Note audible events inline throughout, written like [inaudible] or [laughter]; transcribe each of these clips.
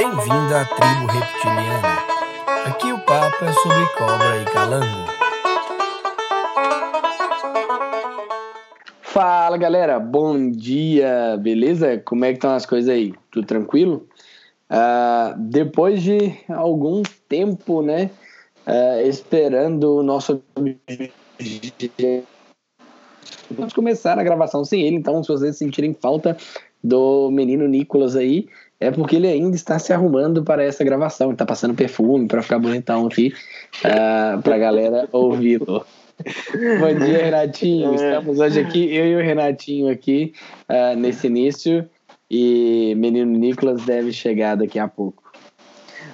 Bem-vindo à tribo reptiliana. Aqui o papo é sobre cobra e calango. Fala galera, bom dia, beleza? Como é que estão as coisas aí? Tudo tranquilo? Uh, depois de algum tempo, né, uh, esperando o nosso Vamos começar a gravação sem ele, então se vocês sentirem falta do menino Nicolas aí, é porque ele ainda está se arrumando para essa gravação, está passando perfume para ficar bonitão aqui, uh, para a galera ouvi-lo. [laughs] Bom dia, Renatinho. É. Estamos hoje aqui, eu e o Renatinho aqui, uh, nesse início, e menino Nicolas deve chegar daqui a pouco.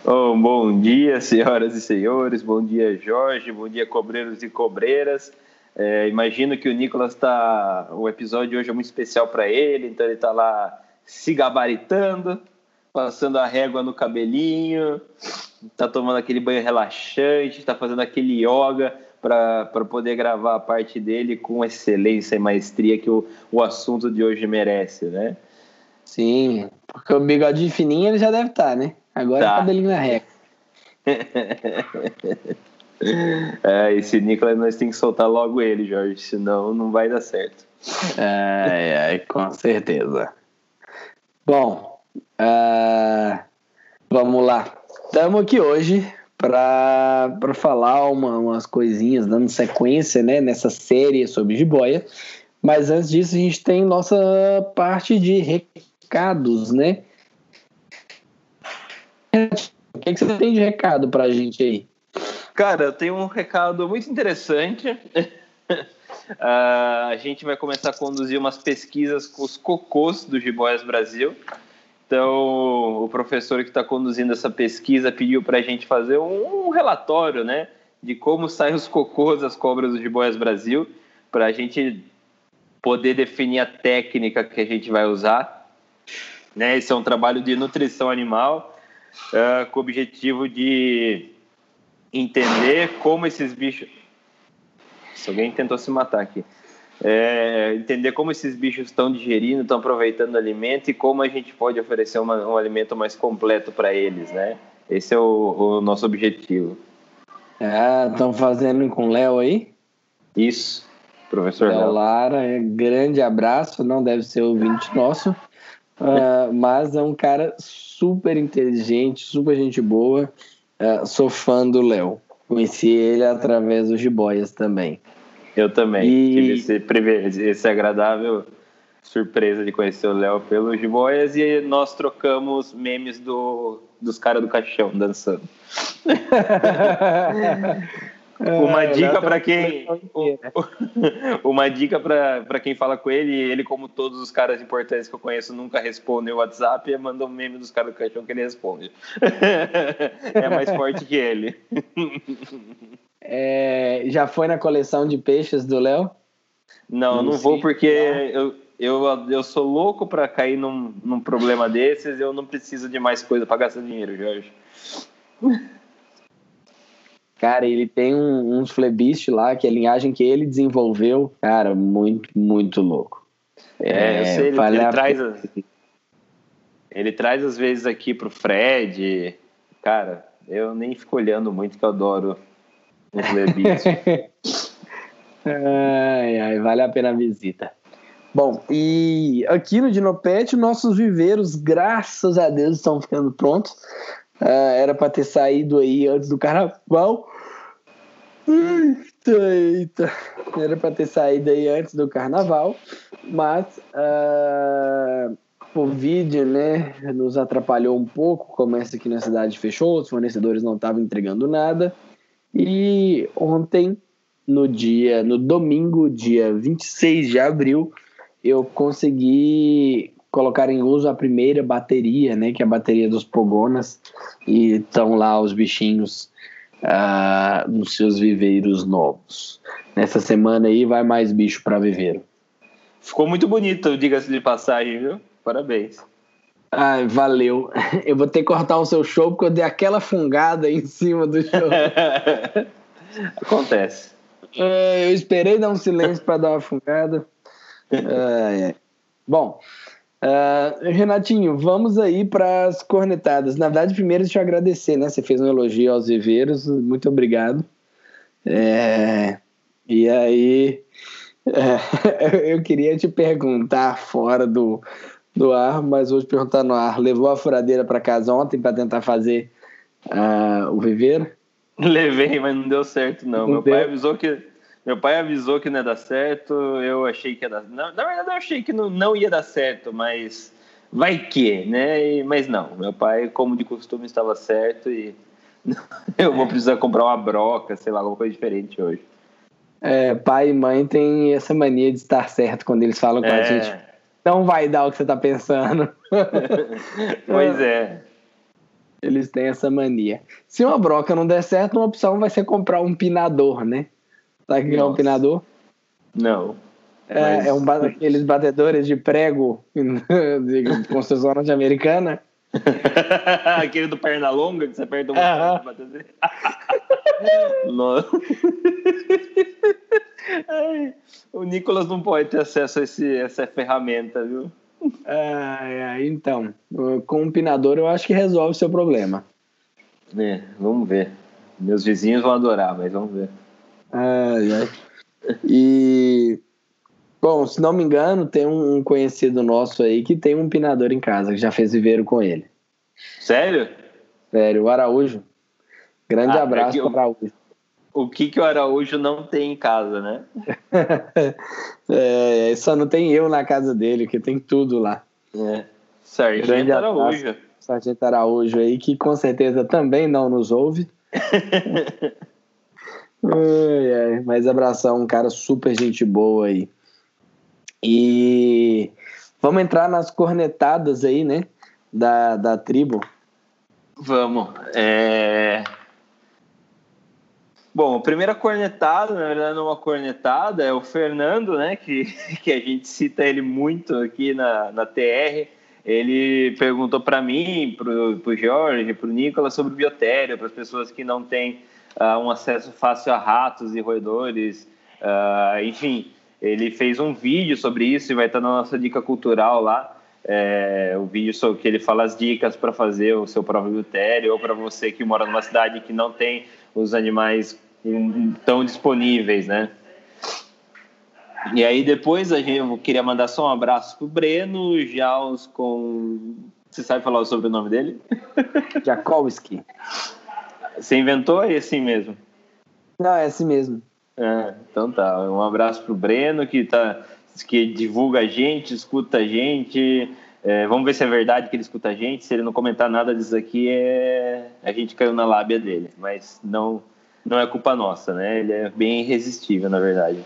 Oh, bom dia, senhoras e senhores, bom dia, Jorge, bom dia, cobreiros e cobreiras. É, imagino que o Nicolas está. O episódio de hoje é muito especial para ele, então ele está lá se gabaritando, passando a régua no cabelinho, está tomando aquele banho relaxante, está fazendo aquele yoga para poder gravar a parte dele com excelência e maestria que o, o assunto de hoje merece, né? Sim, porque o bigode fininho ele já deve estar, tá, né? Agora tá. é cabelinho na régua. É, esse Nicolas nós tem que soltar logo ele, Jorge, senão não vai dar certo. É com certeza. Bom, uh, vamos lá. Estamos aqui hoje para falar uma, umas coisinhas, dando sequência né, nessa série sobre jiboia. Mas antes disso, a gente tem nossa parte de recados, né? O que, que você tem de recado para a gente aí? Cara, eu tenho um recado muito interessante. uh, [laughs] a gente vai começar a conduzir umas pesquisas com os cocôs do Jiboias Brasil. Então, o professor que está conduzindo essa pesquisa pediu para a gente fazer um, relatório, né, de como saem os cocôs das cobras do Jiboias Brasil, para a gente poder definir a técnica que a gente vai usar. Né? Esse é um trabalho de nutrição animal, uh, com o objetivo de entender como esses bichos. Se alguém tentou se matar aqui. É, entender como esses bichos estão digerindo, estão aproveitando o alimento e como a gente pode oferecer uma, um alimento mais completo para eles, né? Esse é o, o nosso objetivo. Ah, estão fazendo com o Léo aí? Isso, professor Léo. Lara, grande abraço, não deve ser ouvinte nosso, uh, mas é um cara super inteligente, super gente boa. Uh, sou fã do Léo. Conheci ele através dos jiboias também. Eu também. E... Tive esse, esse agradável surpresa de conhecer o Léo pelos jiboias e nós trocamos memes do, dos caras do caixão dançando. [laughs] Uma é, dica para quem uma dica para [laughs] quem fala com ele, ele como todos os caras importantes que eu conheço nunca respondem o WhatsApp, e manda um meme dos caras do caixão que ele responde. [laughs] é mais forte que ele. [laughs] É, já foi na coleção de peixes do Léo? Não, não, não vou porque eu, eu, eu sou louco para cair num, num problema desses, eu não preciso de mais coisa para gastar dinheiro, Jorge. Cara, ele tem um, uns Flebist lá, que é a linhagem que ele desenvolveu. Cara, muito, muito louco. É, é eu sei, ele, ele traz. As, ele traz às vezes aqui pro Fred. Cara, eu nem fico olhando muito, que eu adoro os Flebist. [laughs] ai, ai, vale a pena a visita. Bom, e aqui no Dinopet, nossos viveiros, graças a Deus, estão ficando prontos. Uh, era para ter saído aí antes do carnaval. Eita, eita. Era para ter saído aí antes do carnaval, mas uh, Covid, né, nos atrapalhou um pouco. Comércio aqui na cidade fechou, os fornecedores não estavam entregando nada. E ontem, no dia, no domingo, dia 26 de abril, eu consegui colocar em uso a primeira bateria, né, que é a bateria dos Pogonas, e estão lá os bichinhos uh, nos seus viveiros novos. Nessa semana aí vai mais bicho para viveiro. Ficou muito bonito, diga-se de passagem, viu? Parabéns. Ai, valeu. [laughs] Eu vou ter que cortar o seu show porque eu dei aquela fungada em cima do show. [laughs] Acontece. É, eu esperei dar um silêncio para dar uma fungada. É, é. Bom, Uh, Renatinho, vamos aí para as cornetadas. Na verdade, primeiro deixa eu agradecer, né? Você fez um elogio aos viveiros, muito obrigado. É... E aí, é... [laughs] eu queria te perguntar fora do, do ar, mas vou te perguntar no ar. Levou a furadeira para casa ontem para tentar fazer uh, o viveiro? Levei, mas não deu certo, não. não Meu deu. pai avisou que meu pai avisou que não ia dar certo, eu achei que ia dar. Na, na verdade, eu achei que não, não ia dar certo, mas vai que, né? E, mas não, meu pai, como de costume, estava certo e [laughs] eu vou precisar comprar uma broca, sei lá, alguma coisa diferente hoje. É, pai e mãe têm essa mania de estar certo quando eles falam com é. a gente. Não vai dar o que você está pensando. [laughs] pois é. Eles têm essa mania. Se uma broca não der certo, uma opção vai ser comprar um pinador, né? Sabe o que é um pinador? Não. É, mas... é um aqueles batedores de prego [laughs] de construção norte-americana. [laughs] Aquele do perna longa que você aperta um uh -huh. Nossa. o Nicolas não pode ter acesso a esse, essa ferramenta, viu? É, então, com um pinador eu acho que resolve o seu problema. É, vamos ver. Meus vizinhos vão adorar, mas vamos ver. Ai, ai. E. Bom, se não me engano, tem um conhecido nosso aí que tem um pinador em casa, que já fez viveiro com ele. Sério? Sério, o Araújo. Grande ah, abraço é para o Araújo. O que, que o Araújo não tem em casa, né? [laughs] é, só não tem eu na casa dele, que tem tudo lá. É. Sargento Araújo. Sargento Araújo aí, que com certeza também não nos ouve. [laughs] Ai, mas abração, um cara super gente boa aí. E vamos entrar nas cornetadas aí, né? Da, da tribo. Vamos. É... Bom, a primeira cornetada, na verdade não é uma cornetada, é o Fernando, né? Que, [laughs] que a gente cita ele muito aqui na, na TR. Ele perguntou para mim, para o Jorge, para o Nicolas sobre biotério, para as pessoas que não têm uh, um acesso fácil a ratos e roedores. Uh, enfim, ele fez um vídeo sobre isso e vai estar na nossa dica cultural lá. É, o vídeo sobre que ele fala as dicas para fazer o seu próprio biotério ou para você que mora numa cidade que não tem os animais tão disponíveis, né? E aí depois a gente eu queria mandar só um abraço pro Breno, Jaus com você sabe falar o sobrenome dele? Jakowski. Você inventou é assim mesmo? Não, é assim mesmo. É, então tá. Um abraço pro Breno, que, tá, que divulga a gente, escuta a gente. É, vamos ver se é verdade que ele escuta a gente. Se ele não comentar nada disso aqui, é... a gente caiu na lábia dele. Mas não, não é culpa nossa, né? Ele é bem irresistível, na verdade.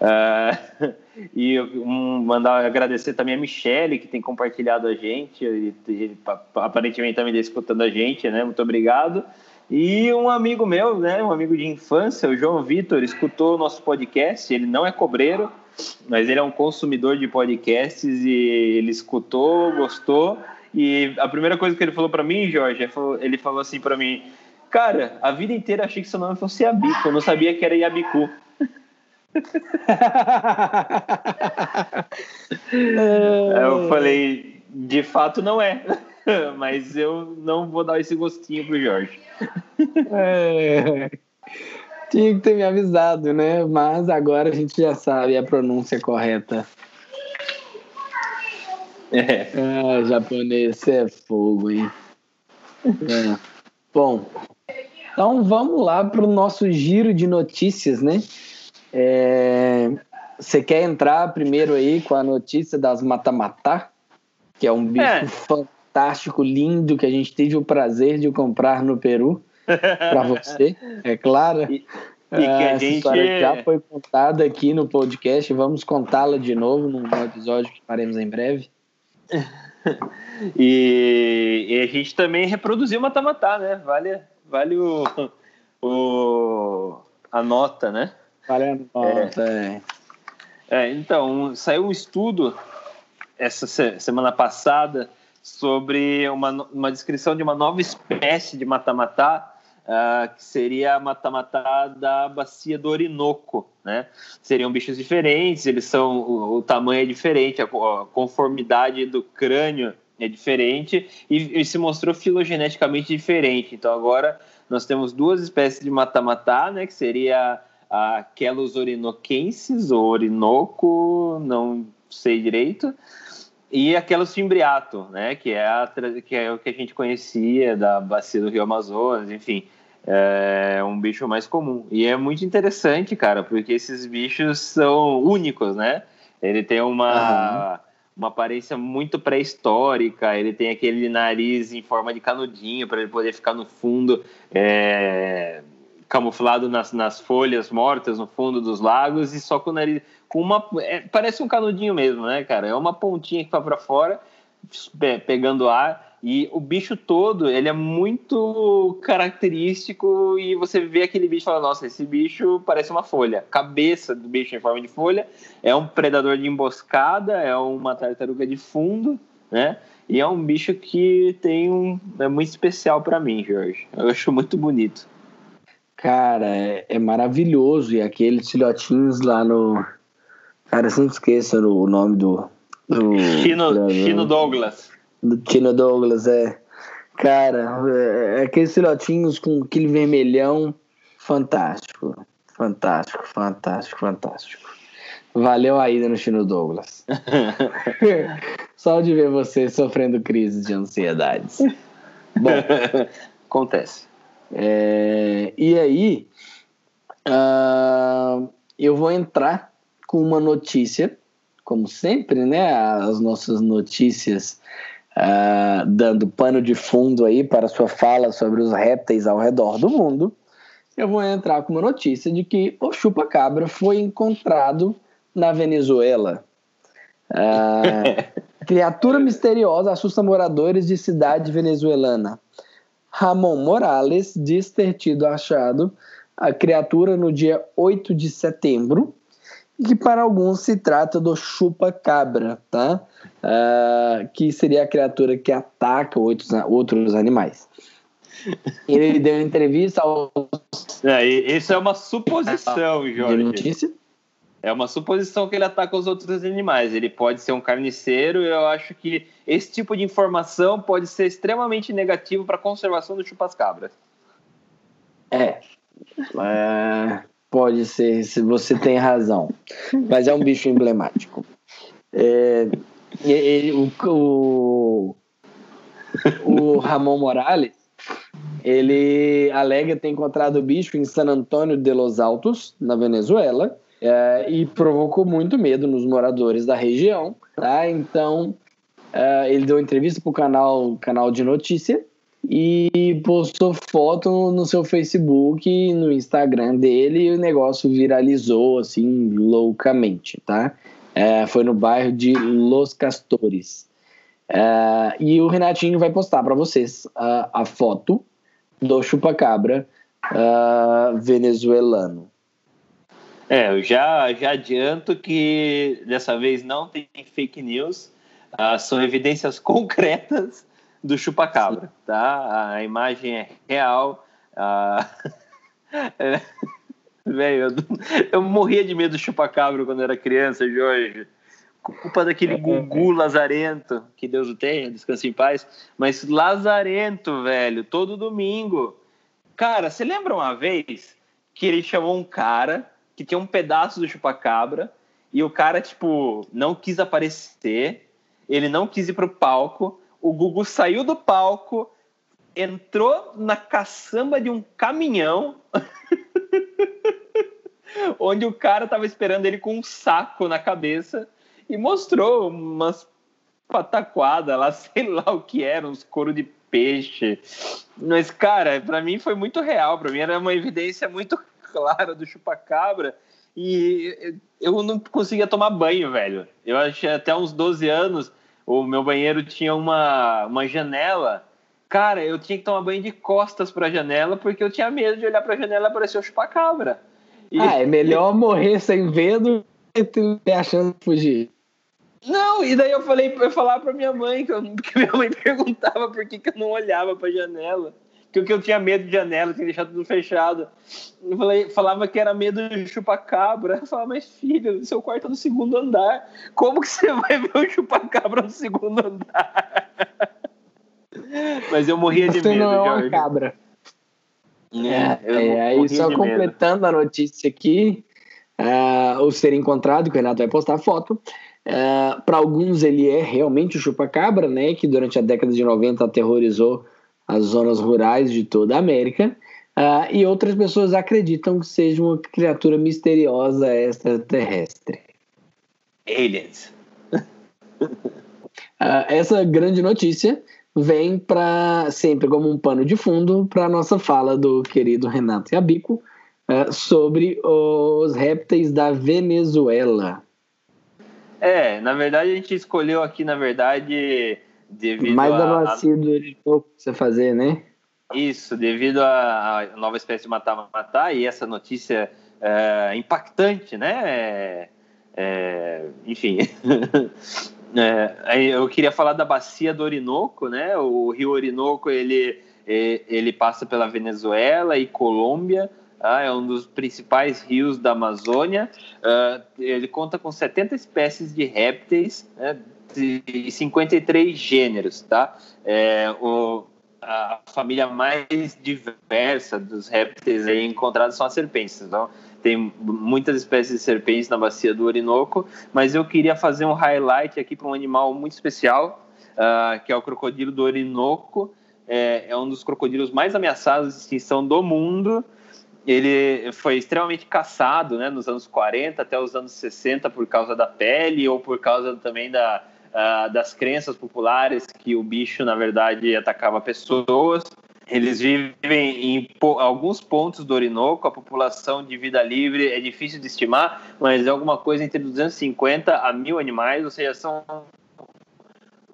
Uh, [laughs] e um, mandar agradecer também a Michelle, que tem compartilhado a gente. Ele, ele aparentemente também está escutando a gente, né? Muito obrigado. E um amigo meu, né, um amigo de infância, o João Vitor, escutou o nosso podcast. Ele não é cobreiro, mas ele é um consumidor de podcasts e ele escutou, gostou. E a primeira coisa que ele falou para mim, Jorge, ele falou assim para mim: Cara, a vida inteira achei que seu nome fosse Yabico, eu não sabia que era Yabicu. [laughs] eu falei: De fato, não é. [laughs] mas eu não vou dar esse gostinho pro Jorge. É, tinha que ter me avisado, né? Mas agora a gente já sabe a pronúncia correta. É. Ah, japonês é fogo, hein? É. Bom, então vamos lá para o nosso giro de notícias, né? É... Você quer entrar primeiro aí com a notícia das Matamatá, que é um bicho é. fantástico fantástico, lindo, que a gente teve o prazer de comprar no Peru [laughs] para você, é claro. E, e que a Essa gente já foi contada aqui no podcast, vamos contá-la de novo num episódio que faremos em breve. [laughs] e, e, a gente também reproduziu Matamatá, né? Vale, vale o, o, a nota, né? Vale a nota, é. é. é então, saiu um estudo essa semana passada sobre uma, uma descrição de uma nova espécie de mata-mata uh, que seria a mata-mata da bacia do Orinoco, né? Seriam bichos diferentes, eles são o, o tamanho é diferente, a, a, conformidade do crânio é diferente e, e, se mostrou filogeneticamente diferente. Então agora nós temos duas espécies de mata-mata, né? Que seria a Quelos orinoquensis, ou orinoco, não sei direito, e aquelas fimbriato, né, que é, a, que é o que a gente conhecia da bacia do Rio Amazonas, enfim, é um bicho mais comum. E é muito interessante, cara, porque esses bichos são únicos, né? Ele tem uma, uhum. uma aparência muito pré-histórica, ele tem aquele nariz em forma de canudinho para ele poder ficar no fundo, é, camuflado nas, nas folhas mortas no fundo dos lagos e só com o nariz com uma é, parece um canudinho mesmo, né, cara? É uma pontinha que vai para fora pegando ar e o bicho todo ele é muito característico e você vê aquele bicho e fala nossa esse bicho parece uma folha cabeça do bicho em forma de folha é um predador de emboscada é uma tartaruga de fundo né e é um bicho que tem um é muito especial para mim Jorge eu acho muito bonito Cara, é, é, maravilhoso. E aqueles filhotinhos lá no. Cara, eu sempre esqueço o nome do. do Chino, Chino Douglas. Do Chino Douglas, é. Cara, é, é, aqueles filhotinhos com aquele vermelhão. Fantástico. Fantástico, fantástico, fantástico. Valeu a ida no Chino Douglas. [laughs] Só de ver você sofrendo crise de ansiedades. Bom, [laughs] acontece. É, e aí, uh, eu vou entrar com uma notícia, como sempre, né? As nossas notícias uh, dando pano de fundo aí para sua fala sobre os répteis ao redor do mundo. Eu vou entrar com uma notícia de que o chupa-cabra foi encontrado na Venezuela. Uh, [laughs] criatura misteriosa assusta moradores de cidade venezuelana. Ramon Morales diz ter tido achado a criatura no dia 8 de setembro, que para alguns se trata do chupa-cabra, tá? Uh, que seria a criatura que ataca outros, outros animais. Ele [laughs] deu entrevista ao. É, isso é uma suposição, Jorge. De notícia? É uma suposição que ele ataca os outros animais. Ele pode ser um carniceiro. Eu acho que esse tipo de informação pode ser extremamente negativo para a conservação do chupascabras. É. é. Pode ser, se você tem razão. Mas é um bicho emblemático. É, ele, o, o, o Ramon Morales ele alega ter encontrado o bicho em San Antônio de los Altos, na Venezuela é, e provocou muito medo nos moradores da região. Tá? Então, é, ele deu entrevista para o canal, canal de notícia e postou foto no seu Facebook, no Instagram dele e o negócio viralizou assim loucamente, tá? É, foi no bairro de Los Castores. É, e o Renatinho vai postar para vocês a, a, foto do chupacabra uh, venezuelano. É, eu já, já adianto que dessa vez não tem fake news, uh, são evidências [laughs] concretas do chupacabra, tá? A imagem é real. Uh, [laughs] é, Velho, eu, eu, morria de medo do chupacabra quando era criança, Jorge. Culpa daquele Gugu lazarento, que Deus o tenha, descanse em paz. Mas lazarento, velho, todo domingo. Cara, você lembra uma vez que ele chamou um cara que tinha um pedaço do chupacabra e o cara, tipo, não quis aparecer, ele não quis ir pro palco, o Gugu saiu do palco, entrou na caçamba de um caminhão, [laughs] onde o cara tava esperando ele com um saco na cabeça e mostrou umas pataquadas lá, [laughs] sei lá o que era, uns couro de peixe. Mas, cara, para mim foi muito real, para mim era uma evidência muito [laughs] clara do chupacabra e eu não conseguia tomar banho, velho. Eu achei até uns 12 anos, o meu banheiro tinha uma, uma janela. Cara, eu tinha que tomar banho de costas para a janela porque eu tinha medo de olhar para a janela e aparecer o chupacabra. E... Ah, é melhor [laughs] morrer sem ver do que ter achando fugir. Não, e daí eu falei, eu falava pra minha mãe, que, eu, [laughs] que minha mãe perguntava por que, que eu não olhava pra janela. Que eu tinha medo de janela, tinha deixado tudo fechado. Eu falei, falava que era medo de chupacabra. Eu falava, mas filho, seu quarto é no segundo andar. Como que você vai ver o chupacabra no segundo andar? [laughs] mas eu morria de Você medo, não é uma cabra. É, eu É, aí só de medo. completando a notícia aqui, ah, o ser encontrado, que o Renato vai postar a foto. Para alguns ele é realmente o chupacabra, né? Que durante a década de 90 aterrorizou as zonas rurais de toda a América. Ah, e outras pessoas acreditam que seja uma criatura misteriosa extraterrestre. Aliens. [laughs] Ah, essa grande notícia vem para sempre como um pano de fundo para a nossa fala do querido Renato Yabico ah, sobre os répteis da Venezuela. É, na verdade a gente escolheu aqui, na verdade, devido Mais da a, do Orinoco você fazer, né? Isso, devido à nova espécie de matar-matar e essa notícia é, impactante, né? É, é, enfim. [laughs] É, eu queria falar da bacia do Orinoco, né? O rio Orinoco, ele, ele passa pela Venezuela e Colômbia, ah, é um dos principais rios da Amazônia. Ah, ele conta com 70 espécies de répteis né, 53 gêneros, tá? É, o, a família mais diversa dos répteis aí encontrados são as serpentes. Então, tem muitas espécies de serpentes na bacia do Orinoco, mas eu queria fazer um highlight aqui para um animal muito especial, uh, que é o crocodilo do Orinoco. É, é um dos crocodilos mais ameaçados de extinção do mundo. Ele foi extremamente caçado né, nos anos 40 até os anos 60 por causa da pele ou por causa também da, uh, das crenças populares que o bicho, na verdade, atacava pessoas. Eles vivem em alguns pontos do Orinoco, a população de vida livre é difícil de estimar, mas é alguma coisa entre 250 a mil animais, ou seja, são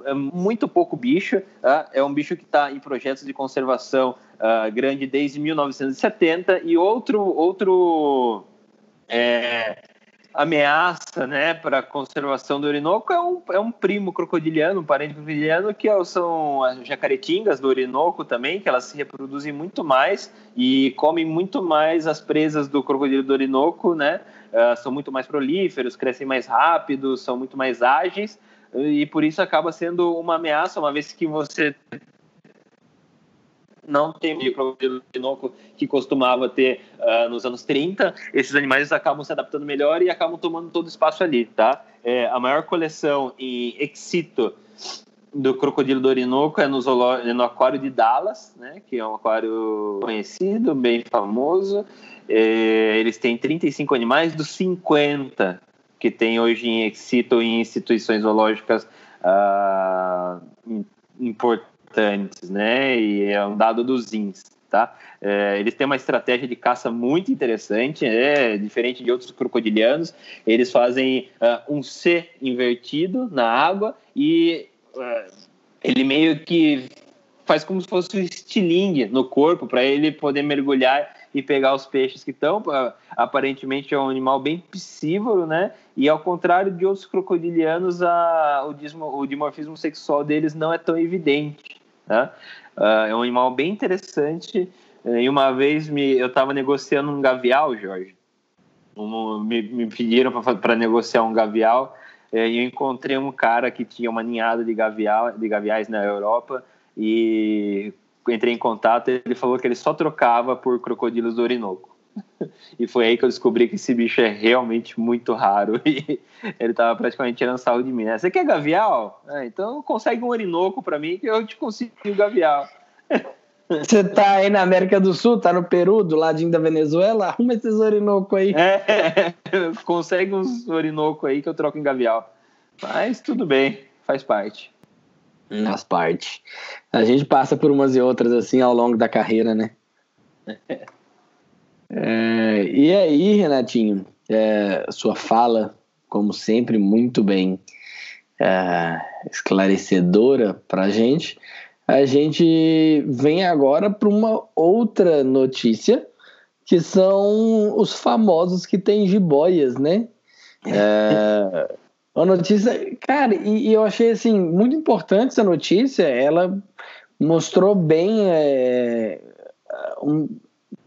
é muito pouco bicho. Tá? É um bicho que está em projetos de conservação uh, grande desde 1970 e outro outro é, ameaça né, para a conservação do Orinoco é um, é um primo crocodiliano, um parente crocodiliano, que é são as jacaretingas do Orinoco também, que elas se reproduzem muito mais e comem muito mais as presas do crocodilo do Orinoco, né? Uh, são muito mais prolíferos, crescem mais rápido, são muito mais ágeis e por isso acaba sendo uma ameaça, uma vez que você não tem o crocodilo Orinoco que costumava ter uh, nos anos 30, esses animais acabam se adaptando melhor e acabam tomando todo o espaço ali, tá? É, a maior coleção em excito do crocodilo do Orinoco é no, zoológico, no aquário de Dallas, né? Que é um aquário conhecido, bem famoso. É, eles têm 35 animais dos 50 que tem hoje em excito em instituições zoológicas uh, importantes, né? E é um dado dos INS, tá? É, eles têm uma estratégia de caça muito interessante, é diferente de outros crocodilianos. Eles fazem uh, um C invertido na água e uh, ele meio que faz como se fosse um estilingue no corpo para ele poder mergulhar e pegar os peixes que estão. Aparentemente é um animal bem piscívoro, né? E ao contrário de outros crocodilianos, a, o, dismo, o dimorfismo sexual deles não é tão evidente. Né? Uh, é um animal bem interessante. E uma vez me, eu estava negociando um gavial, Jorge. Um, me, me, pediram para negociar um gavial. E eu encontrei um cara que tinha uma ninhada de, gavial, de gaviais na Europa. E entrei em contato. Ele falou que ele só trocava por crocodilos do Orinoco. [laughs] E foi aí que eu descobri que esse bicho é realmente muito raro. [laughs] E ele tava praticamente tirando sarro de mim. Né? Você quer gavial? Ah, então consegue um orinoco para mim que eu te consigo o gavial. [laughs] Você tá aí na América do Sul, tá no Peru, do ladinho da Venezuela? Arruma esses orinocos aí. É, consegue uns orinoco aí que eu troco em gavial. Mas tudo bem, faz parte. Nas partes. A gente passa por umas e outras assim ao longo da carreira, né? É, e aí, Renatinho, é, sua fala, como sempre, muito bem é, esclarecedora para a gente. A gente vem agora para uma outra notícia, que são os famosos que têm jiboias, né? É, uma notícia, cara, e, e, eu achei assim muito importante essa notícia. Ela mostrou bem é, um,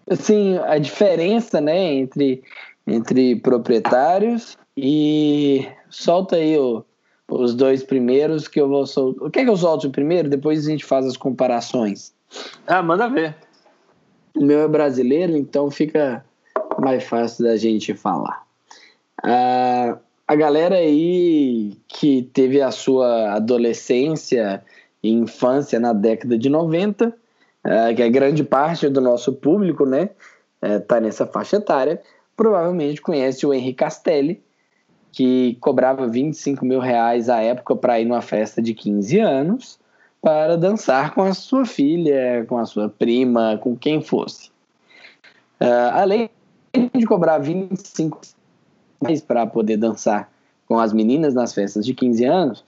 assim, a diferença né, entre, entre proprietários e solta aí o, os dois primeiros que eu vou soltar. O que é que eu solto primeiro? Depois a gente faz as comparações. Ah, manda ver. O meu é brasileiro, então fica mais fácil da gente falar. Ah, a galera aí que teve a sua adolescência e infância na década de 90, ah, que é grande parte do nosso público, né, está nessa faixa etária, provavelmente conhece o Henri Castelli, que cobrava 25 mil reais à época para ir numa festa de 15 anos para dançar com a sua filha, com a sua prima, com quem fosse. Uh, além de cobrar 25 mais para poder dançar com as meninas nas festas de 15 anos,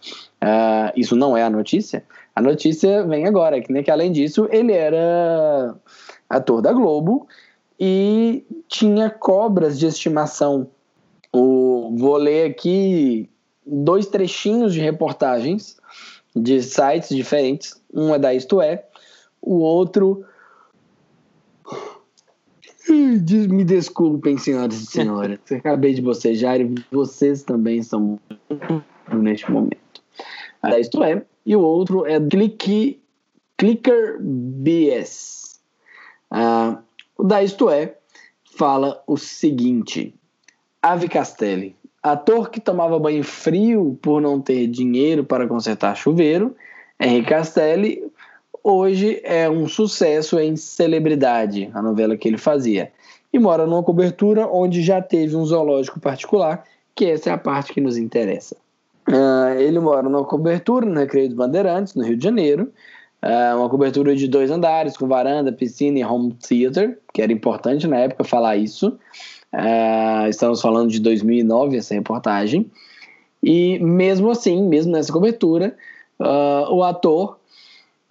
uh, isso não é a notícia. A notícia vem agora, que, né, que além disso ele era ator da Globo e tinha cobras de estimação. O, vou ler aqui dois trechinhos de reportagens de sites diferentes. Um é da Isto É, o outro me desculpem, senhoras e senhores. [laughs] Acabei de bocejar e vocês também são neste momento. Ah, isto é. E o outro é Click, Clicker BS. Ah, o da Isto É fala o seguinte: Ave Castelli, ator que tomava banho frio por não ter dinheiro para consertar chuveiro, Henrique Castelli hoje é um sucesso em Celebridade, a novela que ele fazia. E mora numa cobertura onde já teve um zoológico particular, que essa é a parte que nos interessa. Uh, ele mora numa cobertura no Recreio dos Bandeirantes, no Rio de Janeiro. Uh, uma cobertura de dois andares, com varanda, piscina e home theater, que era importante na época falar isso. Uh, estamos falando de 2009, essa reportagem. E mesmo assim, mesmo nessa cobertura, o ator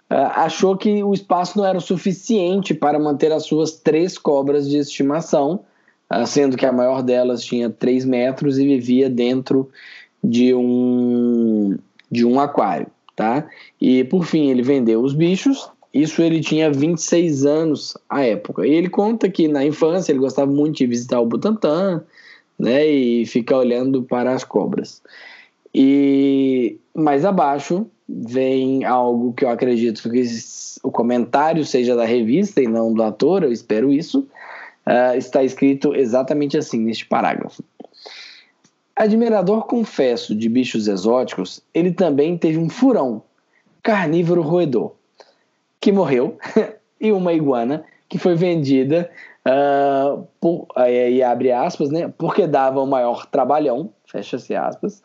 achou que o espaço não era o suficiente para manter as suas três cobras de estimação, sendo que a maior delas tinha 3 metros e vivia dentro de um, de um aquário. Tá? E por fim ele vendeu os bichos. Isso ele tinha 26 anos à época. E ele conta que na infância ele gostava muito de visitar o Butantã né, e ficar olhando para as cobras. E mais abaixo vem algo que eu acredito que o comentário seja da revista e não do ator, eu espero isso. Uh, está escrito exatamente assim neste parágrafo. Admirador confesso de bichos exóticos, ele também teve um furão, carnívoro roedor, que morreu, [laughs] e uma iguana que foi vendida, uh, por, aí abre aspas, né, porque dava o maior trabalhão, fecha-se aspas,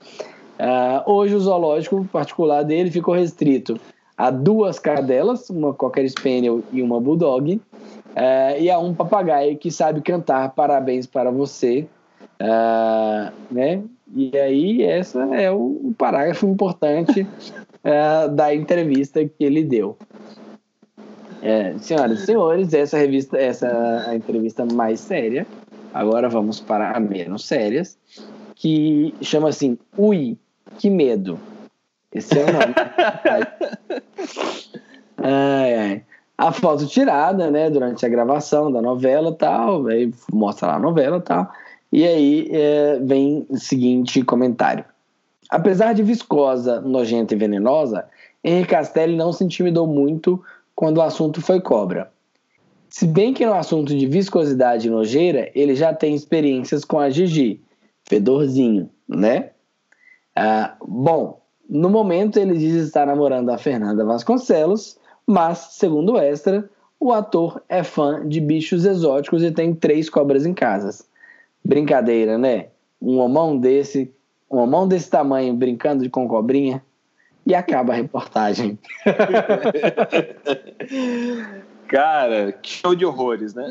Uh, hoje o zoológico particular dele ficou restrito a duas cadelas, uma cocker spaniel e uma bulldog, uh, e a um papagaio que sabe cantar parabéns para você, uh, né? E aí essa é o, o parágrafo importante [laughs] da entrevista que ele deu. É, senhoras e senhores, essa revista, essa a entrevista mais séria. Agora vamos para a menos sérias, que chama assim Ui, que medo. Esse é o nome. [laughs] ai, ai. A foto tirada, né, durante a gravação da novela tal, aí mostra lá a novela tal, e aí é, vem o seguinte comentário. Apesar de viscosa, nojenta e venenosa, Henrique Castelli não se intimidou muito quando o assunto foi cobra. Se bem que no assunto de viscosidade e nojeira, ele já tem experiências com a Gigi, fedorzinho, né? Ah, bom, no momento ele diz estar namorando a Fernanda Vasconcelos, mas, segundo o Extra, o ator é fã de bichos exóticos e tem três cobras em casa. Brincadeira, né? Um homão desse, um homão desse tamanho brincando com cobrinha e acaba a reportagem. [laughs] Cara, que show de horrores, né?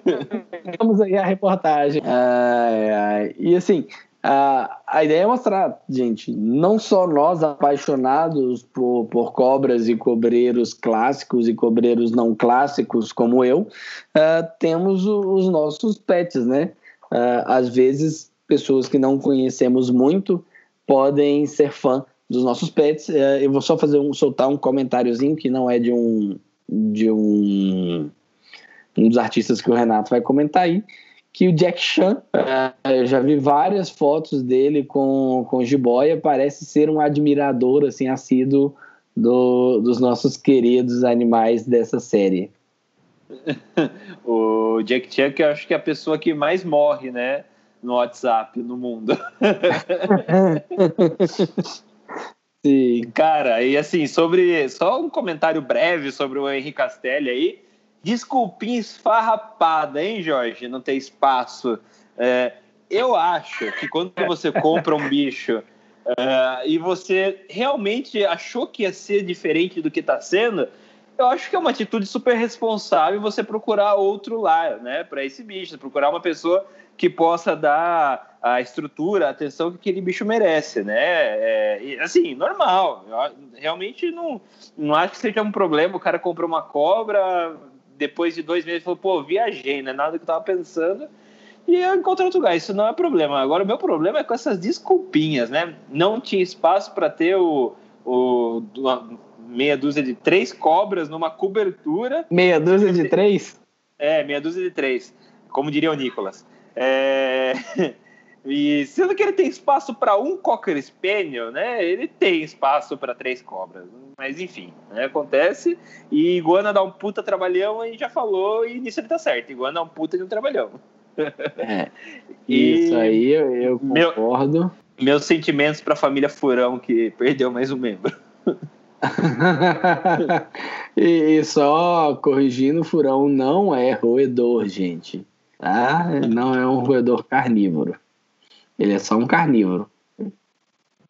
[laughs] Vamos aí a reportagem. Ai, ai. E assim, a, a ideia é mostrar, gente, não só nós apaixonados por, por cobras e cobreiros clássicos e cobreiros não clássicos como eu, uh, temos os nossos pets, né? Uh, às vezes, pessoas que não conhecemos muito podem ser fã dos nossos pets. É, eu vou só fazer um, soltar um comentáriozinho que não é de um de um, um dos artistas que o Renato vai comentar aí, que o Jack Chan, é, eu já vi várias fotos dele com, com jiboia, parece ser um admirador assim assíduo do, dos nossos queridos animais dessa série. [laughs] o Jack Chan, que eu acho que é a pessoa que mais morre, né? No WhatsApp no mundo. [laughs] Sim. Cara, e assim, sobre. Só um comentário breve sobre o Henrique Castelli aí. Desculpinha esfarrapada, hein, Jorge? Não ter espaço. É, eu acho que quando você compra um bicho uh, e você realmente achou que ia ser diferente do que está sendo, eu acho que é uma atitude super responsável você procurar outro lar, né, para esse bicho, procurar uma pessoa que possa dar a estrutura, a atenção que aquele bicho merece, né? É, assim, normal. Eu realmente não, não acho que seja um problema. O cara comprou uma cobra, depois de dois meses falou, pô, viajei, não é nada que eu tava pensando. E eu encontrei outro lugar. Isso não é problema. Agora, o meu problema é com essas desculpinhas, né? Não tinha espaço para ter o, o meia dúzia de três cobras numa cobertura. Meia dúzia de três? É, meia dúzia de três, como diria o Nicolas. É... [laughs] E sendo que ele tem espaço para um Cocker Spaniel, né? Ele tem espaço para três cobras. Mas enfim, né? acontece. E Iguana dá um puta trabalhão e já falou, e nisso ele tá certo. Iguana é um puta de um trabalhão. [laughs] É, [laughs] isso aí eu, eu concordo. Meu, meus sentimentos para a família Furão que perdeu mais um membro. [laughs] e, só corrigindo, furão não é roedor, gente. Tá? Não é um roedor carnívoro. Ele é só um carnívoro.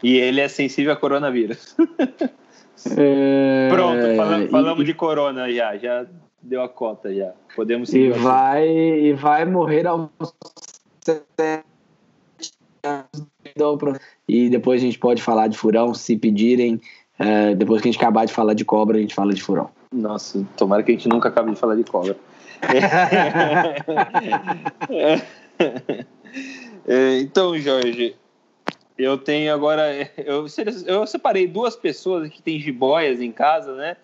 E ele é sensível a coronavírus. [laughs] É... Pronto, falamos, falamos e... de corona já, já deu a cota já. Podemos seguir. E vai, e vai morrer aos e depois a gente pode falar de furão se pedirem. É, depois que a gente acabar de falar de cobra, a gente fala de furão. Nossa, tomara que a gente nunca acabe de falar de cobra. É, [laughs] então, Jorge, eu tenho agora. Eu, eu separei duas pessoas que têm jiboias em casa, né?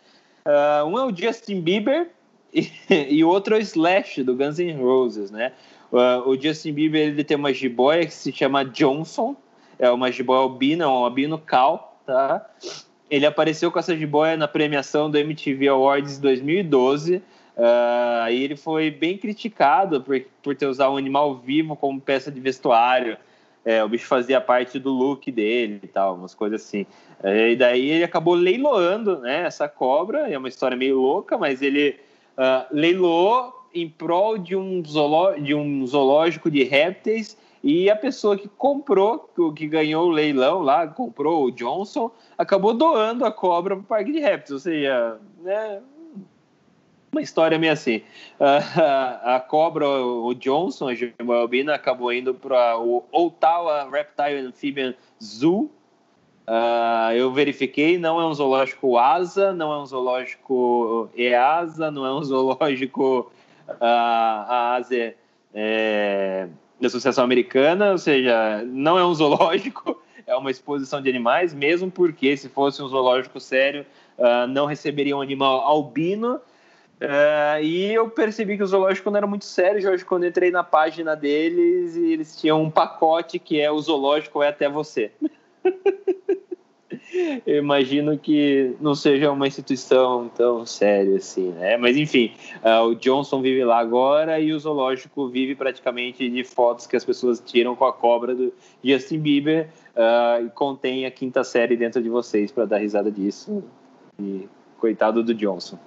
Uh, um é o Justin Bieber [laughs] e, o outro é o Slash, do Guns N' Roses, né? Uh, o Justin Bieber ele tem uma jiboia que se chama Johnson, é uma jiboia albina, um albino cal, tá? Ele apareceu com essa jiboia na premiação do MTV Awards 2012 Uh, e ele foi bem criticado por, por ter usado um animal vivo como peça de vestuário. É, o bicho fazia parte do look dele e tal, umas coisas assim. É, e daí ele acabou leiloando né, essa cobra, é uma história meio louca, mas ele uh, leiloou em prol de um, de um zoológico de répteis e a pessoa que comprou, que ganhou o leilão lá, comprou o Johnson, acabou doando a cobra para o parque de répteis. Ou seja, né, uma história meio assim. a cobra, o Johnson, a Jimbo Albina, acabou indo para o Ottawa Reptile Amphibian Zoo. Uh, eu verifiquei, não é um zoológico ASA, não é um zoológico EASA, não é um [laughs] zoológico uh, a ASA é, da Associação Americana, ou seja, não é um zoológico, [laughs] é uma exposição de animais, mesmo porque se fosse um zoológico sério, uh, não receberia um animal albino, Uh, e eu percebi que o zoológico não era muito sério, Jorge, quando entrei na página deles eles tinham um pacote que é o zoológico é até você. [laughs] [laughs] eu imagino que não seja uma instituição tão séria assim, né? Mas enfim, uh, o Johnson vive lá agora e o zoológico vive praticamente de fotos que as pessoas tiram com a cobra do Justin Bieber uh, e contém a quinta série dentro de vocês para dar risada disso. E coitado do Johnson.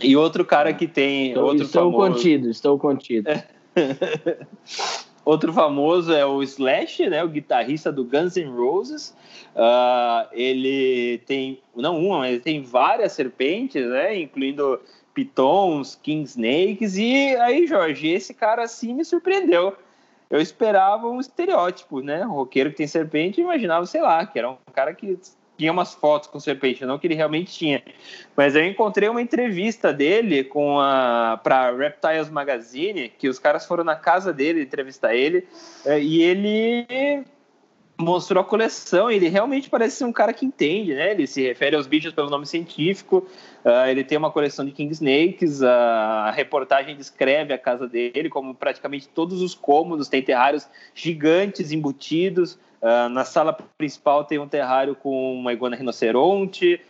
E outro cara que tem. Estou, outro estou famoso... contido, estou contido. [laughs] outro famoso é o Slash, né, o guitarrista do Guns N' Roses. Uh, ele tem, não uma, mas ele tem várias serpentes, né, incluindo pitons, king snakes. E aí, Jorge, esse cara assim me surpreendeu. Eu esperava um estereótipo, né? O roqueiro que tem serpente, imaginava, sei lá, que era um cara que tinha umas fotos com serpente, não que ele realmente tinha. Mas eu encontrei uma entrevista dele com a para Reptiles Magazine, que os caras foram na casa dele entrevistar ele, é, e ele mostrou a coleção. Ele realmente parece ser um cara que entende, né? Ele se refere aos bichos pelo nome científico. Uh, ele tem uma coleção de King Snakes. Uh, a reportagem descreve a casa dele como praticamente todos os cômodos tem terrários gigantes embutidos. Uh, na sala principal tem um terrário com uma iguana rinoceronte.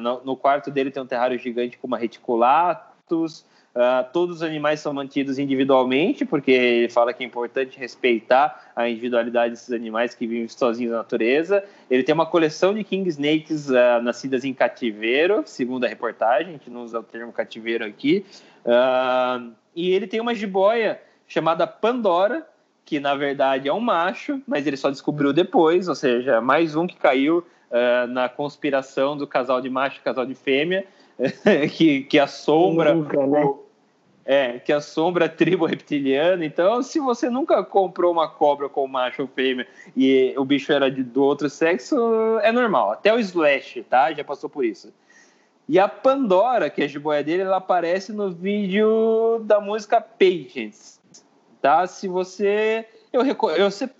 No, no, quarto dele tem um terrário gigante com uma reticulatus. Uh, todos os animais são mantidos individualmente, porque ele fala que é importante respeitar a individualidade desses animais que vivem sozinhos na natureza. Ele tem uma coleção de king snakes uh, nascidas em cativeiro, segundo a reportagem, a gente não usa o termo cativeiro aqui. Uh, e ele tem uma jiboia chamada Pandora, que na verdade é um macho, mas ele só descobriu depois, ou seja, mais um que caiu na conspiração do casal de macho e casal de fêmea. [laughs] que, que assombra Nunca, né? o, é, que assombra a tribo reptiliana. Então, se você nunca comprou uma cobra com macho ou fêmea e o bicho era de, do outro sexo, é normal. Até o Slash, tá? Já passou por isso. E a Pandora, que é a jiboia dele, ela aparece no vídeo da música Patience, tá? Se você... Eu, eu,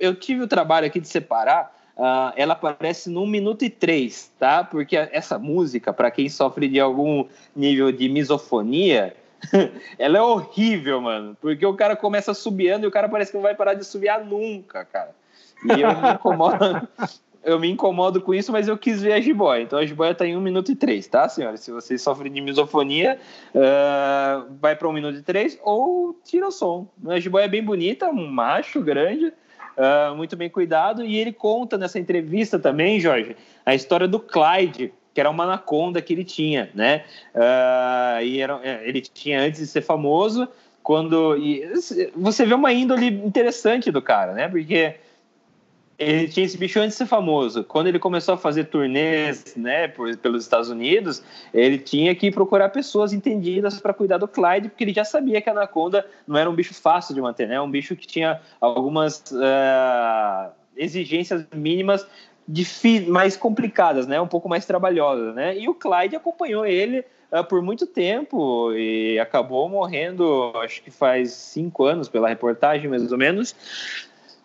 eu tive o trabalho aqui de separar Uh, ela aparece no minuto e três, tá? Porque essa música, para quem sofre de algum nível de misofonia, [laughs] ela é horrível, mano. Porque o cara começa subiando e o cara parece que não vai parar de subiar nunca, cara. E eu me incomodo, [laughs] eu me incomodo com isso, mas eu quis ver a jiboia. Então a jiboia tá em 1 minuto e 3, tá, senhora? Se vocês sofrem de misofonia, uh, vai para 1 minuto e 3 ou tira o som. A jiboia é bem bonita, um macho grande, uh, muito bem cuidado. E ele conta nessa entrevista também, Jorge, a história do Clyde, que era uma anaconda que ele tinha, né? Uh, e era, é, ele tinha antes de ser famoso, quando e você vê uma índole interessante do cara, né? Porque ele tinha esse bicho antes de ser famoso. Quando ele começou a fazer turnês, né, por, pelos Estados Unidos, ele tinha que procurar pessoas entendidas para cuidar do Clyde, porque ele já sabia que a anaconda não era um bicho fácil de manter, né? Um bicho que tinha algumas uh, exigências mínimas mais complicadas, né? Um pouco mais trabalhosas, né? E o Clyde acompanhou ele uh, por muito tempo e acabou morrendo, acho que faz cinco anos pela reportagem, mais ou menos,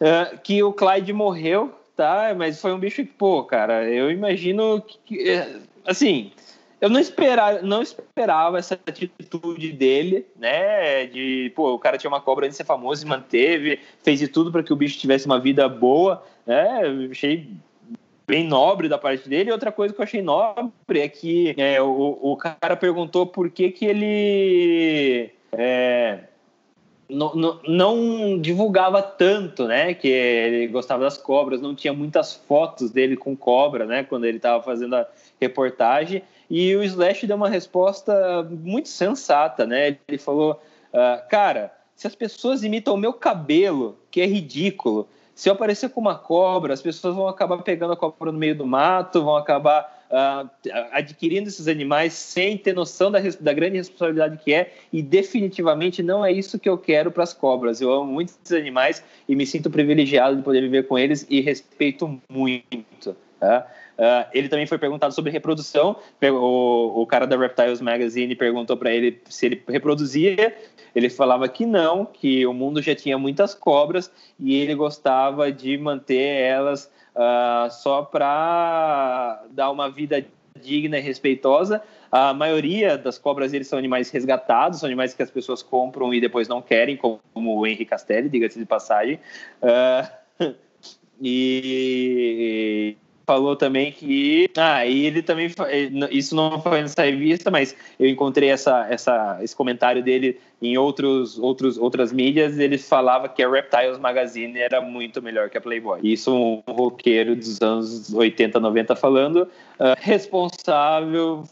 uh, que o Clyde morreu, tá? Mas foi um bicho que, pô, cara, eu imagino que, eh, assim, eu não esperava, não esperava essa atitude dele, né? De, pô, o cara tinha uma cobra antes de ser famoso e manteve, fez de tudo para que o bicho tivesse uma vida boa, né? Eu achei bem nobre da parte dele. E outra coisa que eu achei nobre é que é, o, o cara perguntou por que, que ele é, não, não, divulgava tanto, né? Que ele gostava das cobras, não tinha muitas fotos dele com cobra, né? Quando ele estava fazendo a reportagem. E o Slash deu uma resposta muito sensata, né? Ele falou, ah, cara, se as pessoas imitam o meu cabelo, que é ridículo, se eu aparecer com uma cobra, as pessoas vão acabar pegando a cobra no meio do mato, vão acabar uh, adquirindo esses animais sem ter noção da, da, grande responsabilidade que é, e definitivamente não é isso que eu quero para as cobras. Eu amo muito esses animais e me sinto privilegiado de poder viver com eles e respeito muito. Tá? Uh, ele também foi perguntado sobre reprodução. O, o cara da Reptiles Magazine perguntou para ele se ele reproduzia ele falava que não, que o mundo já tinha muitas cobras e ele gostava de manter elas uh, só para dar uma vida digna e respeitosa. A maioria das cobras eles são animais resgatados, são animais que as pessoas compram e depois não querem, como o Henri Castelli, diga-se de passagem. Uh, [laughs] e falou também que. Ah, e ele também. Isso não foi nessa revista, mas eu encontrei essa, essa, esse comentário dele em outros, outros, outras mídias. Ele falava que a Reptiles Magazine era muito melhor que a Playboy. Isso um roqueiro dos anos 80, 90 falando. Uh, responsável.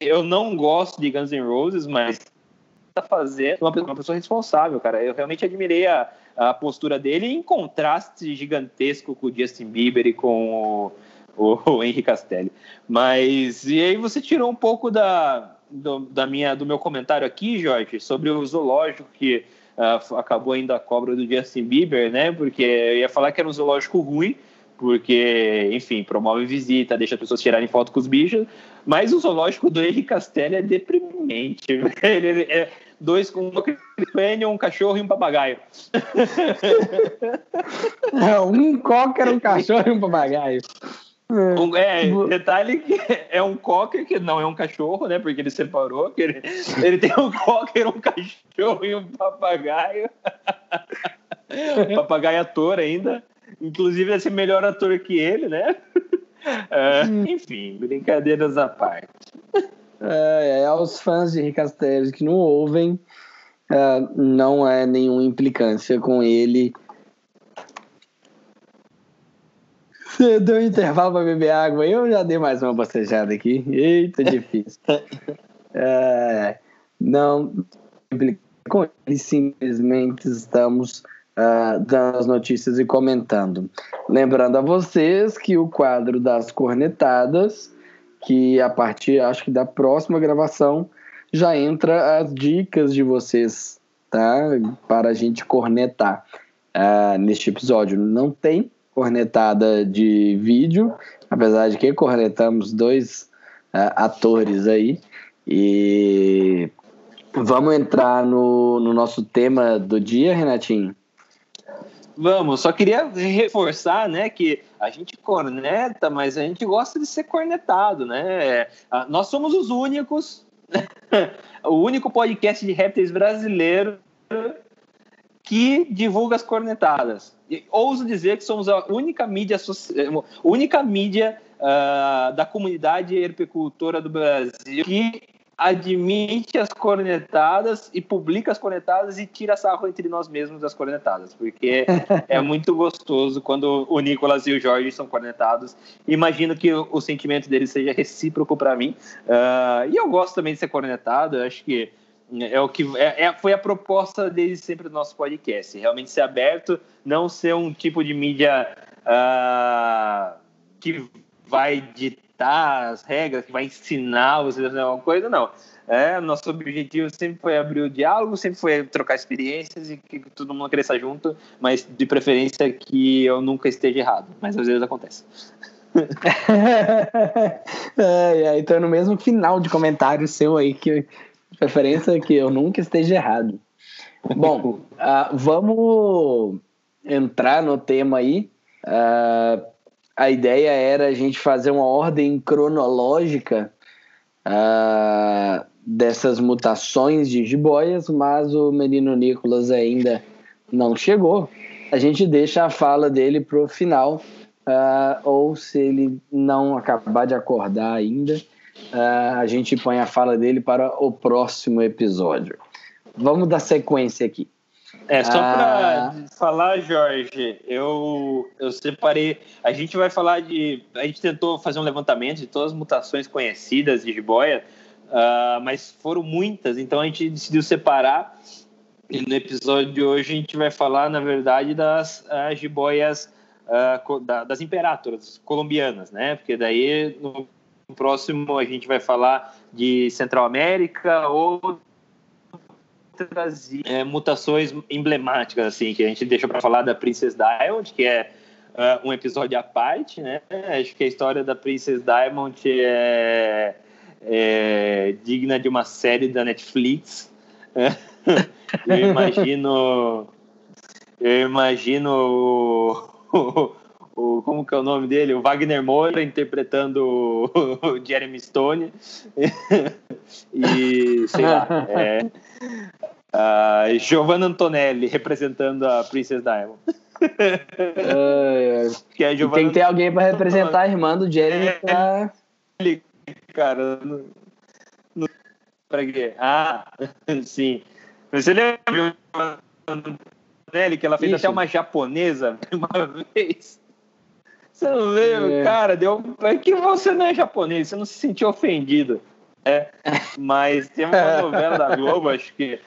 Eu não gosto de Guns N' Roses, mas tá fazendo uma, uma pessoa responsável, cara. Eu realmente admirei a, a postura dele em contraste gigantesco com o Justin Bieber e com o, o, o Castelli. Mas e aí você tirou um pouco da, do, da minha, do meu comentário aqui, Jorge, sobre o zoológico que uh, acabou ainda a cobra do Justin Bieber, né? Porque eu ia falar que era um zoológico ruim, porque, enfim, promove visita, deixa as pessoas tirarem foto com os bichos, mas o zoológico do Henrique Castelli é deprimente. [laughs] Ele, é, dois com um um cachorro e um papagaio. [laughs] É, um cocker, um cachorro e um papagaio. Um, é, detalhe que é um cocker que não é um cachorro, né? Porque ele separou. Que ele, ele tem um cocker, um cachorro e um papagaio. [laughs] papagaio ator ainda. Inclusive, vai ser melhor ator que ele, né? É, enfim, brincadeiras à parte. É, é, aos fãs de Rick Asteres que não ouvem, é, não é nenhuma implicância com ele. Você deu um intervalo para beber água, eu já dei mais uma bocejada aqui. Eita, [laughs] difícil. É, não com ele, simplesmente estamos uh, dando as notícias e comentando. Lembrando a vocês que o quadro das cornetadas, que a partir, acho que da próxima gravação, já entra as dicas de vocês, tá? Para a gente cornetar uh, neste episódio. Não tem cornetada de vídeo, apesar de que cornetamos dois uh, atores aí. E vamos entrar no, no nosso tema do dia, Renatinho? Vamos, só queria reforçar, né, que a gente corneta, mas a gente gosta de ser cornetado, né? Nós somos os únicos, [laughs] o único podcast de répteis brasileiro que divulga as cornetadas. E ouso dizer que somos a única mídia, única mídia uh, da comunidade herpecultora do Brasil que admite as cornetadas e publica as cornetadas e tira sarro entre nós mesmos das cornetadas, porque [laughs] é muito gostoso quando o Nicolas e o Jorge são cornetados. Imagino que o, o sentimento deles seja recíproco para mim. Uh, e eu gosto também de ser cornetado, acho que é o que é, é, foi a proposta desde sempre do nosso podcast, realmente ser aberto, não ser um tipo de mídia uh, que vai ditar ditar as regras, que vai ensinar você a fazer alguma coisa, não. É, nosso objetivo sempre foi abrir o diálogo, sempre foi trocar experiências e que todo mundo cresça junto, mas de preferência que eu nunca esteja errado, mas às vezes acontece. é, é, então no mesmo final de comentário seu aí, que preferência que eu nunca esteja errado. Bom, uh, [laughs] vamos entrar no tema aí. Uh, a ideia era a gente fazer uma ordem cronológica uh, dessas mutações de jiboias, mas o menino Nicolas ainda não chegou. A gente deixa a fala dele para o final, uh, ou se ele não acabar de acordar ainda, uh, a gente põe a fala dele para o próximo episódio. Vamos dar sequência aqui. É, só ah. para falar, Jorge, eu, eu separei. A gente vai falar de. A gente tentou fazer um levantamento de todas as mutações conhecidas de jiboia, uh, mas foram muitas, então a gente decidiu separar. E no episódio de hoje a gente vai falar, na verdade, das uh, jiboias uh, da, das imperatoras colombianas, né? Porque daí no próximo a gente vai falar de Central América ou outras é, mutações emblemáticas, assim, que a gente deixa para falar da Princess Diamond, que é uh, um episódio à parte, né? Acho que a história da Princess Diamond é, é digna de uma série da Netflix. eu imagino. Eu imagino [laughs] o, como que é o nome dele? O Wagner Moura interpretando o, [laughs] Jeremy Stone. [laughs] e, sei lá, é, Uh, Giovanna Antonelli representando a Princess Diamond. Uh, que é Giovanna tem que ter alguém para representar a irmã do Jeremy é, pra... Cara, no, pra quê? Ah, [laughs] sim. Você lembra Giovanna Antonelli que ela fez Isso. até uma japonesa uma vez? Você não lembra? É. Cara, deu. É que você não é japonês, você não se sentiu ofendido. É, [laughs] mas tem uma [laughs] novela da Globo, acho que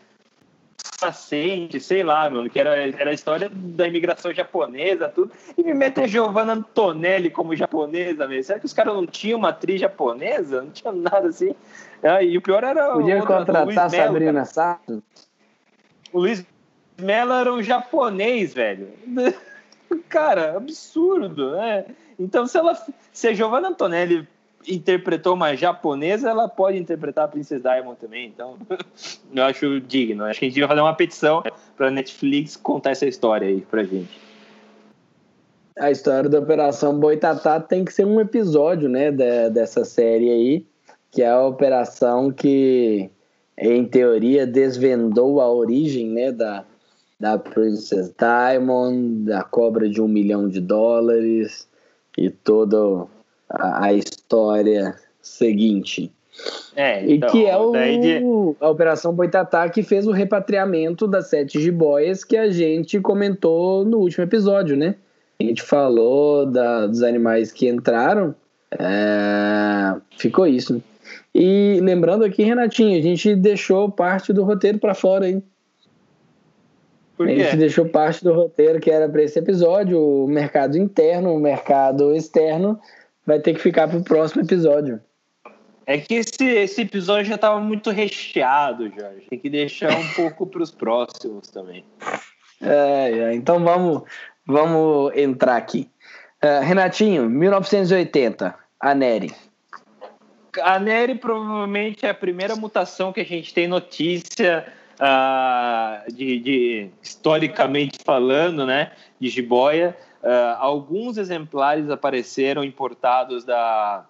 paciente, sei lá, mano, que era, era a história da imigração japonesa, tudo, e me mete a Giovanna Antonelli como japonesa, mesmo. Será que os caras não tinham uma atriz japonesa? Não tinha nada assim. Ah, e o pior era. Podia o, contratar o Sabrina Sato? O Luiz Mello era um japonês, velho. [laughs] [laughs] cara, absurdo, né? Então, se ela. Se a Giovanna Antonelli interpretou uma japonesa, ela pode interpretar a Princess Diamond também. Então, [laughs] eu acho digno. Acho que a gente vai fazer uma petição para Netflix contar essa história aí pra gente. A história da Operação Boitatá tem que ser um episódio, né, de, dessa série aí, que é a operação que, em teoria, desvendou a origem, né, da, da Princess Diamond, da cobra de um milhão de dólares e toda a, a história seguinte. É, então, e que é o, de... a Operação Boitatá que fez o repatriamento das sete jiboias que a gente comentou no último episódio, né? A gente falou da, dos animais que entraram, é, ficou isso. E lembrando aqui, Renatinho, a gente deixou parte do roteiro para fora, hein? Gente deixou parte do roteiro que era para esse episódio, o mercado interno, o mercado externo, vai ter que ficar para o próximo episódio. É que esse, esse episódio já estava muito recheado, Jorge. Tem que deixar um pouco para os próximos também. É, é, então vamos, vamos entrar aqui. Uh, Renatinho, 1980, a Nery. A Nery provavelmente é a primeira mutação que a gente tem notícia uh, de, de, historicamente falando, né, de jiboia. Uh, alguns exemplares apareceram importados da,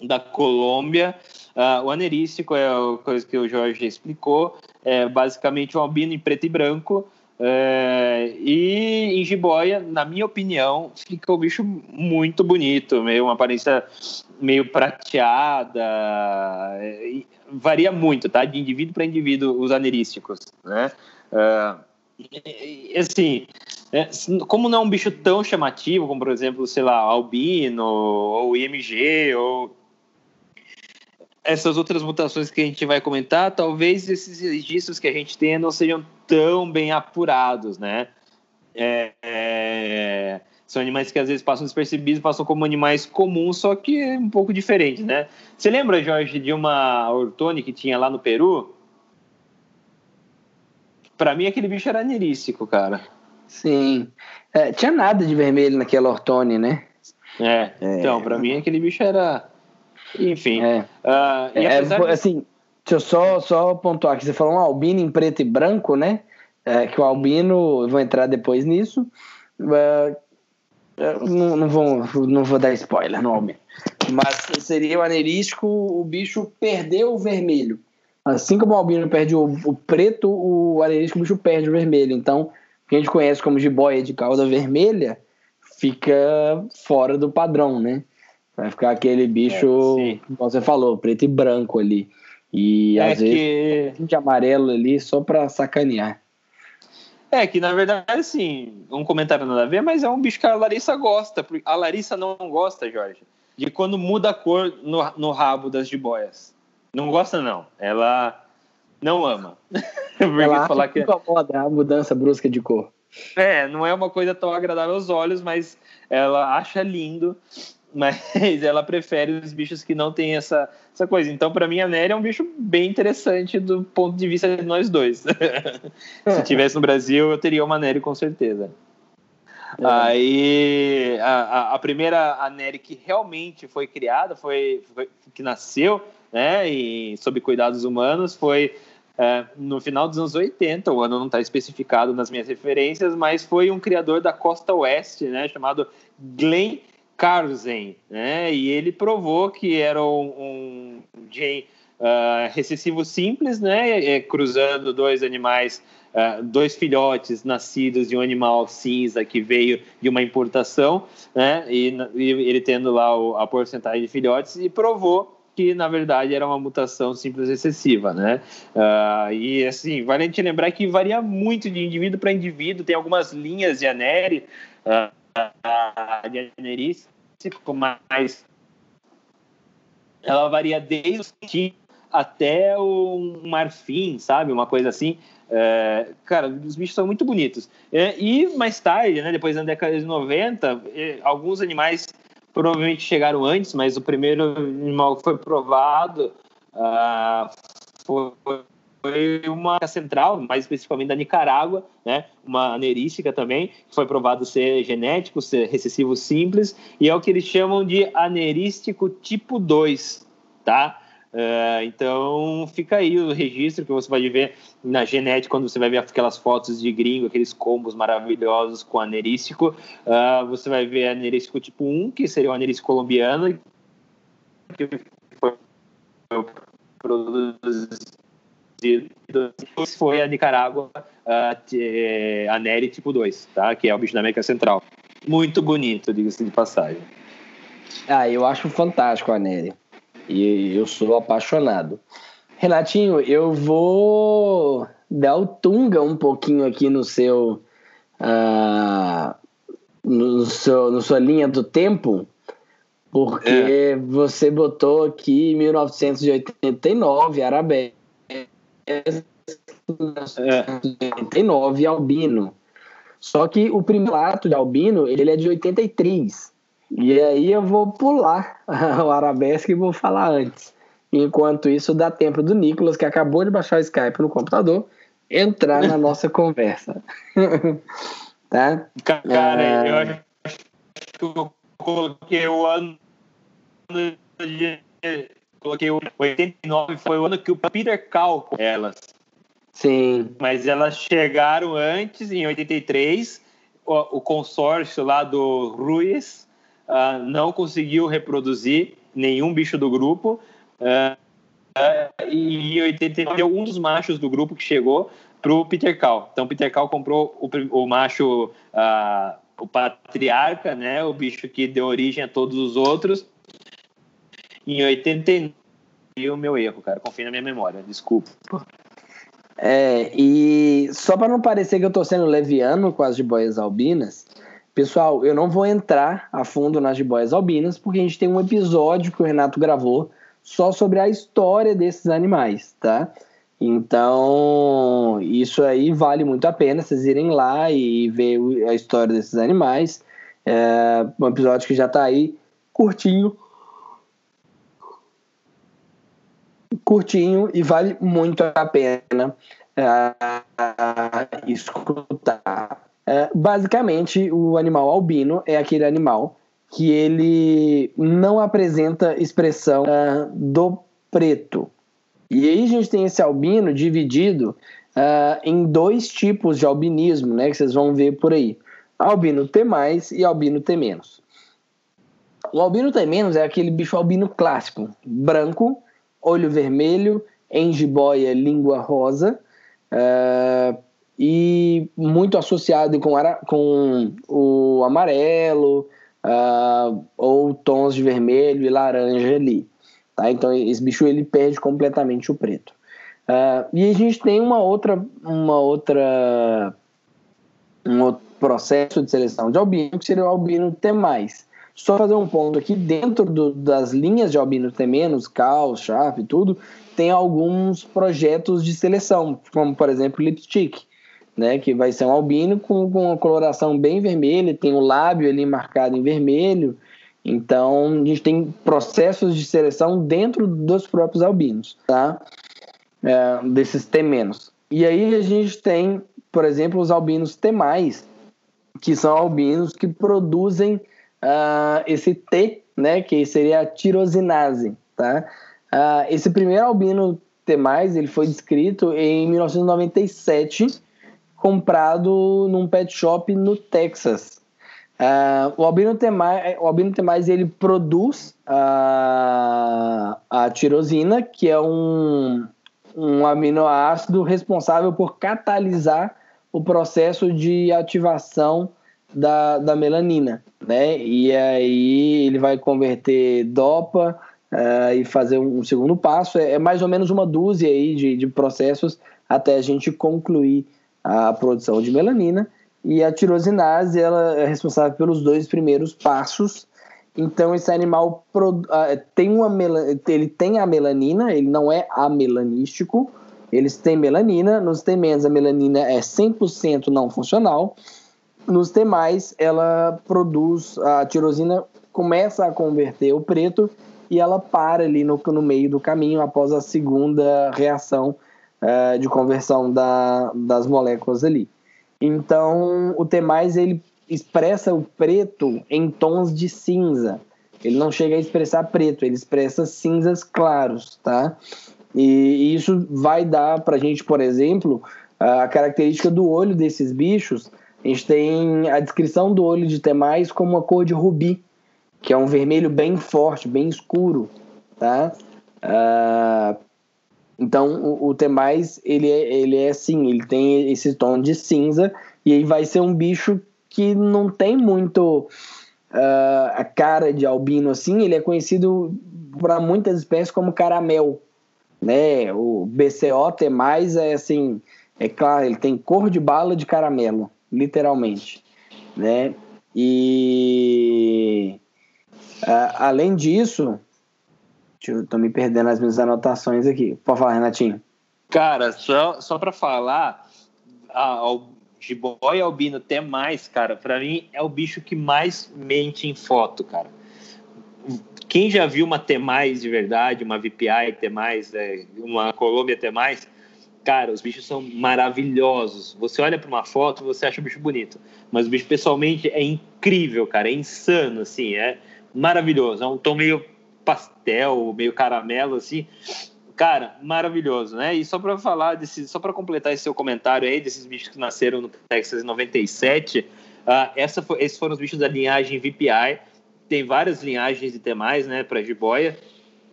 da Colômbia. Uh, o anerístico é a coisa que o Jorge explicou, é basicamente um albino em preto e branco. É, e em jiboia, na minha opinião, fica o bicho muito bonito, meio uma aparência meio prateada, é, varia muito, tá? De indivíduo para indivíduo, os anerísticos, né? Uh, assim, é, como não é um bicho tão chamativo, como por exemplo, sei lá, albino ou IMG ou essas outras mutações que a gente vai comentar, talvez esses registros que a gente tenha não sejam tão bem apurados, né? É, é, são animais que às vezes passam despercebidos, passam como animais comuns, só que é um pouco diferente, né? Você lembra, Jorge, de uma ortone que tinha lá no Peru? Para mim, aquele bicho era anerístico, cara. Sim. É, tinha nada de vermelho naquela ortone, né? É, é. então, para mim, aquele bicho era. Enfim. É. Uh, e é, de... Assim, deixa eu só, só pontuar que você falou um albino em preto e branco, né? É, que o albino, eu vou entrar depois nisso. Uh, não, não, vou, não vou dar spoiler no albino. Mas seria o anerístico, o bicho perdeu o vermelho. Assim como o albino perde o, o preto, o anerístico o bicho perde o vermelho. Então, o que a gente conhece como jiboia de cauda vermelha fica fora do padrão, né? Vai ficar aquele bicho, é, como você falou, preto e branco ali. E é às que... vezes de amarelo ali só pra sacanear. É, que na verdade, assim, um comentário nada a ver, mas é um bicho que a Larissa gosta. A Larissa não gosta, Jorge, de quando muda a cor no, no rabo das jiboias. Não gosta, não. Ela não ama. [laughs] Ela falar que incomoda a mudança brusca de cor. É, não é uma coisa tão agradável aos olhos, mas ela acha lindo. Mas ela prefere os bichos que não tem essa, essa coisa. Então, para mim, a Nery é um bicho bem interessante do ponto de vista de nós dois. [laughs] Se tivesse no Brasil, eu teria uma Nery com certeza. É. Aí a, a, primeira a Nery que realmente foi criada, foi, foi que nasceu, né, e sob cuidados humanos, foi é, no final dos anos 80, o ano não está especificado nas minhas referências, mas foi um criador da costa oeste, né, chamado Glenn Carlsen, né, e ele provou que era um, um gene uh, recessivo simples, né, é, cruzando dois animais Uh, dois filhotes nascidos de um animal cinza que veio de uma importação, né? E, e ele tendo lá o, a porcentagem de filhotes e provou que na verdade era uma mutação simples excessiva, né? Uh, e assim, vale a gente lembrar que varia muito de indivíduo para indivíduo, tem algumas linhas de anere, uh, de anerice, mas ela varia desde o até o marfim, sabe? Uma coisa assim. É, cara, os bichos são muito bonitos. É, e mais tarde, né, depois da década de 90, é, alguns animais provavelmente chegaram antes, mas o primeiro animal que foi provado uh, foi foi uma central, mais especificamente da Nicarágua, né? Uma anerística também, que foi provado ser genético, ser recessivo simples, e é o que eles chamam de anerístico tipo 2, tá? Uh, então fica aí o registro que você pode ver na genética quando você vai ver aquelas fotos de gringo, aqueles combos maravilhosos com anerístico. Uh, você vai ver anerístico tipo 1, que seria o anerístico colombiano, que foi produzido foi a Nicarágua, a, a Neri tipo 2, tá? que é o bicho da América Central. Muito bonito, diga-se de passagem. Ah, eu acho fantástico a Neri. E eu sou apaixonado. Renatinho, eu vou dar o tunga um pouquinho aqui no seu, uh, no seu, no sua linha do tempo, porque é. você botou aqui 1989, Arabé. É. 89, Albino. Só que o primeiro ato de Albino, ele é de 83. E aí eu vou pular o arabesque e vou falar antes. Enquanto isso, dá tempo do Nicolas, que acabou de baixar o Skype no computador, entrar na nossa conversa. tá? Cara, é... eu acho que eu coloquei o ano de... Coloquei o 89, foi o ano que o Peter Cal elas. Sim. Mas elas chegaram antes, em 83, o, o consórcio lá do Ruiz uh, não conseguiu reproduzir nenhum bicho do grupo. Uh, uh, e em 89, um dos machos do grupo que chegou para o Peter Cal. Então, Peter Cal comprou o, o macho, o patriarca, né, o bicho que deu origem a todos os outros. Em 89, o meu erro, cara. Confia na minha memória, desculpa. É, e só para não parecer que eu estou sendo leviano com as jiboias albinas, Pessoal, eu não vou entrar a fundo nas jiboias albinas, porque a gente tem um episódio que o Renato gravou só sobre a história desses animais, tá? Então, isso aí vale muito a pena vocês irem lá e ver a história desses animais. É um episódio que já tá aí curtinho. Curtinho e vale muito a pena uh, escutar. É, basicamente, o animal albino é aquele animal que ele não apresenta expressão uh, do preto. E aí a gente tem esse albino dividido uh, em dois tipos de albinismo, né, que vocês vão ver por aí. Albino T+, e albino T-. O albino T- é aquele bicho albino clássico, branco, olho vermelho, enjiboia, língua rosa, uh, e muito associado com, com o amarelo uh, ou tons de vermelho e laranja ali. Tá? Então esse bicho ele perde completamente o preto. Uh, e a gente tem uma outra, uma outra, um outro processo de seleção de albino que seria o albino T+. Só fazer um ponto aqui, dentro do, das linhas de albino T-, cal, sharp e tudo, tem alguns projetos de seleção, como por exemplo o lipstick, né, que vai ser um albino com, com uma coloração bem vermelha, tem o lábio ali marcado em vermelho. Então, a gente tem processos de seleção dentro dos próprios albinos, tá? É, desses T-. E aí a gente tem, por exemplo, os albinos T+, que são albinos que produzem uh, esse T, né, que seria a tirosinase, tá? Uh, esse primeiro albino T+, ele foi descrito em 1997 comprado num pet shop no Texas. Uh, o albino temais, o albino temais ele produz a, a tirosina, que é um, um aminoácido responsável por catalisar o processo de ativação da, da melanina, né? E aí ele vai converter DOPA uh, e fazer um, segundo passo. É, é, mais ou menos uma dúzia aí de, de processos até a gente concluir a produção de melanina e a tirosinase ela é responsável pelos dois primeiros passos. Então esse animal tem uma ele tem a melanina, ele não é amelanístico, eles têm melanina, nos temens a melanina é 100% não funcional. Nos demais ela produz a tirosina começa a converter o preto e ela para ali no, no meio do caminho após a segunda reação uh, de conversão da, das moléculas ali. Então, o T+, ele expressa o preto em tons de cinza. Ele não chega a expressar preto, ele expressa cinzas claros, tá? E isso vai dar para a gente, por exemplo, a característica do olho desses bichos. A gente tem a descrição do olho de Temais como uma cor de rubi, que é um vermelho bem forte, bem escuro, tá? Uh, então o, o Temais ele é, ele é assim, ele tem esse tom de cinza e aí vai ser um bicho que não tem muito uh, a cara de albino assim, ele é conhecido para muitas espécies como caramel, né? O BCO mais é assim, é claro, ele tem cor de bala de caramelo, literalmente, né? E uh, além disso, eu tô me perdendo as minhas anotações aqui. Pode falar, Renatinho. Cara, só, só para falar, a, Jiboia albino até mais, cara, para mim é o bicho que mais mente em foto, cara. Quem já viu uma T mais de verdade, uma VPI T mais, é, uma Colômbia T mais, cara, os bichos são maravilhosos. Você olha para uma foto, você acha o bicho bonito, mas o bicho pessoalmente é incrível, cara, é insano, assim, é maravilhoso. É um tom meio pastel, meio caramelo, assim. Cara, maravilhoso, né? E só para falar desse, só para completar esse seu comentário aí desses bichos que nasceram no Texas em 97, uh, essa foi, esses foram os bichos da linhagem VPI. Tem várias linhagens de temais, né, para jiboia.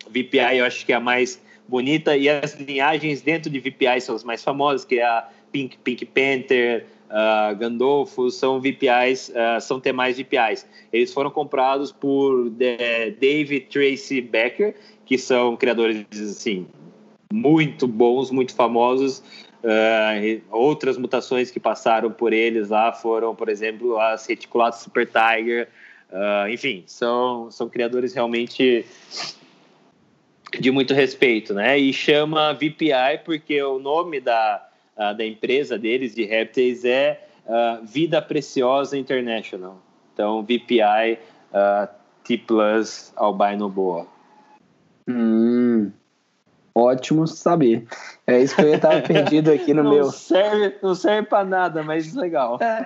VPI eu acho que é a mais bonita e as linhagens dentro de VPI são as mais famosas, que é a Pink Pink Panther, uh, Gandolfo, são VPIs, uh, são temais VPIs. Eles foram comprados por David Tracy Becker, que são criadores assim muito bons, muito famosos. Uh, outras mutações que passaram por eles lá foram, por exemplo, as reticulatas Super Tiger. Uh, enfim, são, são criadores realmente de muito respeito, né? E chama VPI porque o nome da, uh, da empresa deles de répteis é Vida Preciosa International. Então, VPI T Plus Albino Boa. Hum, ótimo saber. É isso que eu estava [laughs] perdido aqui no não meu. Serve, não serve para nada, mas legal. É,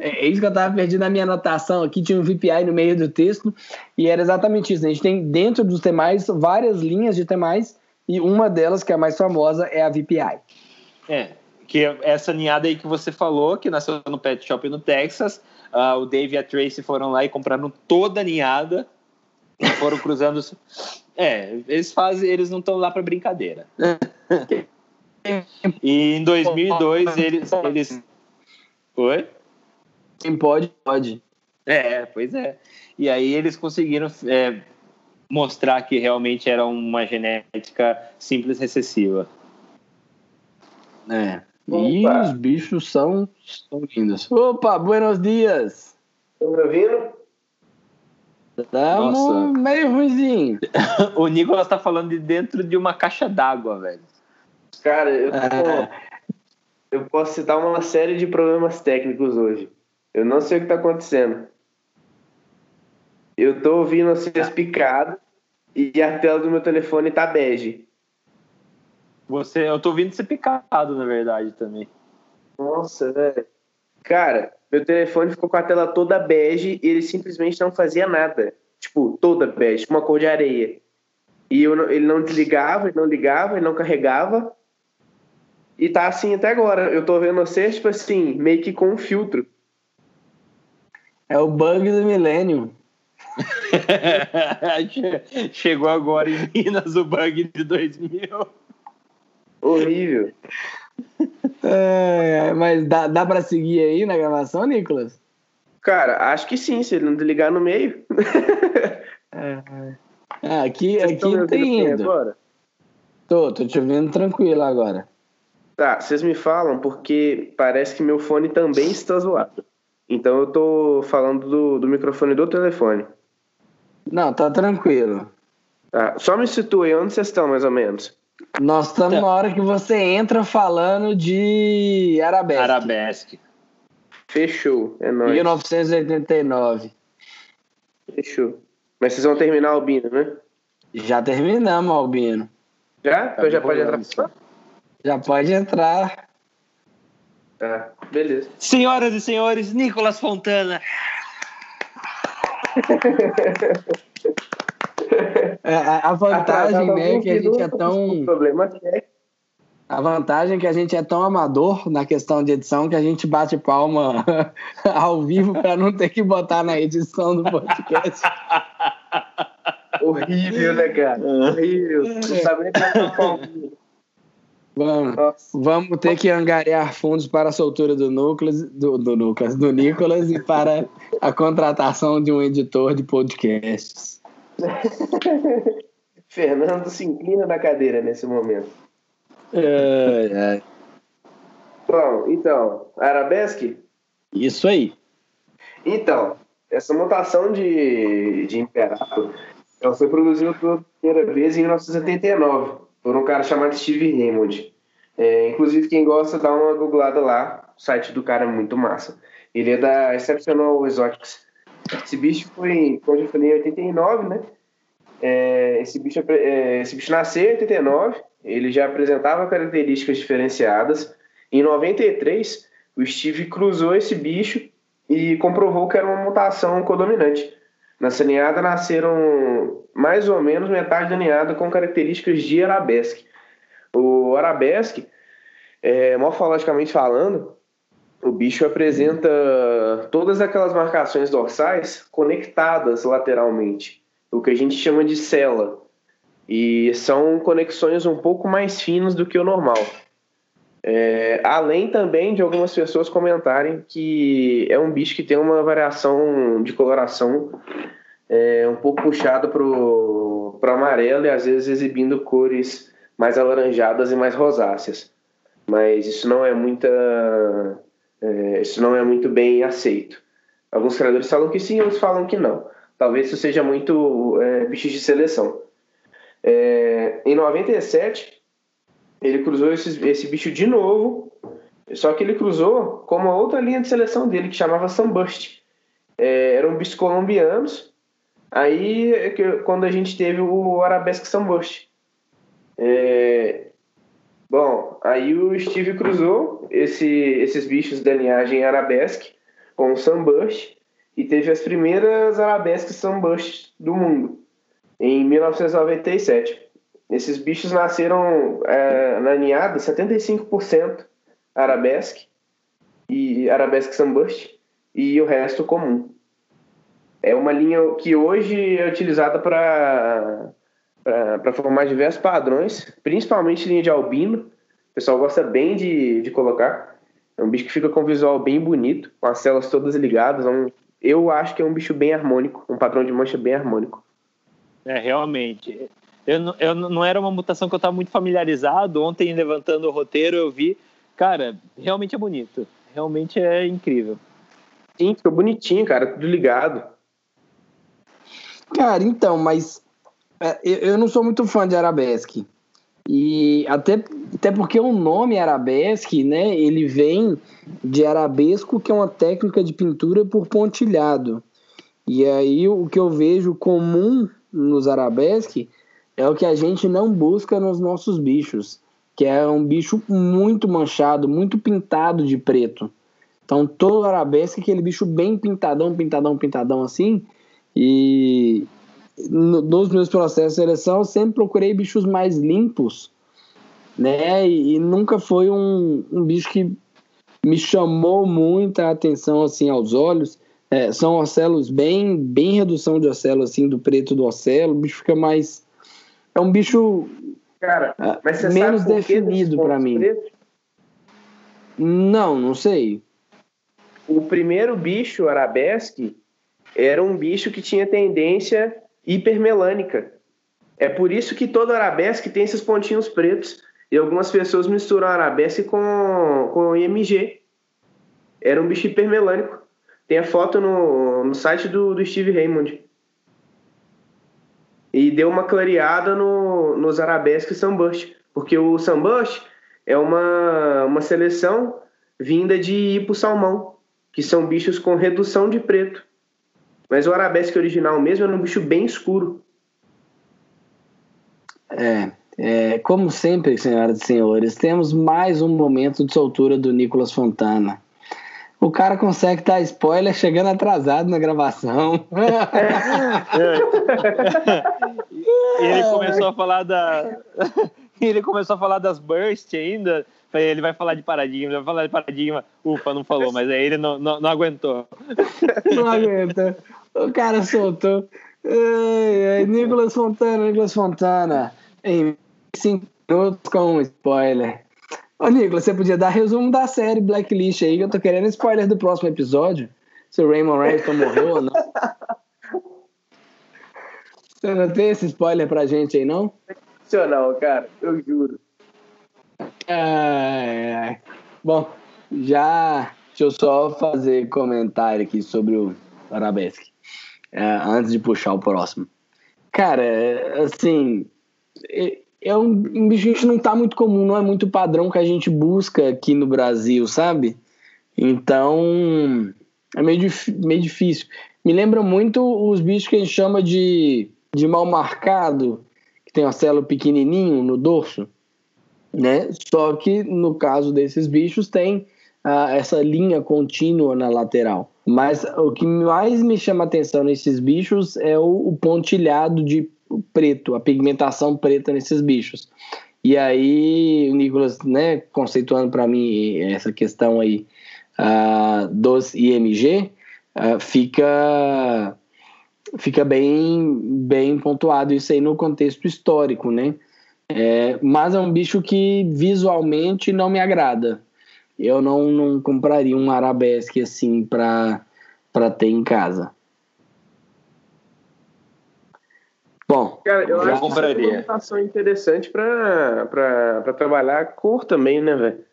é isso que eu estava perdido na minha anotação aqui. Tinha um VPI no meio do texto e era exatamente isso. A gente tem dentro dos temais várias linhas de temais e uma delas, que é a mais famosa, é a VPI. É, que é essa ninhada aí que você falou, que nasceu no Pet Shop no Texas. Uh, o Dave e a Tracy foram lá e compraram toda a ninhada. Foram cruzando é, eles fazem, eles não estão lá para brincadeira. e em 2002 eles, eles, oi? Quem pode pode. É, pois é. E aí eles conseguiram é, mostrar que realmente era uma genética simples recessiva. É. E os bichos são, são lindos. Opa, buenos dias! Estão me ouvindo? Tamo meio ruimzinho. [laughs] o Nicolas tá falando de dentro de uma caixa d'água, velho. Cara, eu, é. eu posso citar uma série de problemas técnicos hoje. Eu não sei o que tá acontecendo. Eu tô ouvindo vocês picado e a tela do meu telefone tá bege. Você, eu tô ouvindo você picado, na verdade, também. Nossa, velho. Cara, meu telefone ficou com a tela toda bege e ele simplesmente não fazia nada. Tipo, toda bege, uma cor de areia. E eu, ele não desligava, ele não ligava, ele não carregava. E tá assim até agora. Eu tô vendo você, tipo assim, meio que com um filtro. É o bug do milênio. [laughs] Chegou agora em Minas o bug de 2000. Horrível. É, mas dá, dá pra seguir aí na gravação, Nicolas? Cara, acho que sim, se ele não desligar no meio. [laughs] é, é. aqui, Vocês aqui tem indo. Agora? Tô, tô te ouvindo tranquilo agora. Tá, vocês me falam porque parece que meu fone também está zoado. Então eu tô falando do, do microfone do telefone. Não, tá tranquilo. Tá, só me situe onde vocês estão, mais ou menos. Nós estamos então, na hora que você entra falando de Arabesque. Arabesque. Fechou, é nóis. 1989. Fechou. Mas vocês vão terminar Albino, né? Já terminamos, Albino. Já? Então já pode entrar. Já pode entrar. Ah, beleza. Senhoras e senhores, Nicolas Fontana. [laughs] É, a, a vantagem, né, que a gente é tão. Problema é A vantagem é que a gente é tão amador na questão de edição que a gente bate palma [laughs] ao vivo para não ter que botar na edição do podcast. horrível, né, cara? Horrível. Não sabe nem palminha. Vamos, Nossa. vamos ter que angariar fundos para a soltura do Núcleos, do, do Núcleos, do Nicolas e para a contratação de um editor de podcasts. [laughs] Fernando se inclina na cadeira nesse momento. Ai. Bom, então, arabesque? Isso aí. Então, essa mutação de, de imperador ela foi produzida pela primeira vez em 1979 por um cara chamado Steve Raymond. É, inclusive, quem gosta, dá uma googlada lá. O site do cara é muito massa. Ele é da Exceptional Exotics. Esse bicho foi, como eu falei, em 89, né? É, esse, bicho, é, esse bicho nasceu em 89, ele já apresentava características diferenciadas. Em 93, o Steve cruzou esse bicho e comprovou que era uma mutação codominante. Nessa ninhada nasceram mais ou menos metade da ninhada com características de arabesque. O arabesque, é, morfologicamente falando, o bicho apresenta todas aquelas marcações dorsais conectadas lateralmente, o que a gente chama de cela. E são conexões um pouco mais finas do que o normal. É, além também de algumas pessoas comentarem que é um bicho que tem uma variação de coloração é, um pouco puxada para o amarelo e às vezes exibindo cores mais alaranjadas e mais rosáceas. Mas isso não é muita, é, isso não é muito bem aceito. Alguns criadores falam que sim, outros falam que não. Talvez isso seja muito é, bicho de seleção. É, em 97, ele cruzou esse, esse bicho de novo, só que ele cruzou com uma outra linha de seleção dele, que chamava Sunburst. É, eram bichos colombianos. Aí, é quando a gente teve o Arabesque Sunburst. É, bom, aí o Steve cruzou esse, esses bichos da linhagem Arabesque com o Sunburst e teve as primeiras Arabesques Sunburst do mundo, em 1997. Esses bichos nasceram é, na ninhada 75% arabesque e arabesque sunburst e o resto comum. É uma linha que hoje é utilizada para para formar diversos padrões, principalmente linha de albino. O pessoal gosta bem de, de colocar. É um bicho que fica com um visual bem bonito, com as células todas ligadas. É um- eu acho que é um bicho bem harmônico, um padrão de mancha bem harmônico. É, realmente. Eu, não- eu não não era uma mutação que eu estava muito familiarizado. Ontem, levantando o roteiro, eu vi. Cara, realmente é bonito. Realmente é incrível. Sim, ficou bonitinho, cara, tudo ligado. Cara, então, mas é, eu, não sou muito fã de arabesque. E até, até porque o nome arabesque, né, ele vem de arabesco, que é uma técnica de pintura por pontilhado. E aí o que eu vejo comum nos arabesque é o que a gente não busca nos nossos bichos, que é um bicho muito manchado, muito pintado de preto. Então todo arabesque é aquele bicho bem pintadão, pintadão, pintadão assim. E nos meus processos de seleção eu sempre procurei bichos mais limpos, né? E, e nunca foi um, um bicho que me chamou muita atenção assim aos olhos. É, são ocelos bem, bem redução de ocelo assim do preto do ocelo. O bicho fica mais é um bicho Cara, Ah, mas você menos sabe definido pontos mim. pretos? não, não sei. O primeiro bicho arabesque era um bicho que tinha tendência hipermelânica. É por isso que todo arabesque tem esses pontinhos pretos. E algumas pessoas misturam arabesque com, com IMG. Era um bicho hipermelânico. Tem a foto no, no site do, do Steve Raymond. E deu uma clareada no, nos arabesques Sunburst. Porque o Sunburst é uma, uma seleção vinda de hipo-salmão que são bichos com redução de preto. Mas o arabesque original mesmo era um bicho bem escuro. É, É, como sempre, senhoras e senhores, temos mais um momento de soltura do Nicolas Fontana. O cara consegue dar spoiler chegando atrasado na gravação. [laughs] ele começou a falar da. [laughs] ele começou a falar das burst ainda. Ele vai falar de paradigma, vai falar de paradigma. Ufa, não falou, mas aí ele não, não, não aguentou. Não aguenta. O cara soltou. Ei, ei, Nicolas Fontana, Nicolas Fontana. Em cinco minutos com um spoiler. Ô, Nicolas, você podia dar resumo da série Blacklist aí, que eu tô querendo spoiler do próximo episódio. Se o Raymond Reiston morreu ou não. Você não tem esse spoiler pra gente aí, não? Sensacional, cara, eu juro. Ai, ai. Bom, já deixa eu só fazer comentário aqui sobre o Arabesque. É, antes de puxar o próximo. Cara, assim, é um, um bicho que não tá muito comum, não é muito padrão que a gente busca aqui no Brasil, sabe? Então, é meio, meio difícil. Me lembra muito os bichos que a gente chama de, de mal marcado, que tem uma célula pequenininho no dorso, né? Só que no caso desses bichos tem ah, essa linha contínua na lateral. Mas o que mais me chama atenção nesses bichos é o, o pontilhado de preto, a pigmentação preta nesses bichos. E aí, o Nicolas, né, conceituando para mim essa questão aí uh, dos IMG, uh, ah, fica fica bem bem pontuado isso aí no contexto histórico, né? É, mas é um bicho que visualmente não me agrada. Eu não, não compraria um arabesque assim para ter em casa. Bom, Cara, eu acho compraria. que é uma interessante para trabalhar a cor também, né, velho?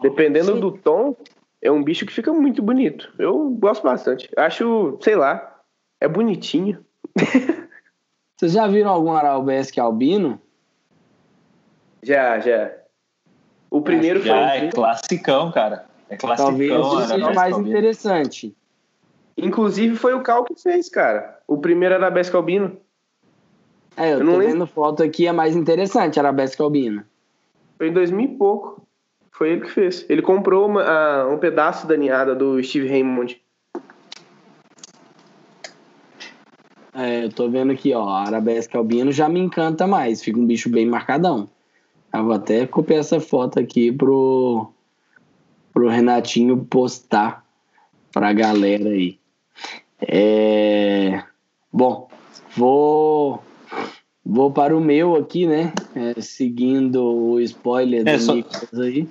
Dependendo Sim. do tom, é um bicho que fica muito bonito. Eu gosto bastante. Acho, sei lá, é bonitinho. [laughs] Vocês já viram algum arabesque albino? Já, já. O primeiro já foi. é classicão, cara. É classicão. Talvez seja mais albino. interessante. Inclusive foi o Cal que fez, cara. O primeiro arabesque albino. É, eu, eu tô vendo foto aqui, é mais interessante, Arabesque Albina. Foi em 2000 e pouco. Foi ele que fez. Ele comprou uma, a, um pedaço da ninhada do Steve Raymond. É, eu tô vendo aqui, ó, Arabesque Albino já me encanta mais, fica um bicho bem marcadão. Eu vou até copiar essa foto aqui pro, pro Renatinho postar pra galera aí. É... Bom, vou Vou para o meu aqui, né? É, seguindo o spoiler é, do só, Nicolas aí.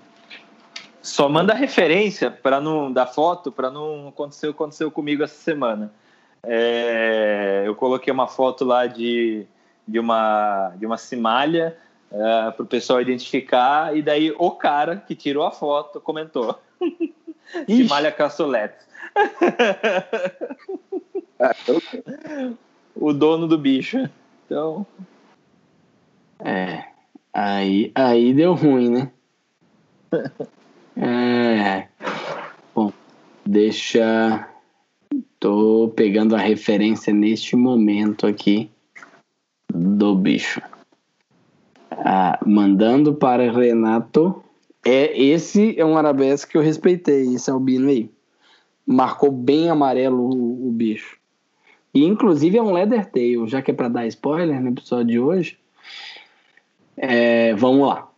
Só manda referência para não da foto para não acontecer o que aconteceu comigo essa semana. É, eu coloquei uma foto lá de, de uma de uma cimalha é, para o pessoal identificar e daí o cara que tirou a foto comentou [laughs] cimalha caçolete. Ah, o dono do bicho. Então. É. Aí, aí deu ruim, né? É. Bom, deixa. Tô pegando a referência neste momento aqui do bicho. Ah, mandando para Renato. É, esse é um arabesque que eu respeitei, esse albino aí. Marcou bem amarelo o, o bicho. E inclusive é um Leathertail, já que é para dar spoiler no episódio de hoje. É, vamos lá.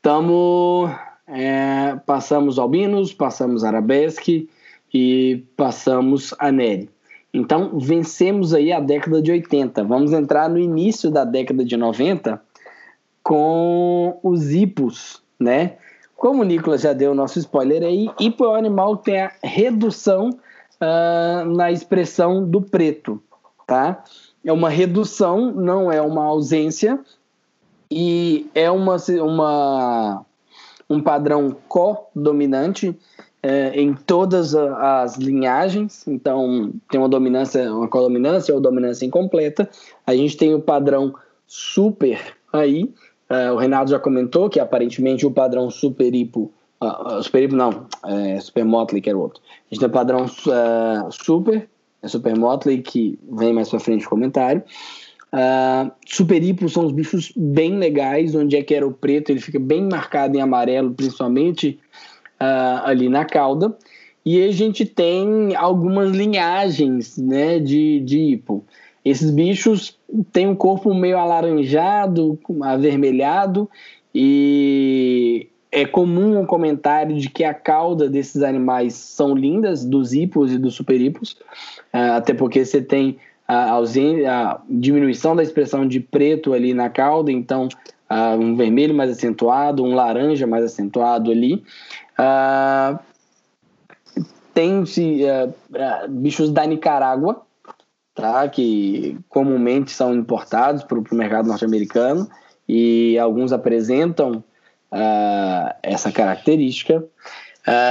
Tamo, é, passamos Albinos, passamos Arabesque e passamos a Neri. Então vencemos aí a década de 80. Vamos entrar no início da década de 90 com os hipos, né? Como o Nicolas já deu o nosso spoiler aí, hipo é o animal que tem a redução uh, na expressão do preto, tá? É uma redução, não é uma ausência, e é uma, uma, um padrão co-dominante é, em todas as linhagens, então tem uma dominância, uma codominância ou dominância incompleta. A gente tem o padrão super aí, uh, o Renato já comentou que aparentemente o padrão super hipo Uh, super não, é, Super Motley que era o outro. A gente tem o padrão uh, Super, é Super Motley, que vem mais pra frente no comentário. Uh, super hipo são os bichos bem legais, onde é que era o preto, ele fica bem marcado em amarelo, principalmente uh, ali na cauda. E a gente tem algumas linhagens né, de, de hipo. Esses bichos têm um corpo meio alaranjado, avermelhado, e é comum um comentário de que a cauda desses animais são lindas, dos hipos e dos superhipos, uh, até porque você tem a, ausência, a diminuição da expressão de preto ali na cauda, então uh, um vermelho mais acentuado, um laranja mais acentuado ali. Uh, tem uh, bichos da Nicarágua, tá? que comumente são importados para o mercado norte-americano e alguns apresentam essa característica.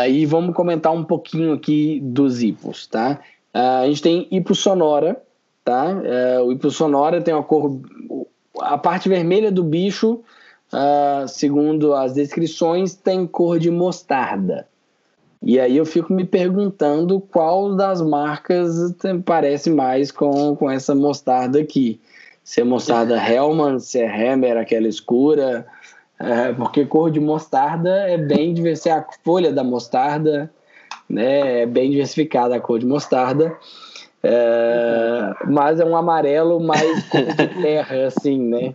e vamos comentar um pouquinho aqui dos hipos. Tá? a gente tem hipo sonora, tá? O hipo sonora tem uma cor. A parte vermelha do bicho, uh, segundo as descrições, tem cor de mostarda. E aí eu fico me perguntando qual das marcas parece mais com, com essa mostarda aqui. Se é mostarda [laughs] Hellman, se é Hammer, aquela escura. É, porque cor de mostarda é bem diversificada. A folha da mostarda né, é bem diversificada a cor de mostarda. É, mas é um amarelo mais de terra, assim, né?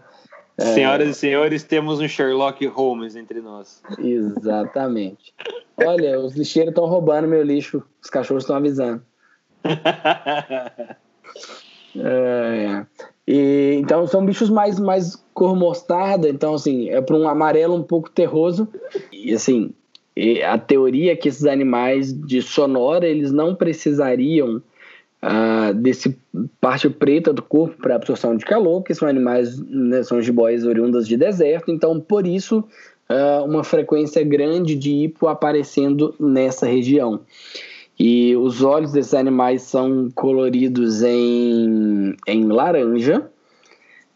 É, Senhoras e senhores, temos um Sherlock Holmes entre nós. Exatamente. Olha, os lixeiros estão roubando meu lixo, os cachorros estão avisando. [laughs] é, e, então são bichos mais, mais cor mostarda, então assim, é para um amarelo um pouco terroso. E assim, a teoria é que esses animais de sonora, eles não precisariam uh, desse parte preta do corpo para absorção de calor, que são animais, né, são jiboias oriundas de deserto, então por isso uh, uma frequência grande de hipo aparecendo nessa região. E os olhos desses animais são coloridos em, em laranja,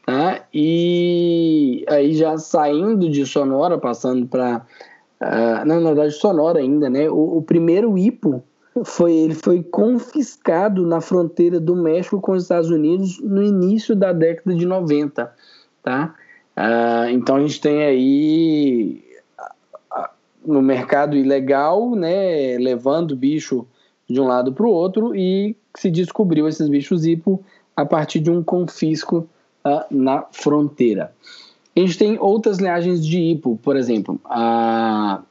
tá? E aí já saindo de Sonora, passando para. Ah, na verdade, Sonora ainda, né? O, o primeiro hipo foi ele foi confiscado na fronteira do México com os Estados Unidos no início da década de 90, tá? Ah, então a gente tem aí no mercado ilegal, né, levando bicho de um lado para o outro e se descobriu esses bichos hipo a partir de um confisco uh, na fronteira. A gente tem outras linhagens de hipo, por exemplo, a,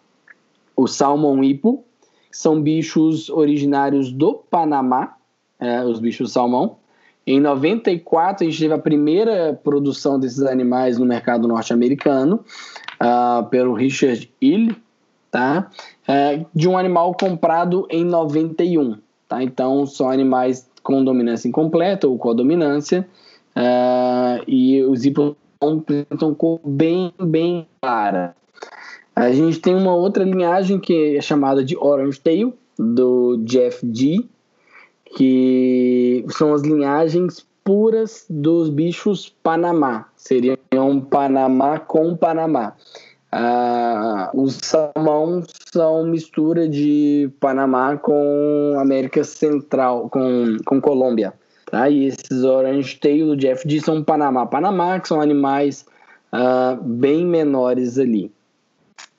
o salmão hipo, são bichos originários do Panamá, é, os bichos salmão. Em 94, a gente teve a primeira produção desses animais no mercado norte-americano, uh, pelo Richard Hill, tá? É, de um animal comprado em 91. Tá? Então, são animais com dominância incompleta ou codominância, uh, e os hipos apresentam cor bem, bem clara. A gente tem uma outra linhagem que é chamada de Orange Tail, do Jeff G, que são as linhagens puras dos bichos Panamá. Seriam Panamá com Panamá. Ah, os salmão são mistura de Panamá com América Central, com, com Colômbia. Tá? E esses Orange Tail do Jeff G são Panamá. Panamá, que são animais ah, bem menores ali.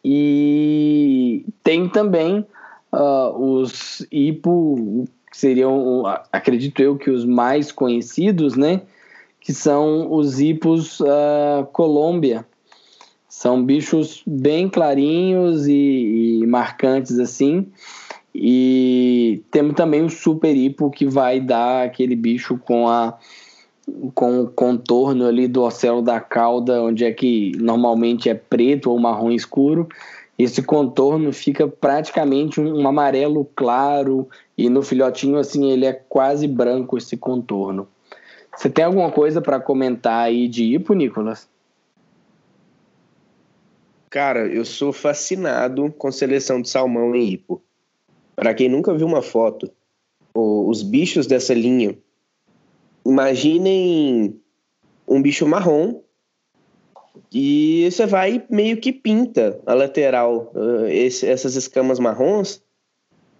E tem também uh, os hipo, que seriam, acredito eu, que os mais conhecidos, né? Que são os hipos uh, Colômbia. São bichos bem clarinhos e, e marcantes assim. E temos também o super hipo que vai dar aquele bicho com a com o contorno ali do ocelo da cauda, onde é que normalmente é preto ou marrom escuro, esse contorno fica praticamente um, amarelo claro e no filhotinho assim ele é quase branco esse contorno. Você tem alguma coisa para comentar aí de hipo, Nicolas? Cara, eu sou fascinado com seleção de salmão em hipo. Para quem nunca viu uma foto, os bichos dessa linha imaginem um bicho marrom e você vai meio que pinta a lateral, uh, esse, essas escamas marrons,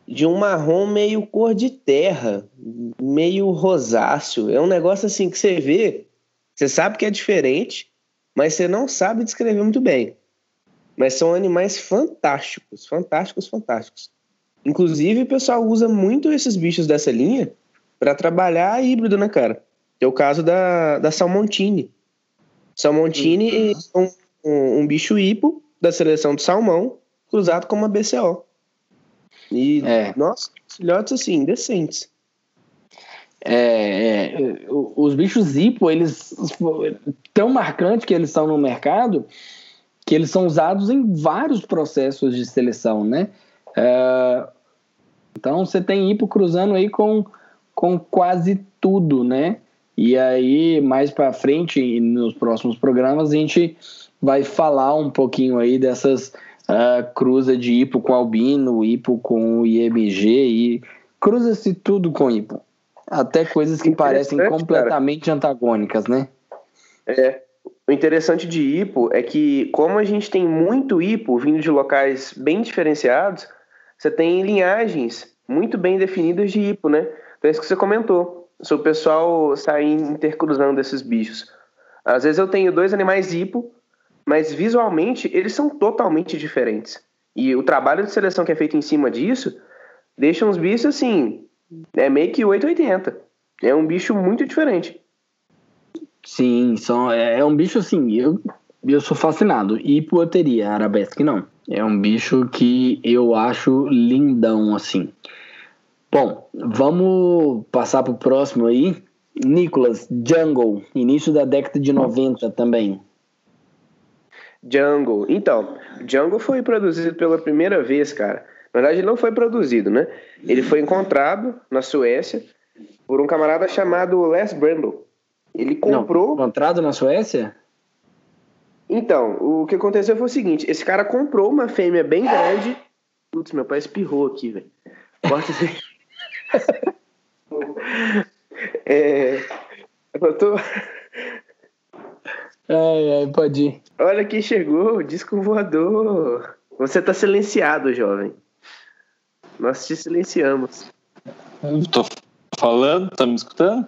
de um marrom meio cor de terra, meio rosáceo. É um negócio assim que você vê, Você sabe que é diferente, mas você não sabe descrever muito bem. Mas são animais fantásticos, fantásticos, fantásticos. Inclusive, o pessoal usa muito esses bichos dessa linha para trabalhar híbrido, né, cara? Que é o caso da, da. Salmontine uhum. é um, um, um, bicho hipo da seleção do salmão, cruzado com uma BCO. E, é. nossa, filhotes assim, decentes. É, é, os bichos hipo, eles tão marcantes que eles são no mercado, que eles são usados em vários processos de seleção, né? É, então você tem hipo cruzando aí com, com quase tudo, né? E aí, mais para frente, nos próximos programas, a gente vai falar um pouquinho aí dessas uh, cruzas de hipo com albino, hipo com IMG, e cruza-se tudo com hipo. Até coisas que parecem completamente cara. antagônicas, né? É. O interessante de hipo é que, como a gente tem muito hipo vindo de locais bem diferenciados, você tem linhagens muito bem definidas de hipo, né? Então é isso que você comentou. Se o pessoal sair intercruzando esses bichos. Às vezes eu tenho dois animais hipo, mas visualmente eles são totalmente diferentes. E o trabalho de seleção que é feito em cima disso deixa uns bichos assim, é meio que 880. É um bicho muito diferente. Sim, são, é, é um bicho assim, eu, eu sou fascinado. Hipoteria, arabesque não. É um bicho que eu acho lindão, assim. Bom, vamos passar pro próximo aí. Nicolas, Jungle, início da década de 90 também. Jungle. Então, Jungle foi produzido pela primeira vez, cara. Na verdade, não foi produzido, né? Ele foi encontrado na Suécia por um camarada chamado Les Brandle. Ele comprou. Não, encontrado na Suécia? Então, o que aconteceu foi o seguinte: esse cara comprou uma fêmea bem grande. Putz, meu pai espirrou aqui, velho. Corta [laughs] é. Eu tô. Ai, ai, pode ir. Olha quem chegou, disco voador. Você tá silenciado, jovem. Nós te silenciamos. tô falando, tá me escutando?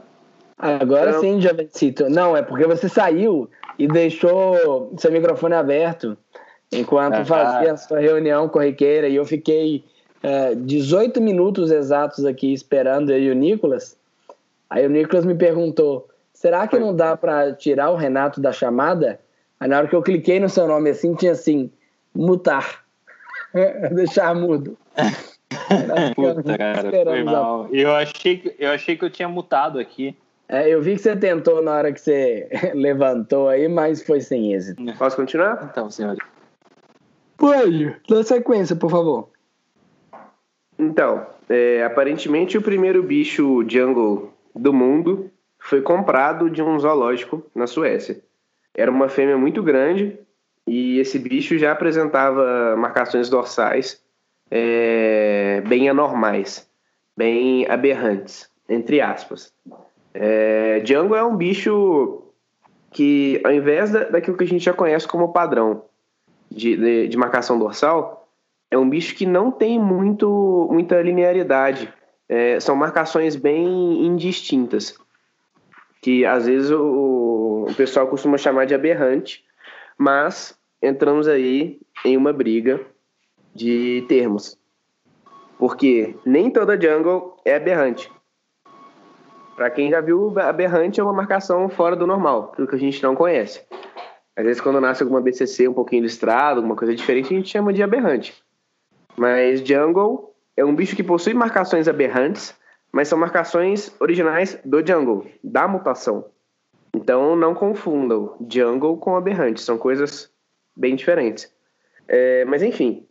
Agora Não. sim, Jovencito. Não, é porque você saiu e deixou seu microfone aberto enquanto ah, fazia a sua reunião corriqueira e eu fiquei é, 18 minutos exatos aqui esperando eu e o Nicolas. Aí o Nicolas me perguntou: será que não dá para tirar o Renato da chamada? Aí na hora que eu cliquei no seu nome assim, tinha assim: mutar. [laughs] Deixar mudo. [laughs] Puta, cara, foi mal. Eu achei, que, eu achei que eu tinha mutado aqui. É, eu vi que você tentou na hora que você [laughs] levantou aí, mas foi sem êxito. Posso continuar? Então, senhor. Pode, dá sequência, por favor. Então, é, aparentemente o primeiro bicho jungle do mundo foi comprado de um zoológico na Suécia. Era uma fêmea muito grande e esse bicho já apresentava marcações dorsais é, bem anormais, bem aberrantes, entre aspas. É, Django é um bicho que, ao invés da, daquilo que a gente já conhece como padrão de, de, de marcação dorsal, é um bicho que não tem muito, muita linearidade. É, são marcações bem indistintas, que às vezes o, o pessoal costuma chamar de aberrante, mas entramos aí em uma briga de termos. Porque nem toda jungle é aberrante. Para quem já viu, aberrante é uma marcação fora do normal, aquilo que a gente não conhece. Às vezes, quando nasce alguma BCC um pouquinho listrado, alguma coisa diferente, a gente chama de aberrante. Mas jungle é um bicho que possui marcações aberrantes, mas são marcações originais do jungle, da mutação. Então, não confundam jungle com aberrante, são coisas bem diferentes. É, mas, enfim,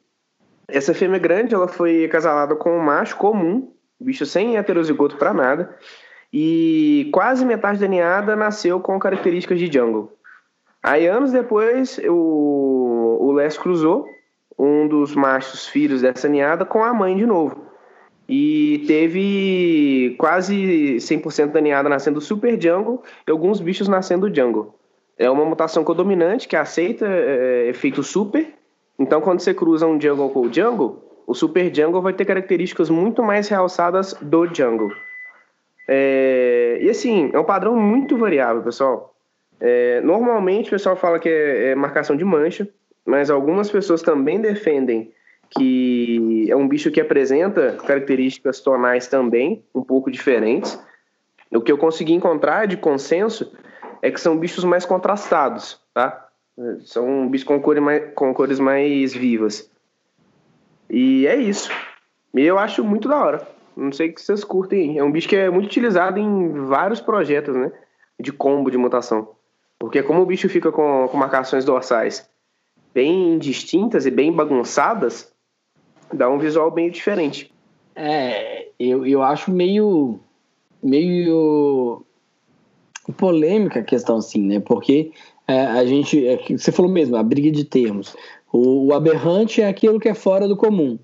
essa fêmea grande, ela foi casalada com um macho comum, bicho sem heterozigoto para nada, e quase metade da ninhada nasceu com características de jungle. Aí, anos depois, o, o Les cruzou um dos machos filhos dessa ninhada com a mãe de novo. E teve quase 100% da ninhada nascendo super jungle e alguns bichos nascendo jungle. É uma mutação codominante que aceita é, efeito super então, quando você cruza um jungle com o jungle, o super jungle vai ter características muito mais realçadas do jungle. É... E assim, é um padrão muito variável, pessoal. É, normalmente o pessoal fala que é, é marcação de mancha, mas algumas pessoas também defendem que é um bicho que apresenta características tonais também, um pouco diferentes. O que eu consegui encontrar de consenso é que são bichos mais contrastados, tá? São bichos com, cor mais, com cores mais vivas. E é isso. E eu acho muito da hora. Não sei que vocês curtem. É um bicho que é muito utilizado em vários projetos, né? De combo de mutação. Porque como o bicho fica com, com marcações dorsais bem distintas e bem bagunçadas, dá um visual bem diferente. É, eu, eu acho meio meio polêmica a questão assim, né? Porque é, a gente, é, você falou mesmo, a briga de termos. O, o aberrante é aquilo que é fora do comum.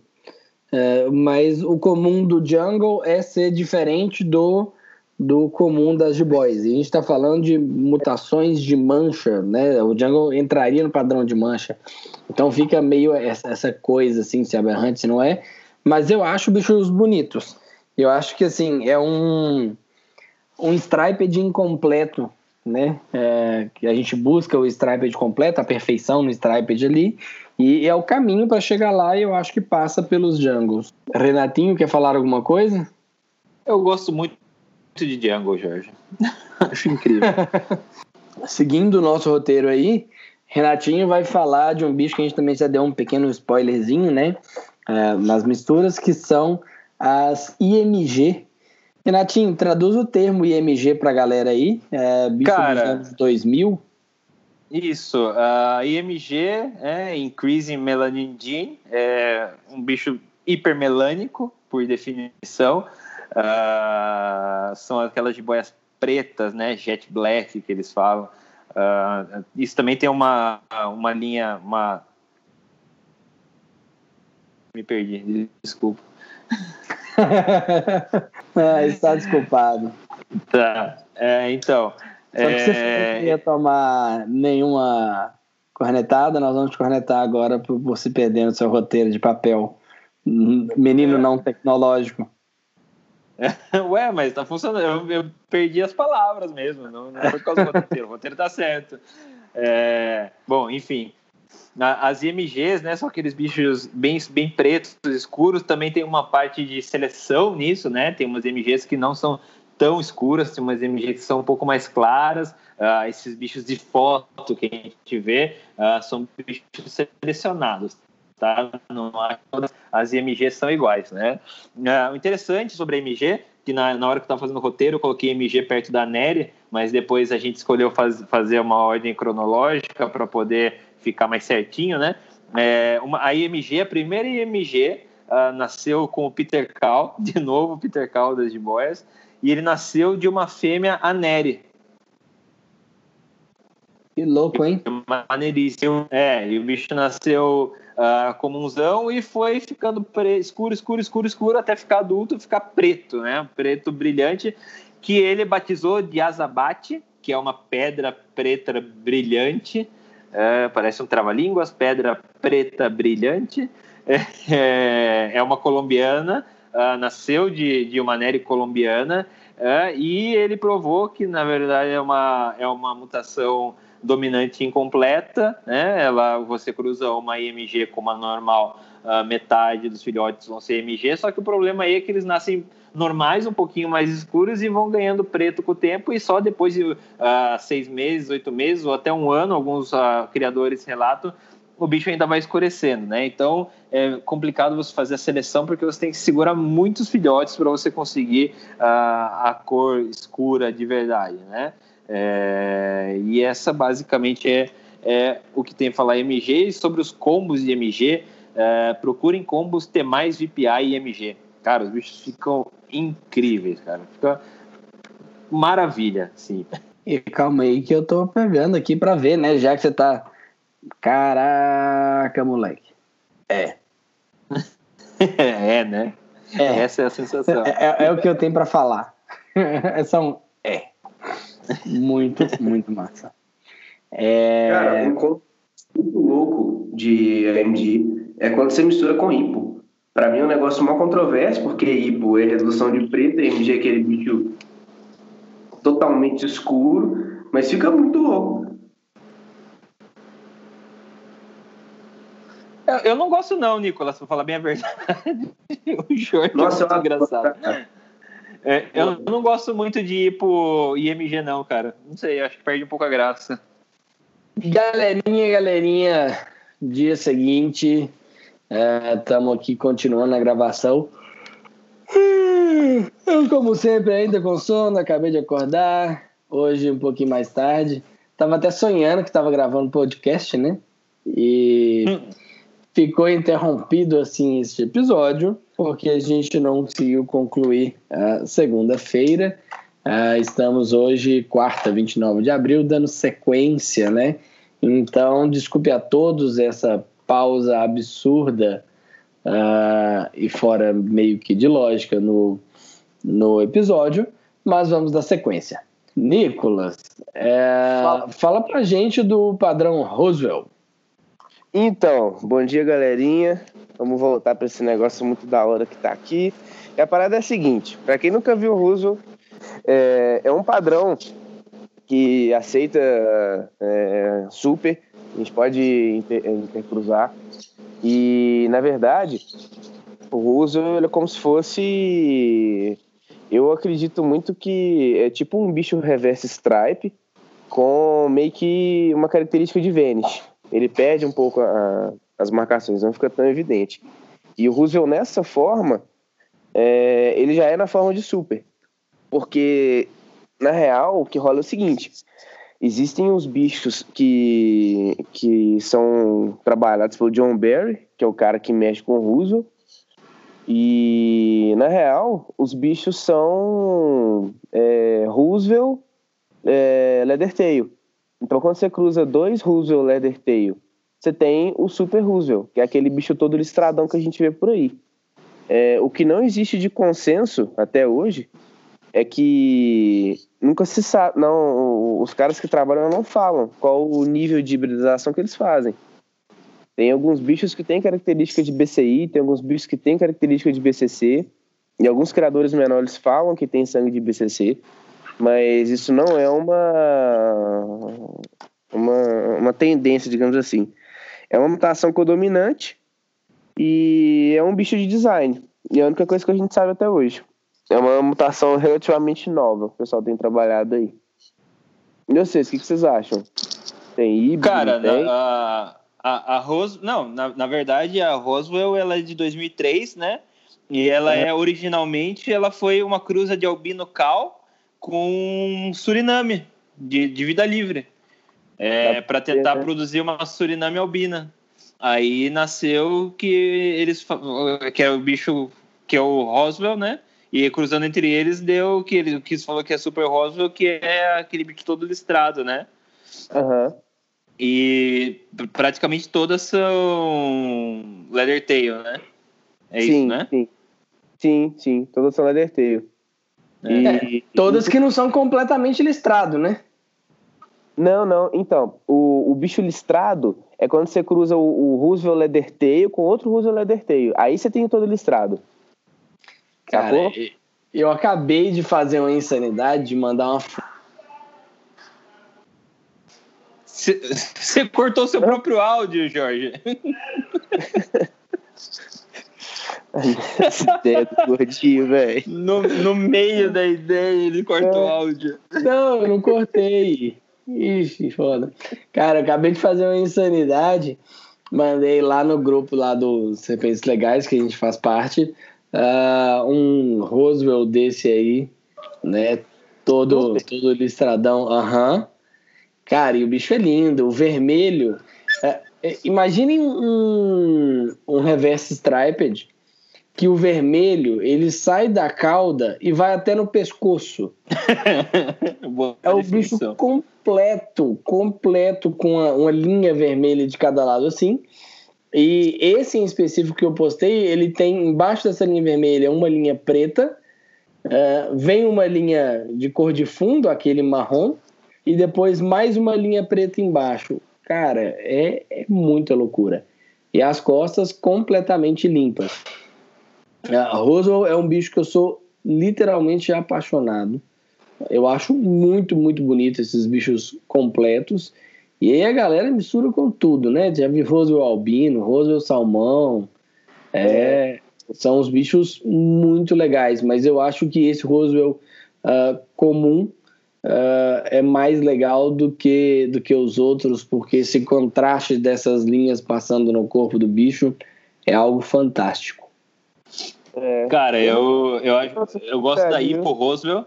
É, mas o comum do jungle é ser diferente do do comum das jiboias. E a gente está falando de mutações de mancha, né? O jungle entraria no padrão de mancha. Então fica meio essa, coisa assim, se é aberrante, se não é. Mas eu acho bichos bonitos. Eu acho que assim, é um, um striped incompleto, né? É, que a gente busca o striped completo, a perfeição no striped ali. E é o caminho para chegar lá e eu acho que passa pelos jungles. Renatinho, quer falar alguma coisa? Eu gosto muito de Jungle, Jorge. [laughs] Acho incrível. Seguindo o nosso roteiro aí, Renatinho vai falar de um bicho que a gente também já deu um pequeno spoilerzinho, né? É, nas misturas, que são as IMG. Renatinho, traduz o termo IMG pra galera aí. É, bicho Cara, dos anos 2000. Isso, a IMG é Increasing Melanin Gene, é um bicho hipermelânico, por definição. Uh, são aquelas jiboias pretas, né, jet black que eles falam. Uh, isso também tem uma, uma linha, uma... Me perdi, desculpa. [laughs] ah, está desculpado. Tá, é, então... Só que você não ia tomar nenhuma cornetada, nós vamos te cornetar agora por você perder no seu roteiro de papel. Menino é. não tecnológico. [laughs] Ué, mas tá funcionando. Eu, eu, perdi as palavras mesmo, não, não foi por causa do roteiro. O roteiro tá certo. É, bom, enfim. As IMGs, né, são aqueles bichos bem, bem pretos, escuros. Também tem uma parte de seleção nisso, né? Tem umas IMGs que não são tão escuras, tem umas IMGs que são um pouco mais claras. Uh, esses bichos de foto que a gente vê uh, são bichos selecionados tá? Não todas as IMGs são iguais, né? Uh, o interessante sobre a IMG, que na, na hora que eu estava fazendo o roteiro, eu coloquei IMG perto da Nery, mas depois a gente escolheu faz, fazer uma ordem cronológica para poder ficar mais certinho, né? É, uma, a IMG, a primeira IMG, uh, nasceu com o Peter Cal, [laughs] de novo o Peter Cal das Jiboias, e ele nasceu de uma fêmea, a Nery. Que louco, hein? Maneiríssimo. É, e o bicho nasceu uh, comunzão e foi ficando escuro, escuro, escuro, escuro, até ficar adulto, ficar preto, né? Preto brilhante, que ele batizou de azabate, que é uma pedra preta brilhante, uh, parece um trava-línguas, pedra preta brilhante, é, é uma colombiana, uh, nasceu de, de uma nere colombiana, uh, e ele provou que, na verdade, é uma, é uma mutação dominante incompleta, né? Ela, você cruza uma IMG com uma normal, uh, metade dos filhotes vão ser IMG, só que o problema aí é que eles nascem normais, um pouquinho mais escuros e vão ganhando preto com o tempo e só depois de uh, seis meses, oito meses ou até um ano, alguns uh, criadores relatam, o bicho ainda vai escurecendo, né? Então é complicado você fazer a seleção porque você tem que segurar muitos filhotes para você conseguir uh, a cor escura de verdade, né? É, e essa basicamente é, é o que tem a falar MG. E sobre os combos de MG, é, procurem combos T mais VPI e MG. Cara, os bichos ficam incríveis, cara. Fica maravilha, sim. E calma aí que eu tô pegando aqui pra ver, né? Já que você tá. Caraca, moleque. É. [laughs] é, né? É. Essa é a sensação. É, é, é o que eu tenho para falar. São [laughs] é. Muito, muito massa. É... Cara, um conceito muito louco de AMD é quando você mistura com hipo. Para mim é um negócio mal controverso, porque hipo é redução de preto, AMG é aquele bicho totalmente escuro. Mas fica muito louco. Eu, eu não gosto não, Nicolas, pra falar bem a verdade. [laughs] o Jorge Nossa, é muito eu engraçado. É, eu não gosto muito de ir pro IMG não, cara. Não sei, acho que perde um pouco a graça. Galerinha, galerinha, dia seguinte, estamos aqui continuando a gravação. Eu, como sempre, ainda com sono, acabei de acordar. Hoje, um pouquinho mais tarde. Tava até sonhando que tava gravando podcast, né? E ficou interrompido assim este episódio, porque a gente não conseguiu concluir a segunda-feira. Ah, estamos hoje, quarta, 29 de abril, dando sequência, né? Então, desculpe a todos essa pausa absurda ah, e fora meio que de lógica no, no episódio, mas vamos dar sequência. Nicolas, é, Fala. fala pra gente do padrão Roosevelt. Então, bom dia, galerinha. Vamos voltar para esse negócio muito da hora que tá aqui. E a parada é a seguinte: para quem nunca viu o Roosevelt, é, é um padrão que aceita é, super. A gente pode inter, intercruzar. E, na verdade, o ele é como se fosse. Eu acredito muito que é tipo um bicho reverse stripe com meio que uma característica de Vênus ele perde um pouco a, as marcações, não fica tão evidente. E o Roosevelt, nessa forma, é, ele já é na forma de super. Porque, na real, o que rola é o seguinte: existem os bichos que, que são trabalhados pelo John Barry, que é o cara que mexe com o Roosevelt. E, na real, os bichos são é, Roosevelt, é, Leathertail. Então, quando você cruza dois Roosevelt Leathertail, você tem o Super Roosevelt, que é aquele bicho todo listradão que a gente vê por aí. É, o que não existe de consenso até hoje é que nunca se sabe, não, os caras que trabalham não falam qual o nível de hibridização que eles fazem. Tem alguns bichos que têm característica de BCI, tem alguns bichos que têm característica de BCC, e alguns criadores menores falam que tem sangue de BCC, mas isso não é uma, uma, uma tendência, digamos assim. É uma mutação codominante e é um bicho de design. E é a única coisa que a gente sabe até hoje. É uma mutação relativamente nova que o pessoal tem trabalhado aí. E vocês, o que, vocês acham? Tem híbrido? Cara, tem? na- a, a, a Ros... Não, na, na verdade, a Roswell ela é de 2003, né? E ela é originalmente, ela foi uma cruza de albino cal com Suriname, de, de vida livre. É, para tentar né? produzir uma Suriname albina. Aí nasceu que eles que é o bicho que é o Roswell, né? E cruzando entre eles deu que ele que falou que é Super Roswell, que é aquele bicho todo listrado, né? Aham. E pr- praticamente todas são Leathertail, né? É sim, isso, né? Sim, sim, sim. Todas são Leathertail. É. E- Todas que não são completamente listrado, né? Não, não. Então, o, o bicho listrado é quando você cruza o, o Roosevelt Leathertail com outro Roosevelt Leathertail. Aí você tem todo listrado. Cara, Sacou? eu acabei de fazer uma insanidade de mandar uma. Você cortou seu próprio áudio, Jorge. Essa ideia do gordinho, velho. No, no meio da ideia, ele cortou o É. áudio. Não, eu não cortei. Ixi, foda. Cara, eu acabei de fazer uma insanidade. Mandei lá no grupo lá dos Serpentes Legais, que a gente faz parte, ah, um Roosevelt desse aí, né? Todo, todo listradão. Aham. Cara, e o bicho é lindo. O vermelho. é, é, imaginem um, um reverse striped que o vermelho ele sai da cauda e vai até no pescoço. [laughs] É o bicho completo, completo, com uma, uma linha vermelha de cada lado assim. E esse em específico que eu postei, ele tem embaixo dessa linha vermelha uma linha preta, é, vem uma linha de cor de fundo, aquele marrom, e depois mais uma linha preta embaixo. Cara, é, é muita loucura. E as costas completamente limpas. A Roswell é um bicho que eu sou literalmente apaixonado. Eu acho muito, muito bonito esses bichos completos. E aí a galera mistura com tudo, né? Já vi Roswell albino, Roswell salmão. É, são os bichos muito legais, mas eu acho que esse Roswell uh, comum uh, é mais legal do que, do que os outros, porque esse contraste dessas linhas passando no corpo do bicho é algo fantástico. É. Cara, eu, eu, acho, eu gosto da Ipo Roswell.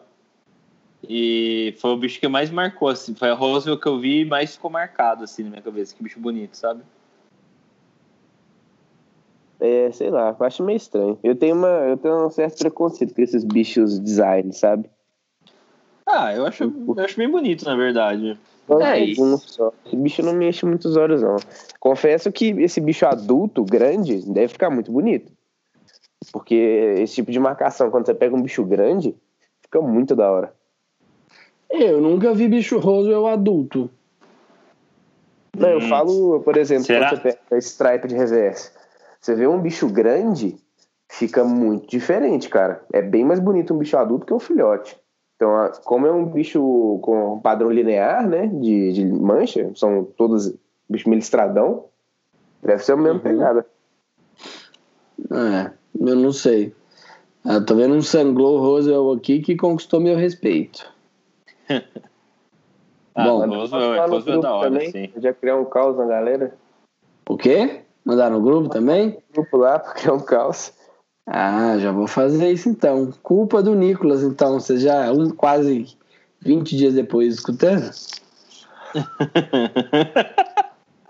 E foi o bicho que mais marcou, assim. Foi a Roswell que eu vi e mais ficou marcado, assim, na minha cabeça. Que bicho bonito, sabe? É, sei lá, eu acho meio estranho. Eu tenho, uma, eu tenho um certo preconceito com esses bichos design, sabe? Ah, eu acho, eu acho bem bonito, na verdade. é isso. Só. Esse bicho não me enche muitos olhos, não. Confesso que esse bicho adulto, grande, deve ficar muito bonito. Porque esse tipo de marcação, quando você pega um bicho grande, fica muito da hora. Eu nunca vi bicho Roswell adulto. Não, eu hum. falo, por exemplo, Será? quando você pega a stripe de reverse. Você vê um bicho grande, fica muito diferente, cara. É bem mais bonito um bicho adulto que um filhote. Então, como é um bicho com padrão linear, né, de, de mancha, são todos bichos meio estradão, deve ser a mesma uhum. pegada. É, eu não sei. Eu ah, tô vendo um Sanglow Roswell aqui que conquistou meu respeito. Ah, Bom, Roswell, Roswell é da hora, também, sim. Já criar um caos na galera. O quê? Mandar no grupo também? No grupo lá, porque é um caos. Ah, já vou fazer isso então. Culpa do Nicolas, então. Você já um, quase 20 dias depois escutando? [laughs]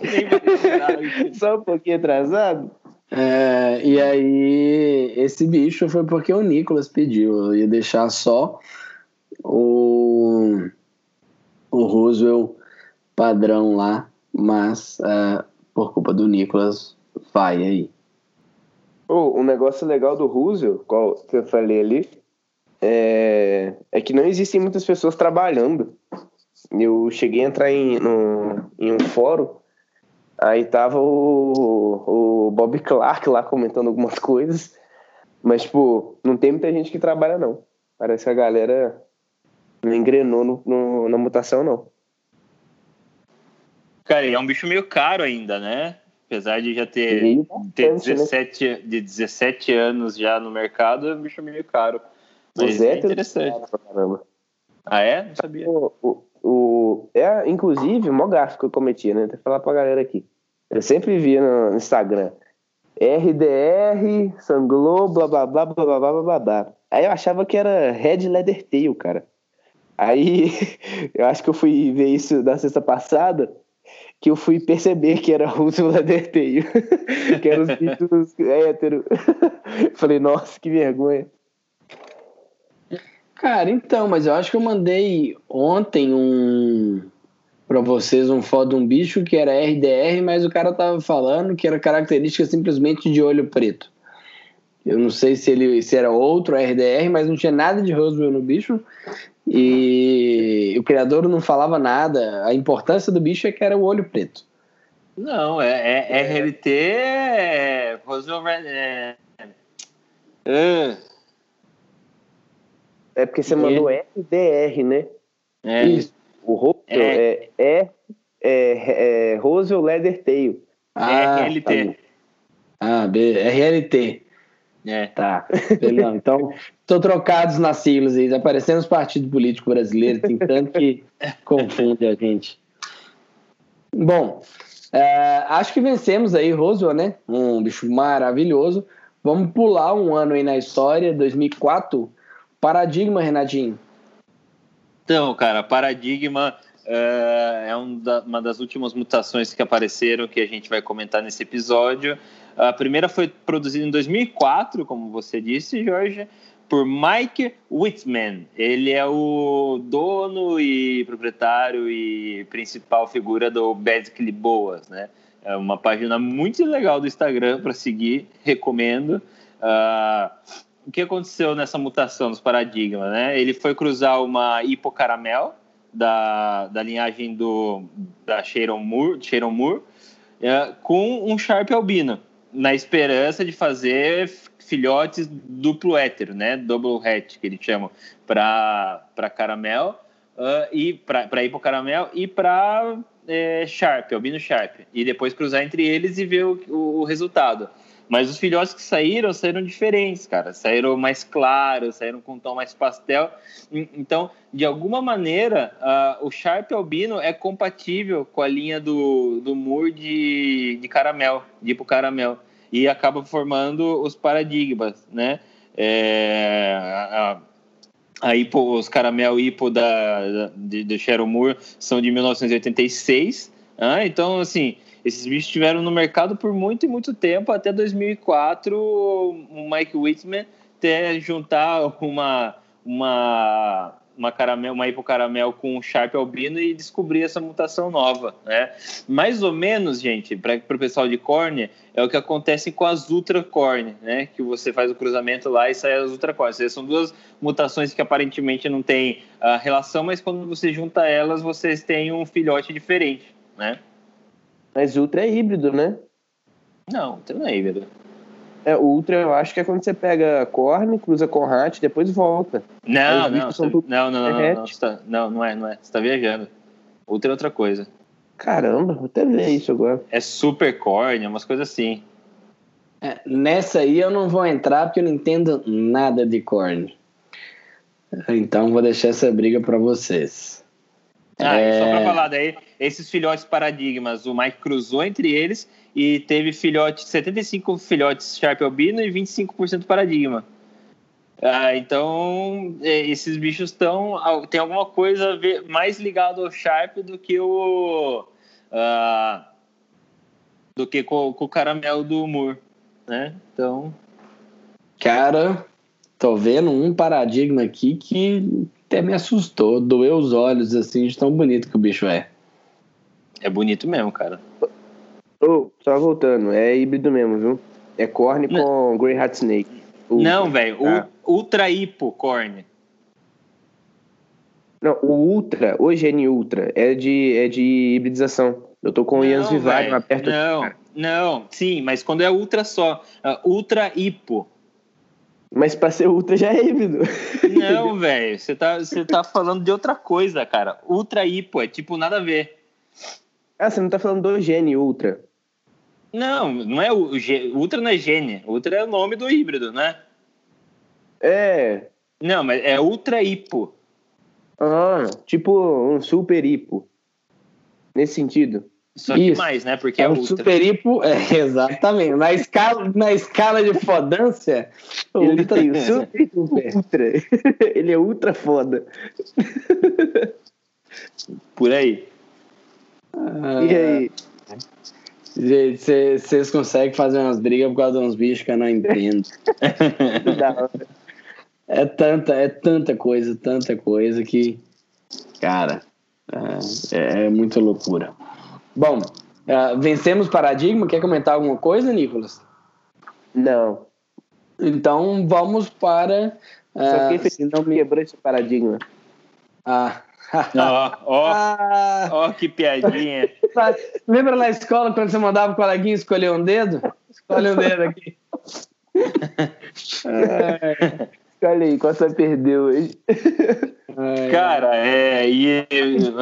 [laughs] Só um pouquinho atrasado? É, e aí, esse bicho foi porque o Nicolas pediu. Eu ia deixar só o, o Roosevelt padrão lá, mas uh, por culpa do Nicolas, vai aí. Oh, um negócio legal do Roosevelt, qual que eu falei ali, é, é que não existem muitas pessoas trabalhando. Eu cheguei a entrar em, no, em um fórum, aí tava o, o Bob Clark lá comentando algumas [laughs] coisas, mas, tipo, não tem muita gente que trabalha, não. Parece que a galera não engrenou no, no, na mutação, não. Cara, é um bicho meio caro ainda, né? Apesar de já ter, ter 17, né? de 17 anos já no mercado, é um bicho meio caro. Mas é interessante. Ah, é? Não sabia. O, o, o, é, inclusive, o maior gráfico que eu cometi, né? Vou falar pra galera aqui. Eu sempre via no Instagram. RDR, Sanglo, blá blá blá blá blá blá blá blá. Aí eu achava que era Red Leather Tail, cara. Aí [laughs] eu acho que eu fui ver isso na sexta passada que eu fui perceber que era russo Laderteio, [laughs] que eram os bichos héteros. [laughs] Falei, nossa, que vergonha. Cara, então, mas eu acho que eu mandei ontem um para vocês um foto de um bicho que era RDR, mas o cara tava falando que era característica simplesmente de olho preto. Eu não sei se ele se era outro RDR, mas não tinha nada de Roswell no bicho. E o criador não falava nada. A importância do bicho é que era o olho preto. Não, é, é, é RLT, é, Roswell. É, é, é porque você mandou RDR, né? É. Isso. O Roswell é, é, é, é, é Roswell Leather Tail. Ah, RLT. Tá ah, B, RLT. É. Tá. Então, estou trocados nas siglas aí, aparecendo os partidos políticos brasileiros, tem tanto que [laughs] confunde a gente. Bom, é, acho que vencemos aí Roswell, né? Um bicho maravilhoso. Vamos pular um ano aí na história, 2004. Paradigma, Renatinho. Então, cara, Paradigma é, é um da, uma das últimas mutações que apareceram que a gente vai comentar nesse episódio. A primeira foi produzida em 2004, como você disse, Jorge, por Mike Whitman. Ele é o dono e proprietário e principal figura do Basically Boas, né? É uma página muito legal do Instagram para seguir, recomendo. Uh, o que aconteceu nessa mutação dos paradigmas, né? Ele foi cruzar uma hipocaramel da, da linhagem do, da Sharon Moore, Sharon Moore uh, com um Sharp albino na esperança de fazer filhotes duplo hétero, né? Double hatch, que eles chamam, para caramel uh, e para ir para caramel e para é, Sharp, albino Sharp. E depois cruzar entre eles e ver o, o, o resultado. Mas os filhotes que saíram, saíram diferentes, cara. Saíram mais claros, saíram com um tom mais pastel. Então, de alguma maneira, uh, o Sharp Albino é compatível com a linha do, do Moore de, de caramel, de hipo caramel. E acaba formando os paradigmas, né? É, a, a hipo, os caramel hipo da, da, de, de Moore são de 1986. Ah, então, assim, esses bichos estiveram no mercado por muito e muito tempo, até 2004 o Mike Whitman ter juntar uma uma uma caramel, uma hipocaramel com um Sharp albino e descobrir essa mutação nova, né? Mais ou menos, gente, para o pessoal de córnea, é o que acontece com as ultracórnea, né? Que você faz o cruzamento lá e sai as ultracórneas. São duas mutações que aparentemente não têm uh, relação, mas quando você junta elas, vocês têm um filhote diferente, né? Mas Ultra é híbrido, né? Não, Ultra não é híbrido. É, o Ultra eu acho que é quando você pega Corne, cruza com Hat, depois volta. Não, não, você, tudo... não, não, não, não, não, tá, não, não é, não é. Você tá viajando. Ultra é outra coisa. Caramba, vou até ver isso agora. É Super Corne, umas coisas assim. É, nessa aí eu não vou entrar porque eu não entendo nada de Corne. Então vou deixar essa briga para vocês. Ah, é... só para falar daí, esses filhotes paradigmas, o Mike cruzou entre eles e teve filhote, 75 filhotes Sharp albino e 25% paradigma. Ah, então, é, esses bichos estão. Tem alguma coisa ver, mais ligado ao Sharp do que o. Uh, do que com, com, o caramelo do Moore, né? Então. Cara, tô vendo um paradigma aqui que até me assustou, doeu os olhos assim, de tão bonito que o bicho é. É bonito mesmo, cara. Oh, só voltando, é híbrido mesmo, viu? É corne com Grey Hat Snake. Não, velho, tá? Ultra Hipo corne. Não, o Ultra, o Gene Ultra, é de, é de hibridização. Eu tô com o Ian Vivari perto Não, não, sim, mas quando é Ultra só. Uh, ultra Hipo. Mas pra ser Ultra já é híbrido. Não, [laughs] velho, você tá, tá falando de outra coisa, cara. Ultra Hipo é tipo nada a ver. Ah, você não tá falando do Gene Ultra. Não, não é o Ultra não é Gene. Ultra é o nome do híbrido, né? É. Não, mas é Ultra Hipo. Ah, tipo um super hipo. Nesse sentido. Só que Isso. mais, né? Porque é, é um super hipo, é, [laughs] exatamente. Na escala, na escala de fodância, ele tem o super ultra. [laughs] Ele é ultra foda. Por aí. Ah, e aí? Gente, vocês conseguem fazer umas brigas por causa de uns bichos que eu não entendo. [laughs] é tanta, é tanta coisa, tanta coisa que, cara, é, é muita loucura. Bom, uh, vencemos paradigma. Quer comentar alguma coisa, Nicolas? Não. Então vamos para. Uh, Só fiquei feliz, não me quebrou esse paradigma. Ah, Ó, ó, [laughs] ah. ó, que piadinha. [laughs] Lembra na escola quando você mandava o coleguinha escolher um dedo? Escolhe um dedo aqui. [laughs] é. Escolhe aí, qual você perdeu hoje? Cara, é, e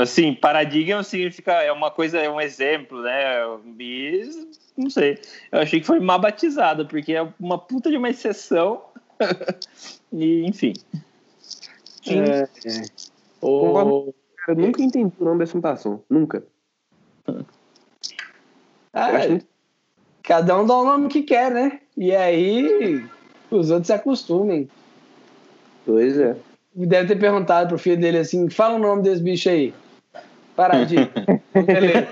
assim, paradigma significa, é uma coisa, é um exemplo, né? E, não sei, eu achei que foi mal batizada, porque é uma puta de uma exceção. e, enfim. É, é. Oh. Eu nunca entendi o nome dessa mutação. Nunca. Ah, cada um dá o nome que quer, né? E aí os outros se acostumem. Pois é. Deve ter perguntado pro filho dele assim: fala o nome desse bicho aí. Paradinho. [laughs] Beleza.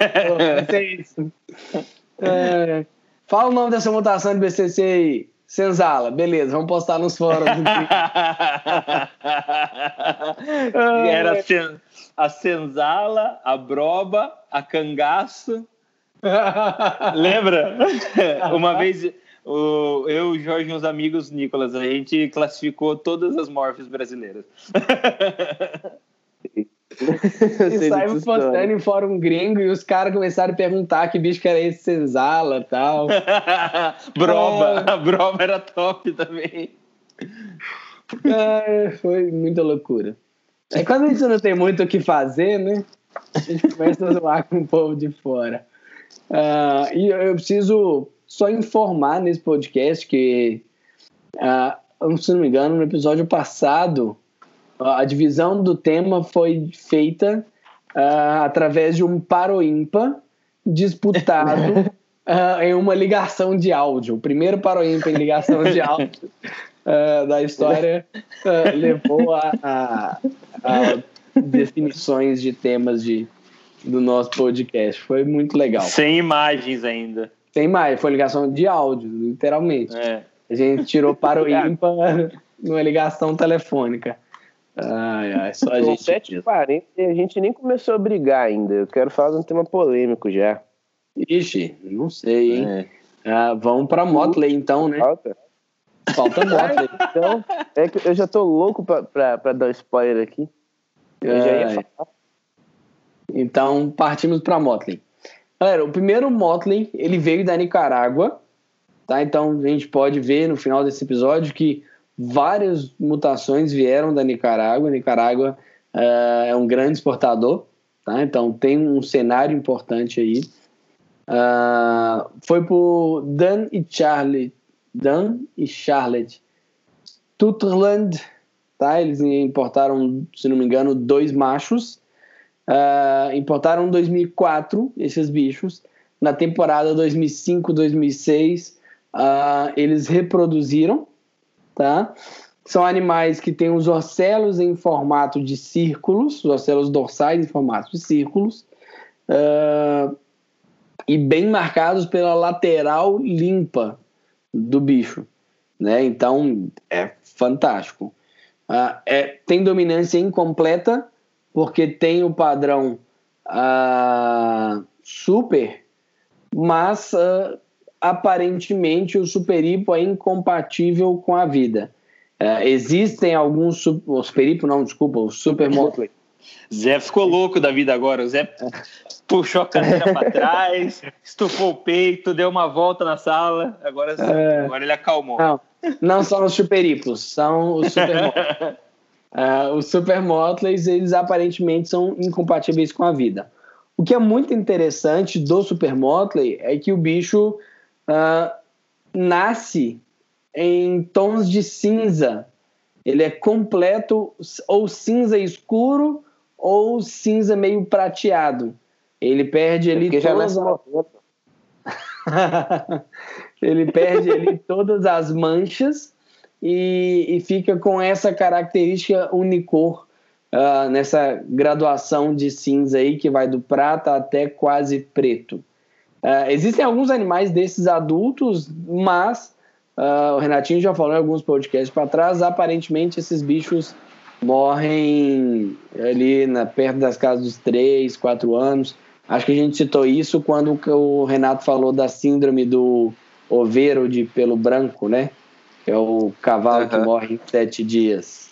Vai ser isso. É, fala o nome dessa mutação de BCC aí. Senzala, beleza, vamos postar nos fóruns. [laughs] Era a Senzala, a Broba, a Cangaço. [laughs] Lembra? [laughs] Uma vez o, eu, o Jorge e uns amigos, Nicolas, a gente classificou todas as morfes brasileiras. [laughs] E saiu postando em fórum gringo e os caras começaram a perguntar que bicho que era esse senzala tal. [laughs] Broma, a broma era top também. É, foi muita loucura. É quando a gente não tem muito o que fazer, né? A gente começa a zoar com o povo de fora. Ah, e eu preciso só informar nesse podcast que, ah, se não me engano, no episódio passado, a divisão do tema foi feita ah, através de um paro ímpar disputado [laughs] ah, em uma ligação de áudio. O primeiro paro ímpar em ligação de áudio ah, da história levou a, a- a definições de temas de, do nosso podcast. Foi muito legal. Sem imagens ainda. Tem mais, foi ligação de áudio, literalmente. É. A gente tirou para o ímpar numa ligação telefônica. Ai, ai, só a gente. 7h40 e a gente nem começou a brigar ainda. Eu quero falar de um tema polêmico já. Ixi, não sei, hein? É. Ah, vamos para Motley então, né? Falta? Falta Motley. [laughs] Então, é que eu já tô louco pra, pra, pra dar um spoiler aqui. Eu já ia Ai. falar. Então, partimos para Motley. Galera, o primeiro Motley, ele veio da Nicarágua, tá? Então, a gente pode ver no final desse episódio que várias mutações vieram da Nicarágua. Nicarágua ah, é um grande exportador, tá? Então, tem um cenário importante aí. Ah, foi por Dan e Charlie, Dan e Charlotte Tutterland, tá? Eles importaram, se não me engano, dois machos. Ah, importaram em 2004 esses bichos. Na temporada 2005-2006, ah, eles reproduziram, tá? São animais que têm os orcelos em formato de círculos, os orcelos dorsais em formato de círculos, ah, e bem marcados pela lateral limpa do bicho, né? Então é fantástico. Ah, é, tem dominância incompleta, porque tem o padrão ah, super, mas ah, aparentemente o superipo é incompatível com a vida. Ah, existem alguns su- não, desculpa, o super Motley. Zé ficou louco da vida agora. O Zé puxou a cadeira para [laughs] trás, estufou o peito, deu uma volta na sala. Agora, É. agora ele acalmou. Não, não são os superipos, são os super. [laughs] Ah, os super Motleys, eles aparentemente são incompatíveis com a vida. O que é muito interessante do super Motley é que o bicho ah, nasce em tons de cinza. Ele é completo ou cinza escuro ou cinza meio prateado. Ele perde ali Porque já todas as- [laughs] ele perde ali todas as manchas e, e fica com essa característica unicor ah, nessa graduação de cinza aí que vai do prata até quase preto. Ah, existem alguns animais desses adultos, mas ah, o Renatinho já falou em alguns podcasts para trás, aparentemente esses bichos morrem ali na, perto das casas dos 3, 4 anos. Acho que a gente citou isso quando o Renato falou da síndrome do oveiro de pelo branco, né? Que é o cavalo que Aham. morre em sete dias.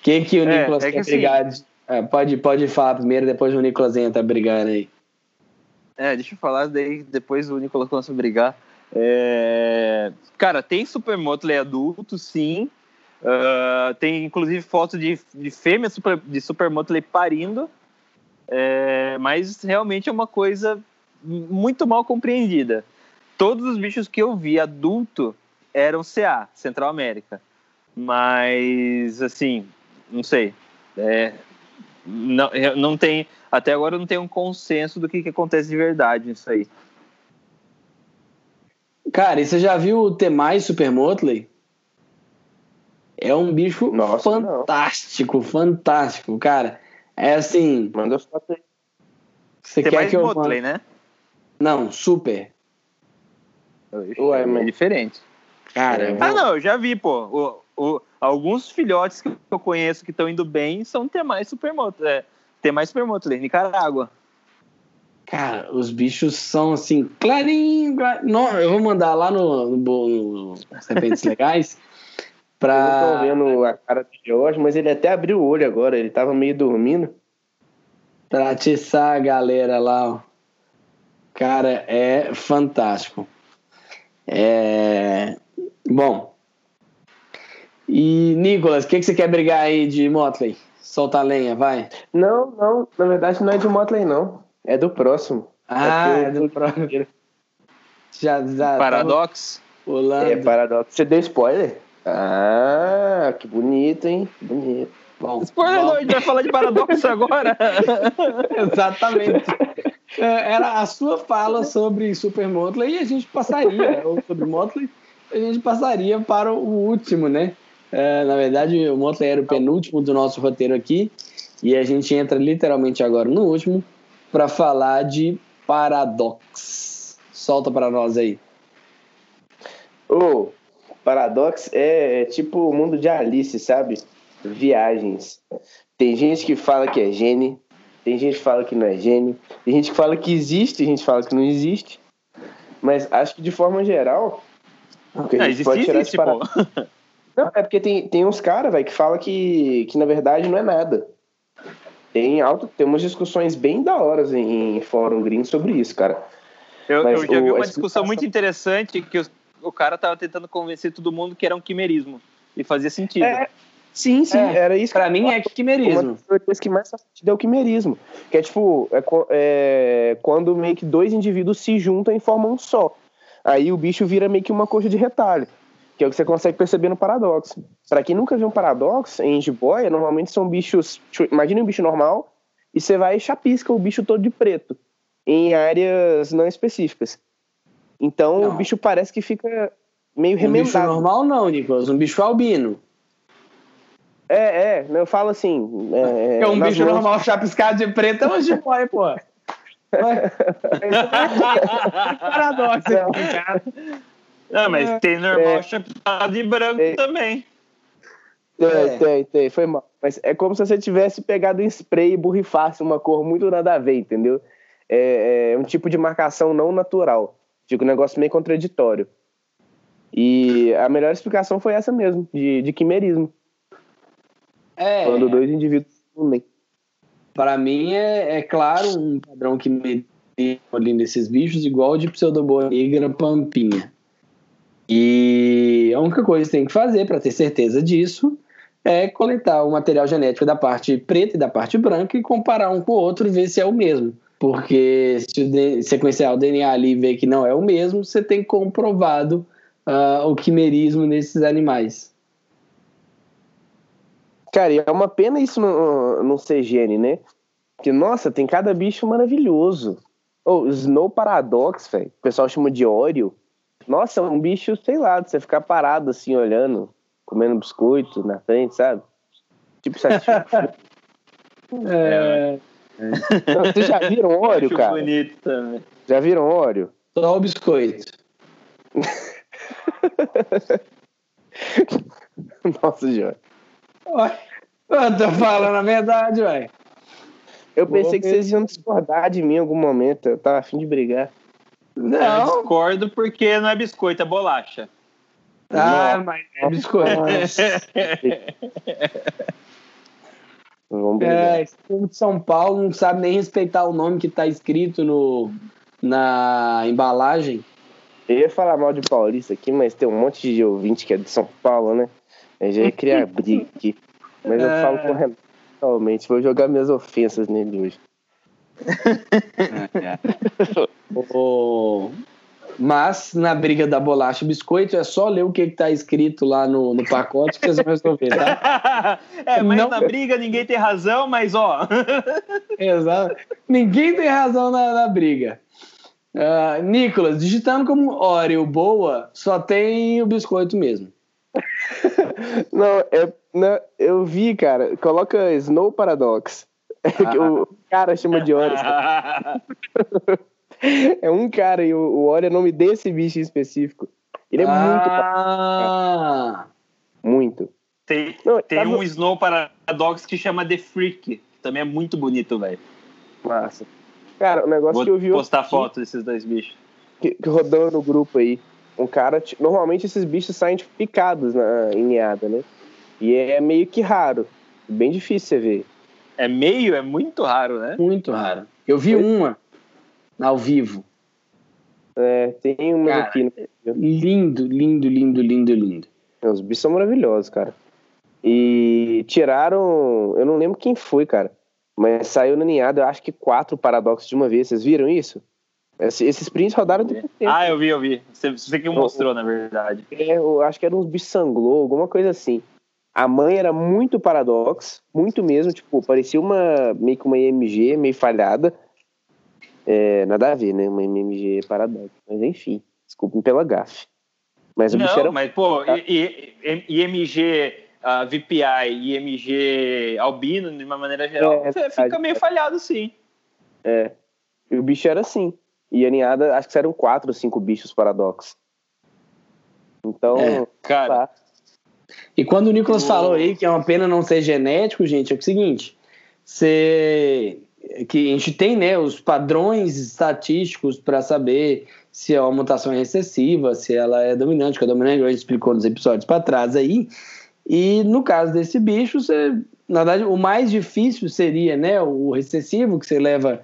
O que, que o É, Nicolas é que quer assim- brigar? É, pode, pode falar primeiro, depois o Nicolas entra brigando aí. É, deixa eu falar, daí depois o Nicolas começa a brigar. É, Cara, tem Super Motley adulto, sim. Ah, tem inclusive foto de, de fêmea super, de Super Motley parindo. É, mas realmente é uma coisa muito mal compreendida. Todos os bichos que eu vi adulto eram CA, Central América. Mas, assim, não sei. É, não, não tem, até agora eu não tenho um consenso do que, que acontece de verdade nisso aí. Cara, e você já viu o Temai Super Motley? É um bicho Nossa, não. fantástico, fantástico, cara. É assim, Manda foto aí. você Tem quer que eu Motley, né? Não, super. Ué, é diferente. Cara, eu Ah, não, eu já vi, pô. O, alguns filhotes que eu conheço que estão indo bem são ter mais Super Motley. É, ter mais Super Motley, Nicarágua. Cara, os bichos são assim, clarinho. cla- Não, eu vou mandar lá no, no, bo- no Serpentes [laughs] Legais. Eu não Pra... tô vendo a cara do Jorge, mas ele até abriu o olho agora. Ele tava meio dormindo. Pra atiçar a galera lá, ó. Cara, é fantástico. É... Bom. E, Nicolas, o que, que você quer brigar aí de Motley? Solta a lenha, vai. Não, não, na verdade não é de Motley, não. É do próximo. Ah, É é do próximo. Já, já Paradox. rolando. É paradoxo. Você deu spoiler? Ah, que bonito, hein? Que bonito. Bom, Spoiler, bom. não, a gente vai falar de paradoxo [laughs] agora. [laughs] Exatamente. É, Era a sua fala sobre Super Motley e a gente passaria, ou sobre Motley, a gente passaria para o último, né? É, na verdade, o Motley era o penúltimo do nosso roteiro aqui e a gente entra literalmente agora no último para falar de Paradox. Solta para nós aí. Ô, Paradox é, é tipo o mundo de Alice, sabe? Viagens. Tem gente que fala que é gene, tem gente que fala que não é gene, tem gente que fala que existe, tem gente que fala que não existe. Mas acho que de forma geral, o que a gente existe, pode tirar existe, esse pô. [laughs] Não, é porque tem, tem uns caras, velho, que fala que, que na verdade não é nada. Tem, alto, tem umas discussões bem da horas em, em fórum gringo sobre isso, cara. Eu, Mas eu já vi o- a uma discussão explicação- muito interessante que os- o cara tava tentando convencer todo mundo que era um quimerismo. E fazia sentido. É, sim, sim, É, era isso. eu mim é Uma quimerismo. das teorias que mais faz sentido é o quimerismo. Que é tipo, é, é quando meio que dois indivíduos se juntam e formam um só. Aí o bicho vira meio que uma coxa de retalho. Que é o que você consegue perceber no paradoxo. Pra quem nunca viu um paradoxo, em jiboia, normalmente são bichos. Imagina um bicho normal e você vai e chapisca o bicho todo de preto. Em áreas não específicas. Então Não. o bicho parece que fica meio Um bicho remendado. normal não, Nicolas. Um bicho albino. É, é, eu falo assim. É, É um bicho mãos- normal chapiscado de preto é uma jiboia, pô. [laughs] Ué. [laughs] Paradoxo cara. Não, mas tem normal É. chapado de branco É. também. Tem, É. tem, tem, foi mal. Mas é como se você tivesse pegado um spray e borrifasse uma cor muito nada a ver, entendeu? É, é um tipo de marcação não natural. Fica um negócio meio contraditório. E a melhor explicação foi essa mesmo, de, de quimerismo. É, Quando dois indivíduos se unem. para mim é, é claro um padrão que me ali nesses bichos igual de pseudoboa negra pampinha. E a única coisa que tem que fazer para ter certeza disso é coletar o material genético da parte preta e da parte branca e comparar um com o outro e ver se é o mesmo. Porque se sequenciar o DNA ali e ver que não é o mesmo, você tem comprovado ah, o quimerismo nesses animais. Cara, e é uma pena isso não, não ser gene, né? Porque, nossa, tem cada bicho maravilhoso. O Snow Paradox, velho. O pessoal chama de Oreo. Nossa, é um bicho, sei lá, de você ficar parado assim, olhando, comendo biscoito na frente, sabe? Tipo, satisfação. [laughs] É, Não, Vocês já viram Acho cara? bonito também. Já viram Oreo? só o biscoito. [laughs] Nossa, Jorge. Ué, Eu tô falando a verdade, ué. Eu pensei que vocês iam discordar de mim em algum momento. Eu tava afim de brigar. Eu Não. discordo porque não é biscoito, é bolacha. Ah, mas é biscoito. [laughs] Vamos brigar. É, esse povo de São Paulo não sabe nem respeitar o nome que tá escrito no, na embalagem. Eu ia falar mal de paulista aqui, mas tem um monte de ouvinte que é de São Paulo, né? Eu já ia criar briga aqui. Mas eu É. falo com o Renato totalmente. Vou jogar minhas ofensas nele hoje. [laughs] O- Mas na briga da bolacha e biscoito é só ler o que, que tá escrito lá no, no pacote que vocês vão resolver, tá? [laughs] é, mas Não. na briga ninguém tem razão, mas ó. [laughs] Exato. Ninguém tem razão na, na briga. Ah, Nicolas, digitando como Oreo boa, só tem o biscoito mesmo. Não, é, não, eu vi, cara. Coloca Snow Paradox. [laughs] Que o cara chama de Oreo. [laughs] É um cara e o, o Oreo é nome desse bicho em específico. Ele é ah, muito, muito. tem Não, tem sabe- um Snow Paradox que chama The Freak, também é muito bonito, velho. Massa. Cara, o negócio Vou que eu vi postar aqui, foto desses dois bichos. que, que rodando no grupo aí. Um cara. Normalmente esses bichos saem tipo, picados na, em meada, né? E é meio que raro. Bem difícil você ver. É meio, é muito raro, né? Muito raro. Eu vi uma ao vivo. É, tem umas Cara, aqui. No... Lindo, lindo, lindo, lindo, lindo. Os bichos são maravilhosos, cara. E tiraram. Eu não lembro quem foi, cara. Mas saiu na ninhada, eu acho que quatro paradoxos de uma vez. Vocês viram isso? Esse- Esses prints rodaram pouco tempo. Ah, eu vi, eu vi. Você, você que mostrou, na verdade. É, eu acho que eram uns bichos sanglou, alguma coisa assim. A mãe era muito paradox, muito mesmo, tipo, parecia uma meio que uma IMG meio falhada. É, nada a ver, né? Uma IMG paradox. Mas enfim, desculpem pela gafe. Mas o bicho era mas, pô, I- I- IMG ah, VPI e IMG albino, de uma maneira geral, É, fica meio falhado, sim. É. E o bicho era assim. E a ninhada, acho que eram quatro ou cinco bichos paradox. Então, É, Cara, tá. E quando o Nicolas falou aí que é uma pena não ser genético, gente, é o seguinte: você que a gente tem, né, os padrões estatísticos para saber se é uma mutação recessiva, se ela é dominante, que é dominante, a gente explicou nos episódios para trás aí. E no caso desse bicho, você, na verdade, o mais difícil seria, né, o recessivo que você leva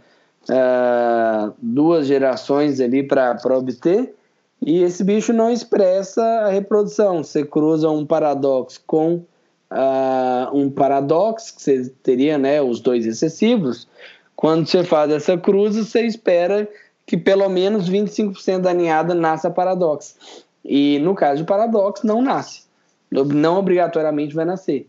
ah, duas gerações ali para obter. E esse bicho não expressa a reprodução. Você cruza um paradoxo com ah, um paradoxo, que você teria né, os dois excessivos. Quando você faz essa cruza, você espera que pelo menos 25% da ninhada nasça paradoxo. E no caso de paradoxo, não nasce. Não obrigatoriamente vai nascer.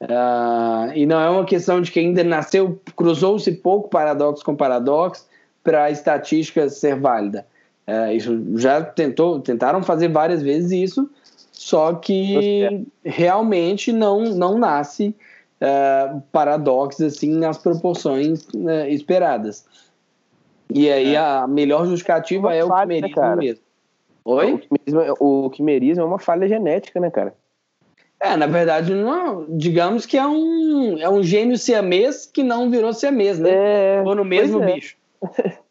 Ah, e não é uma questão de que ainda nasceu, cruzou-se pouco paradoxo com paradoxo para a estatística ser válida. É, isso já tentou, tentaram fazer várias vezes isso, só que realmente não, não nasce é, paradoxos assim nas proporções né, esperadas. E aí a melhor justificativa Uma é o falha, né, quimerismo cara? mesmo. O Oi? quimerismo, é- o quimerismo é uma falha genética, né, cara? É, na verdade, não, digamos que é um, é um gêmeo siamês que não virou siamês, né? É. Ou no mesmo é, bicho. [laughs]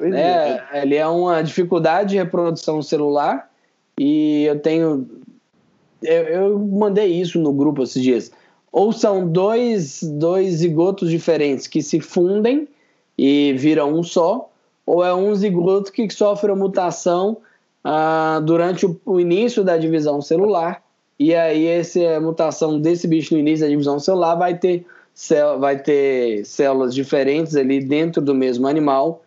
pois é. É, ele é uma dificuldade de reprodução celular e eu tenho. Eu, eu mandei isso no grupo esses dias. Ou são dois, dois zigotos diferentes que se fundem e viram um só, ou é um zigoto que sofre uma mutação ah, durante o, o início da divisão celular. E aí, essa mutação desse bicho no início da divisão celular vai ter, vai ter células diferentes ali dentro do mesmo animal.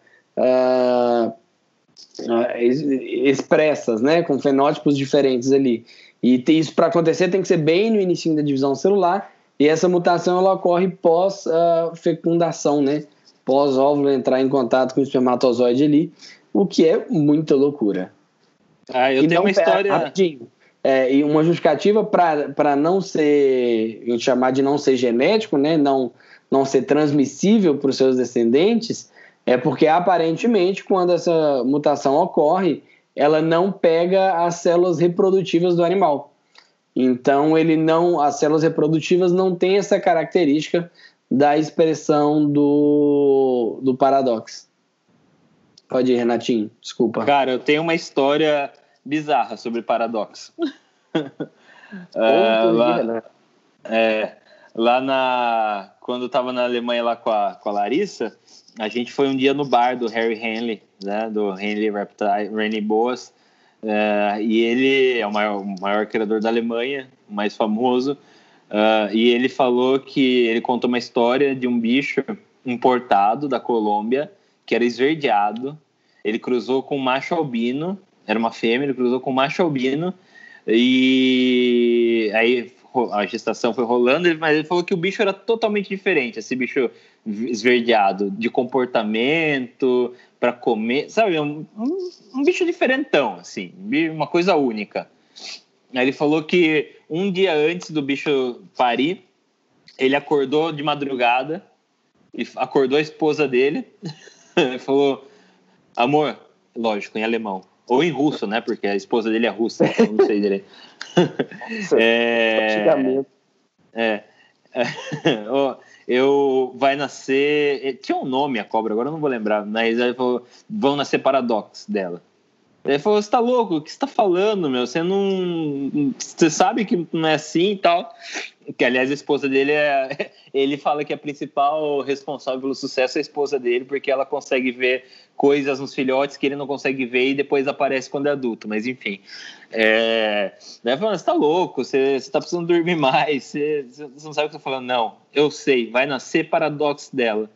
Ex- expressas, né, com fenótipos diferentes ali. E isso para acontecer tem que ser bem no início da divisão celular. E essa mutação ela ocorre pós ah, fecundação, né? Pós óvulo entrar em contato com o espermatozoide ali, o que é muita loucura. ah, eu E tenho uma história. Rapidinho. É, e uma justificativa para não ser, a gente chamar de não ser genético, né? não, não ser transmissível para os seus descendentes, é porque aparentemente, quando essa mutação ocorre, ela não pega as células reprodutivas do animal. Então, ele não, as células reprodutivas não têm essa característica da expressão do, do paradoxo. Pode ir, Renatinho, desculpa. Cara, eu tenho uma história bizarra sobre paradoxo. [laughs] É, lá, né? é, lá na. Quando eu tava na Alemanha lá com a, com a Larissa, a gente foi um dia no bar do Harry Henley, né? Do Henley Reptile, Boas. É, e ele é o maior, o maior criador da Alemanha, o mais famoso. Ah, e ele falou que ele contou uma história de um bicho importado da Colômbia que era esverdeado. Ele cruzou com um macho albino, era uma fêmea, ele cruzou com um macho albino e aí a gestação foi rolando, mas ele falou que o bicho era totalmente diferente, esse bicho esverdeado, de comportamento, para comer, sabe? Um, um, bicho diferentão, assim, um uma coisa única. Aí ele falou que um dia antes do bicho parir, ele acordou de madrugada e acordou a esposa dele. ele [laughs] falou: Amor, lógico, em alemão. Ou em russo, né? Porque a esposa dele é russa, então não sei direito. É, é. [laughs] Eu vai nascer. eh, Tinha um nome a cobra, agora eu não vou lembrar. Mas falou: vão nascer paradoxos dela. Ele falou: Você tá louco? O que você tá falando, meu? Você não. Você sabe que não é assim e tal. Que, aliás, a esposa dele é. [laughs] Ele fala que a principal responsável pelo sucesso é a esposa dele, porque ela consegue ver coisas nos filhotes que ele não consegue ver e depois aparece quando é adulto. Mas, enfim. É... Daí falando: Você tá louco? Você, você tá precisando dormir mais. Você, você não sabe o que eu tô falando? Não, eu sei. Vai nascer paradoxo dela.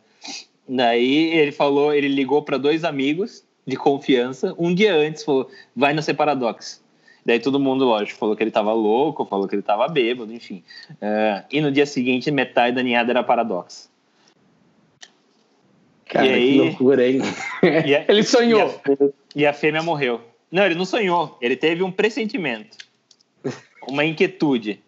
Daí ele falou: Ele ligou para dois amigos de confiança, um dia antes falou, vai nascer Paradox. Daí todo mundo, lógico, falou que ele tava louco, falou que ele tava bêbado, enfim. Uh, e no dia seguinte, metade da ninhada era Paradox. Cara, e aí, que loucura, hein? A, [laughs] ele sonhou. E a, e a fêmea morreu. Não, ele não sonhou. Ele teve um pressentimento. Uma inquietude.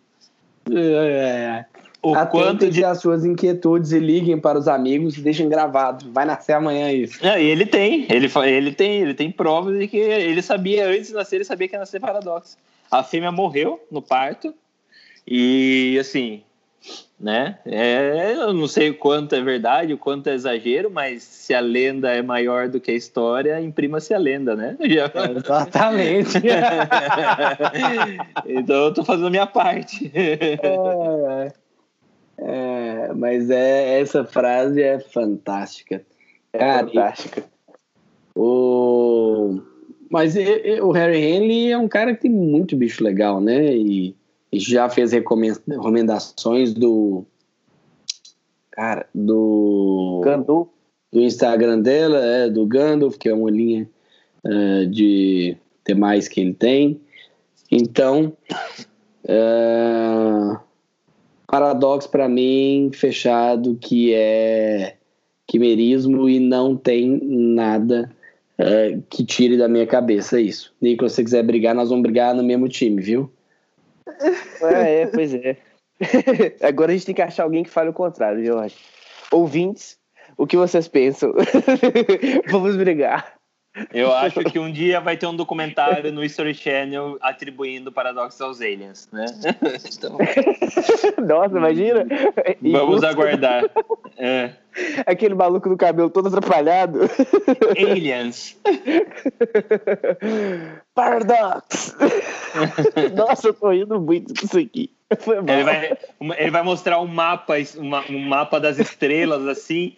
É, é, é o quanto de as suas inquietudes e liguem para os amigos e deixem gravado. Vai nascer amanhã isso. Não, e ele tem, ele, ele tem, ele tem provas de que ele sabia antes de nascer, ele sabia que ia nascer paradoxo. A fêmea morreu no parto e assim, né? É, eu não sei o quanto é verdade, o quanto é exagero, mas se a lenda é maior do que a história, imprima-se a lenda, né? [laughs] Já... Exatamente. [laughs] então eu tô fazendo a minha parte. [laughs] É, é. Mas é, essa frase é fantástica. É fantástica. O... Mas e, o Harry Henley é um cara que tem muito bicho legal, né? E, e já fez recomendações do. Cara, do. Gandalf. Do Instagram dela, é, do Gandalf, que é uma linha uh, de demais que ele tem. Então. Uh, paradoxo para mim fechado que é quimerismo e não tem nada é, que tire da minha cabeça isso. Nicolas, se você quiser brigar, nós vamos brigar no mesmo time, viu? É, é pois é. [laughs] Agora a gente tem que achar alguém que fale o contrário, Jorge. Ouvintes, o que vocês pensam? [laughs] vamos brigar. Eu acho que um dia vai ter um documentário no History Channel atribuindo paradoxos aos aliens, né? Então... [laughs] Nossa, imagina! Vamos aguardar. [laughs] É. Aquele maluco do cabelo todo atrapalhado. Aliens. [laughs] Paradox! Nossa, eu tô indo muito disso aqui. Ele vai, ele vai mostrar um mapa, um mapa das estrelas, assim,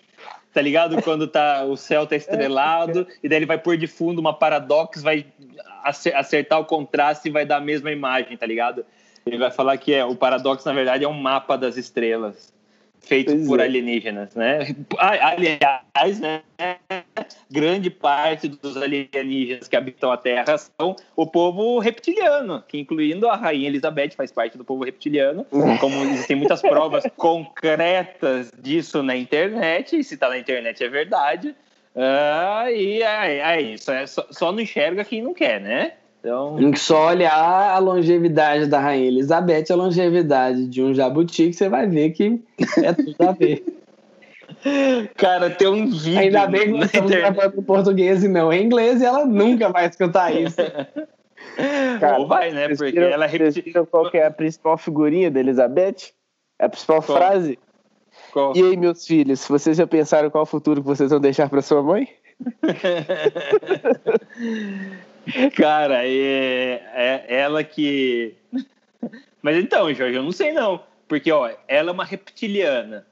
tá ligado? Quando tá, o céu tá [laughs] estrelado, e daí ele vai pôr de fundo uma paradox, vai acertar o contraste e vai dar a mesma imagem, tá ligado? Ele vai falar que é o paradoxo, na verdade, é um mapa das estrelas feito pois por é. alienígenas, né? Aliás, né? Grande parte dos alienígenas que habitam a Terra são o povo reptiliano, que incluindo a rainha Elizabeth faz parte do povo reptiliano. Como existem muitas provas [laughs] concretas disso na internet, e se está na internet é verdade. Uh, e aí, aí só, só não enxerga quem não quer, né? Então... Só olhar a longevidade da Rainha Elizabeth, a longevidade de um jabuti, que você vai ver que é tudo a ver. [laughs] Cara, tem um vídeo. Ainda bem que nós estamos gravando em português e não em inglês, e ela nunca vai escutar isso. [laughs] Cara, Ou vai, né? Porque viram, ela repete. qual que é a principal figurinha da Elizabeth? A principal qual? frase? Qual? E aí, meus filhos, vocês já pensaram qual o futuro que vocês vão deixar para sua mãe? [laughs] [laughs] Cara, é, é ela que. [laughs] Mas então, Jorge, eu não sei não. Porque, ó, ela é uma reptiliana.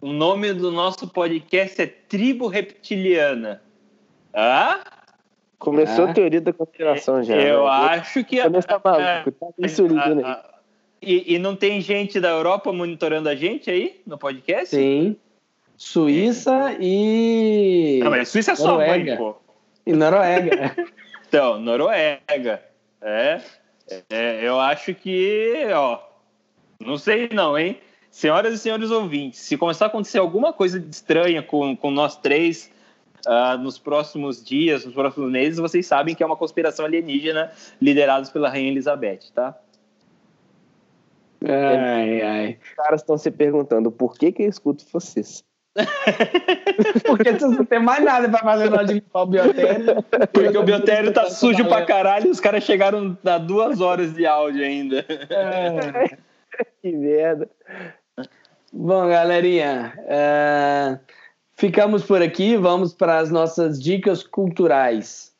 O nome do nosso podcast é Tribo Reptiliana. Ah? Começou ah? a teoria da conspiração já. Eu né? acho que. Começa maluco, tá. E, e não tem gente da Europa monitorando a gente aí no podcast? Sim. Suíça e. Não, mas Suíça é só mãe, pô. E Noruega. [laughs] Então, Noruega. É, é, eu acho que, ó, não sei não, hein? Senhoras e senhores ouvintes, se começar a acontecer alguma coisa estranha com, com nós três uh, nos próximos dias, nos próximos meses, vocês sabem que é uma conspiração alienígena liderada pela Rainha Elizabeth, tá? Ai, ai. Os caras estão se perguntando por que, que eu escuto vocês. [laughs] Porque você não tem mais nada pra fazer na hora de limpar o biotério. Porque o biotério tá sujo pra caralho e os caras chegaram a duas horas de áudio ainda. É. que merda. Bom, galerinha, é... ficamos por aqui. Vamos para as nossas dicas culturais.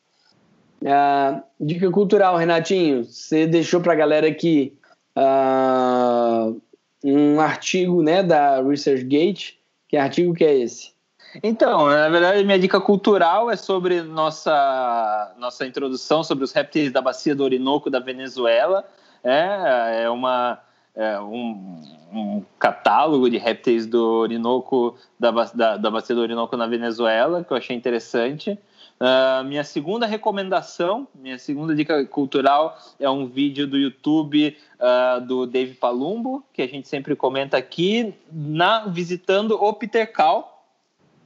Ah, dica cultural, Renatinho. Você deixou para a galera aqui ah, um artigo né, da ResearchGate. Que artigo que é esse? Então, na verdade, minha dica cultural é sobre nossa, nossa introdução sobre os répteis da bacia do Orinoco da Venezuela. É, é uma é, um, um, catálogo de répteis do Orinoco, da, da, da bacia do Orinoco na Venezuela, que eu achei interessante. Uh, minha segunda recomendação, minha segunda dica cultural é um vídeo do YouTube uh, do Dave Palumbo, que a gente sempre comenta aqui, na, visitando o Peter Cal,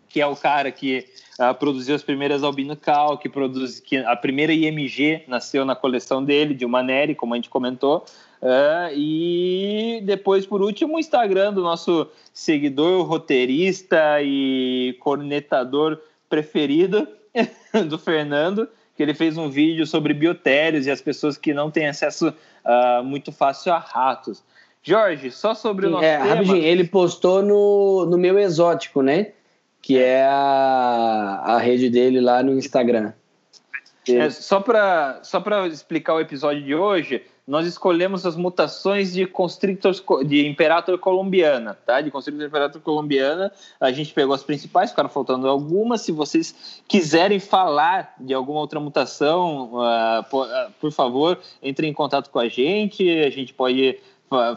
que é o cara que uh, produziu as primeiras Albino Cal, que produz que a primeira IMG nasceu na coleção dele, de uma Neri, como a gente comentou. E depois, por último, o Instagram do nosso seguidor, roteirista e cornetador preferido, [laughs] do Fernando, que ele fez um vídeo sobre biotérios e as pessoas que não têm acesso uh, muito fácil a ratos. Jorge, só sobre o nosso é, tema... Rapidinho, ele postou no, no meu exótico, né? Que é a, a rede dele lá no Instagram. É, só para só explicar o episódio de hoje, nós escolhemos as mutações de Constrictors de Imperator colombiana, tá? De Constrictor Imperator colombiana, a gente pegou as principais, ficaram faltando algumas. Se vocês quiserem falar de alguma outra mutação, uh, por, uh, por favor, entre em contato com a gente. A gente pode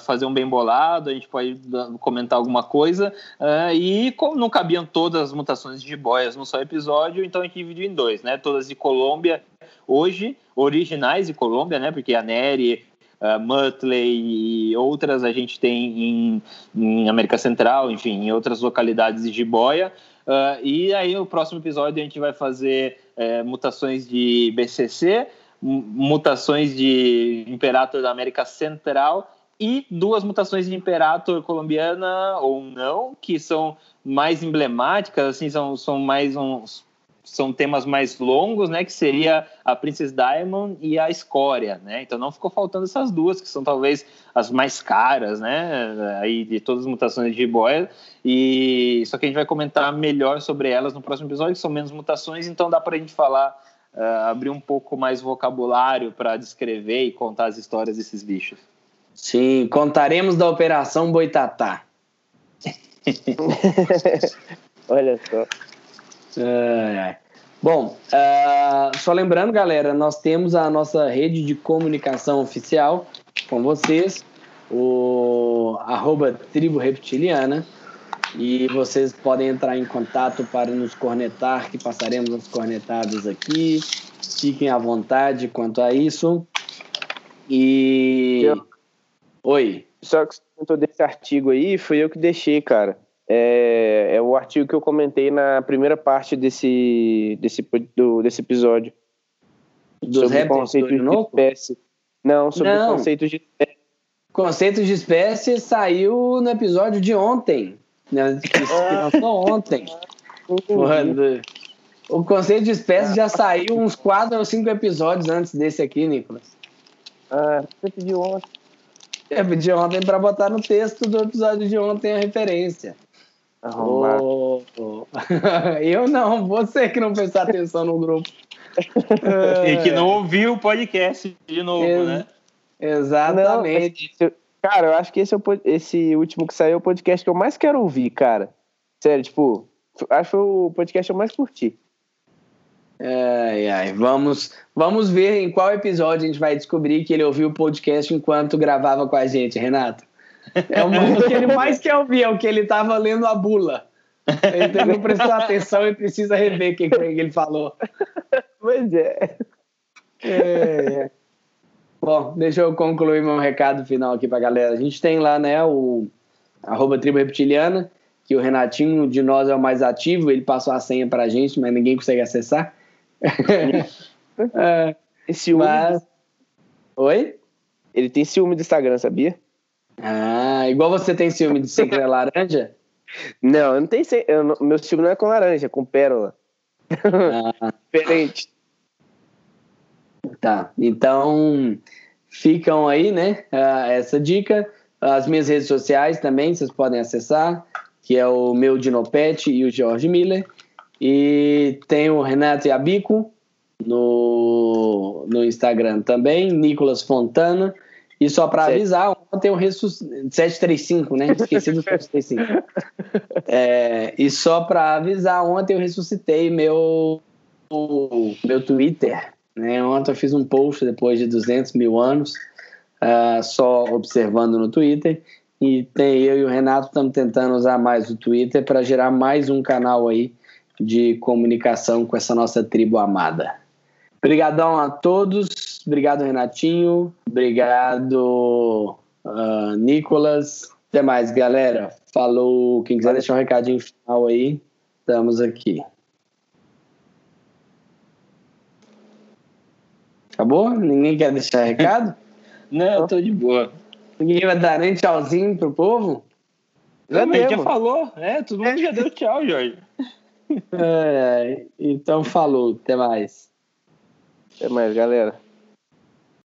fazer um bem bolado, a gente pode comentar alguma coisa. Uh, e como não cabiam todas as mutações de boias no só episódio, então a gente dividiu em dois, né? Todas de Colômbia hoje, originais de Colômbia, né? Porque a Neri, uh, Mutley e outras a gente tem em, em, América Central, enfim, em outras localidades de jiboia. Uh, e aí, no próximo episódio, a gente vai fazer uh, mutações de BCC, mutações de Imperator da América Central e duas mutações de Imperator colombiana ou não, que são mais emblemáticas, assim, são, são mais uns são temas mais longos, né, que seria a Princess Diamond e a Escória, né? Então não ficou faltando essas duas que são talvez as mais caras, né, aí de todas as mutações de Boyle. E só que a gente vai comentar melhor sobre elas no próximo episódio, que são menos mutações, então dá para a gente falar uh, abrir um pouco mais vocabulário para descrever e contar as histórias desses bichos. Sim, contaremos da Operação Boitatá. [laughs] Olha só. Bom, uh, só lembrando, galera, nós temos a nossa rede de comunicação oficial com vocês, o arroba Tribo Reptiliana, e vocês podem entrar em contato para nos cornetar, que passaremos as cornetadas aqui. Fiquem à vontade quanto a isso. E. Eu... Oi. Só que você desse artigo aí, foi eu que deixei, cara é, é o artigo que eu comentei na primeira parte desse, desse, do, desse episódio. Dos sobre conceitos de espécie. Não, sobre Não. conceitos de espécie. Conceitos de espécie saiu no episódio de ontem. Né? Que lançou ontem. Mano, o conceito de espécie já saiu uns quatro ou cinco episódios antes desse aqui, Nicolas. Ah, você pediu ontem. Eu pedi ontem para botar no texto do episódio de ontem a referência. Oh, [laughs] oh. Eu não, você que não prestou atenção no grupo. e que não ouviu o podcast de novo, Ex né? Exatamente. Não, cara, eu acho que esse, é o, esse último que saiu é o podcast que eu mais quero ouvir, cara. Sério, tipo, acho que o podcast que eu mais curti. Ai, ai. Vamos, vamos ver em qual episódio a gente vai descobrir que ele ouviu o podcast enquanto gravava com a gente, Renato. É o que ele mais quer ouvir, é o que ele estava lendo a bula. Ele não prestou atenção e precisa rever o que, ele falou. Pois é. é. Bom, deixa eu concluir meu recado final aqui para a galera. A gente tem lá, né, o arroba tribo reptiliana, que o Renatinho de nós é o mais ativo, ele passou a senha para a gente, mas ninguém consegue acessar. É, [laughs] Esse mas... Oi? Ele tem ciúme do Instagram, sabia? Ah, igual você tem ciúme de ser laranja? Não, eu não tenho. Eu meu ciúme não é com laranja, é com pérola. Ah. [laughs] Diferente. Tá, então ficam aí, né? essa dica. As minhas redes sociais também vocês podem acessar, que é o meu Dinopet e o Jorge Miller. E tem o Renato Yabico, no, no Instagram também, Nicolas Fontana. E só para avisar, ontem eu ressuscitei. 735, né? Esqueci do 735. É, e só para avisar, ontem eu ressuscitei meu, meu Twitter. Né? Ontem eu fiz um post depois de 200 mil anos, uh, só observando no Twitter. E tem eu e o Renato estamos tentando usar mais o Twitter para gerar mais um canal aí de comunicação com essa nossa tribo amada. Obrigadão a todos. Obrigado, Renatinho. Obrigado, uh, Nicolas. Até mais, galera. Falou. Quem quiser deixar um recadinho final aí, estamos aqui. Acabou? Ninguém quer deixar recado? [laughs] Não, eu tô de boa. Ninguém vai dar nem tchauzinho pro povo? Já, é já falou, é, todo mundo já deu tchau, Jorge. [laughs] É, então falou, até mais. Até mais, galera.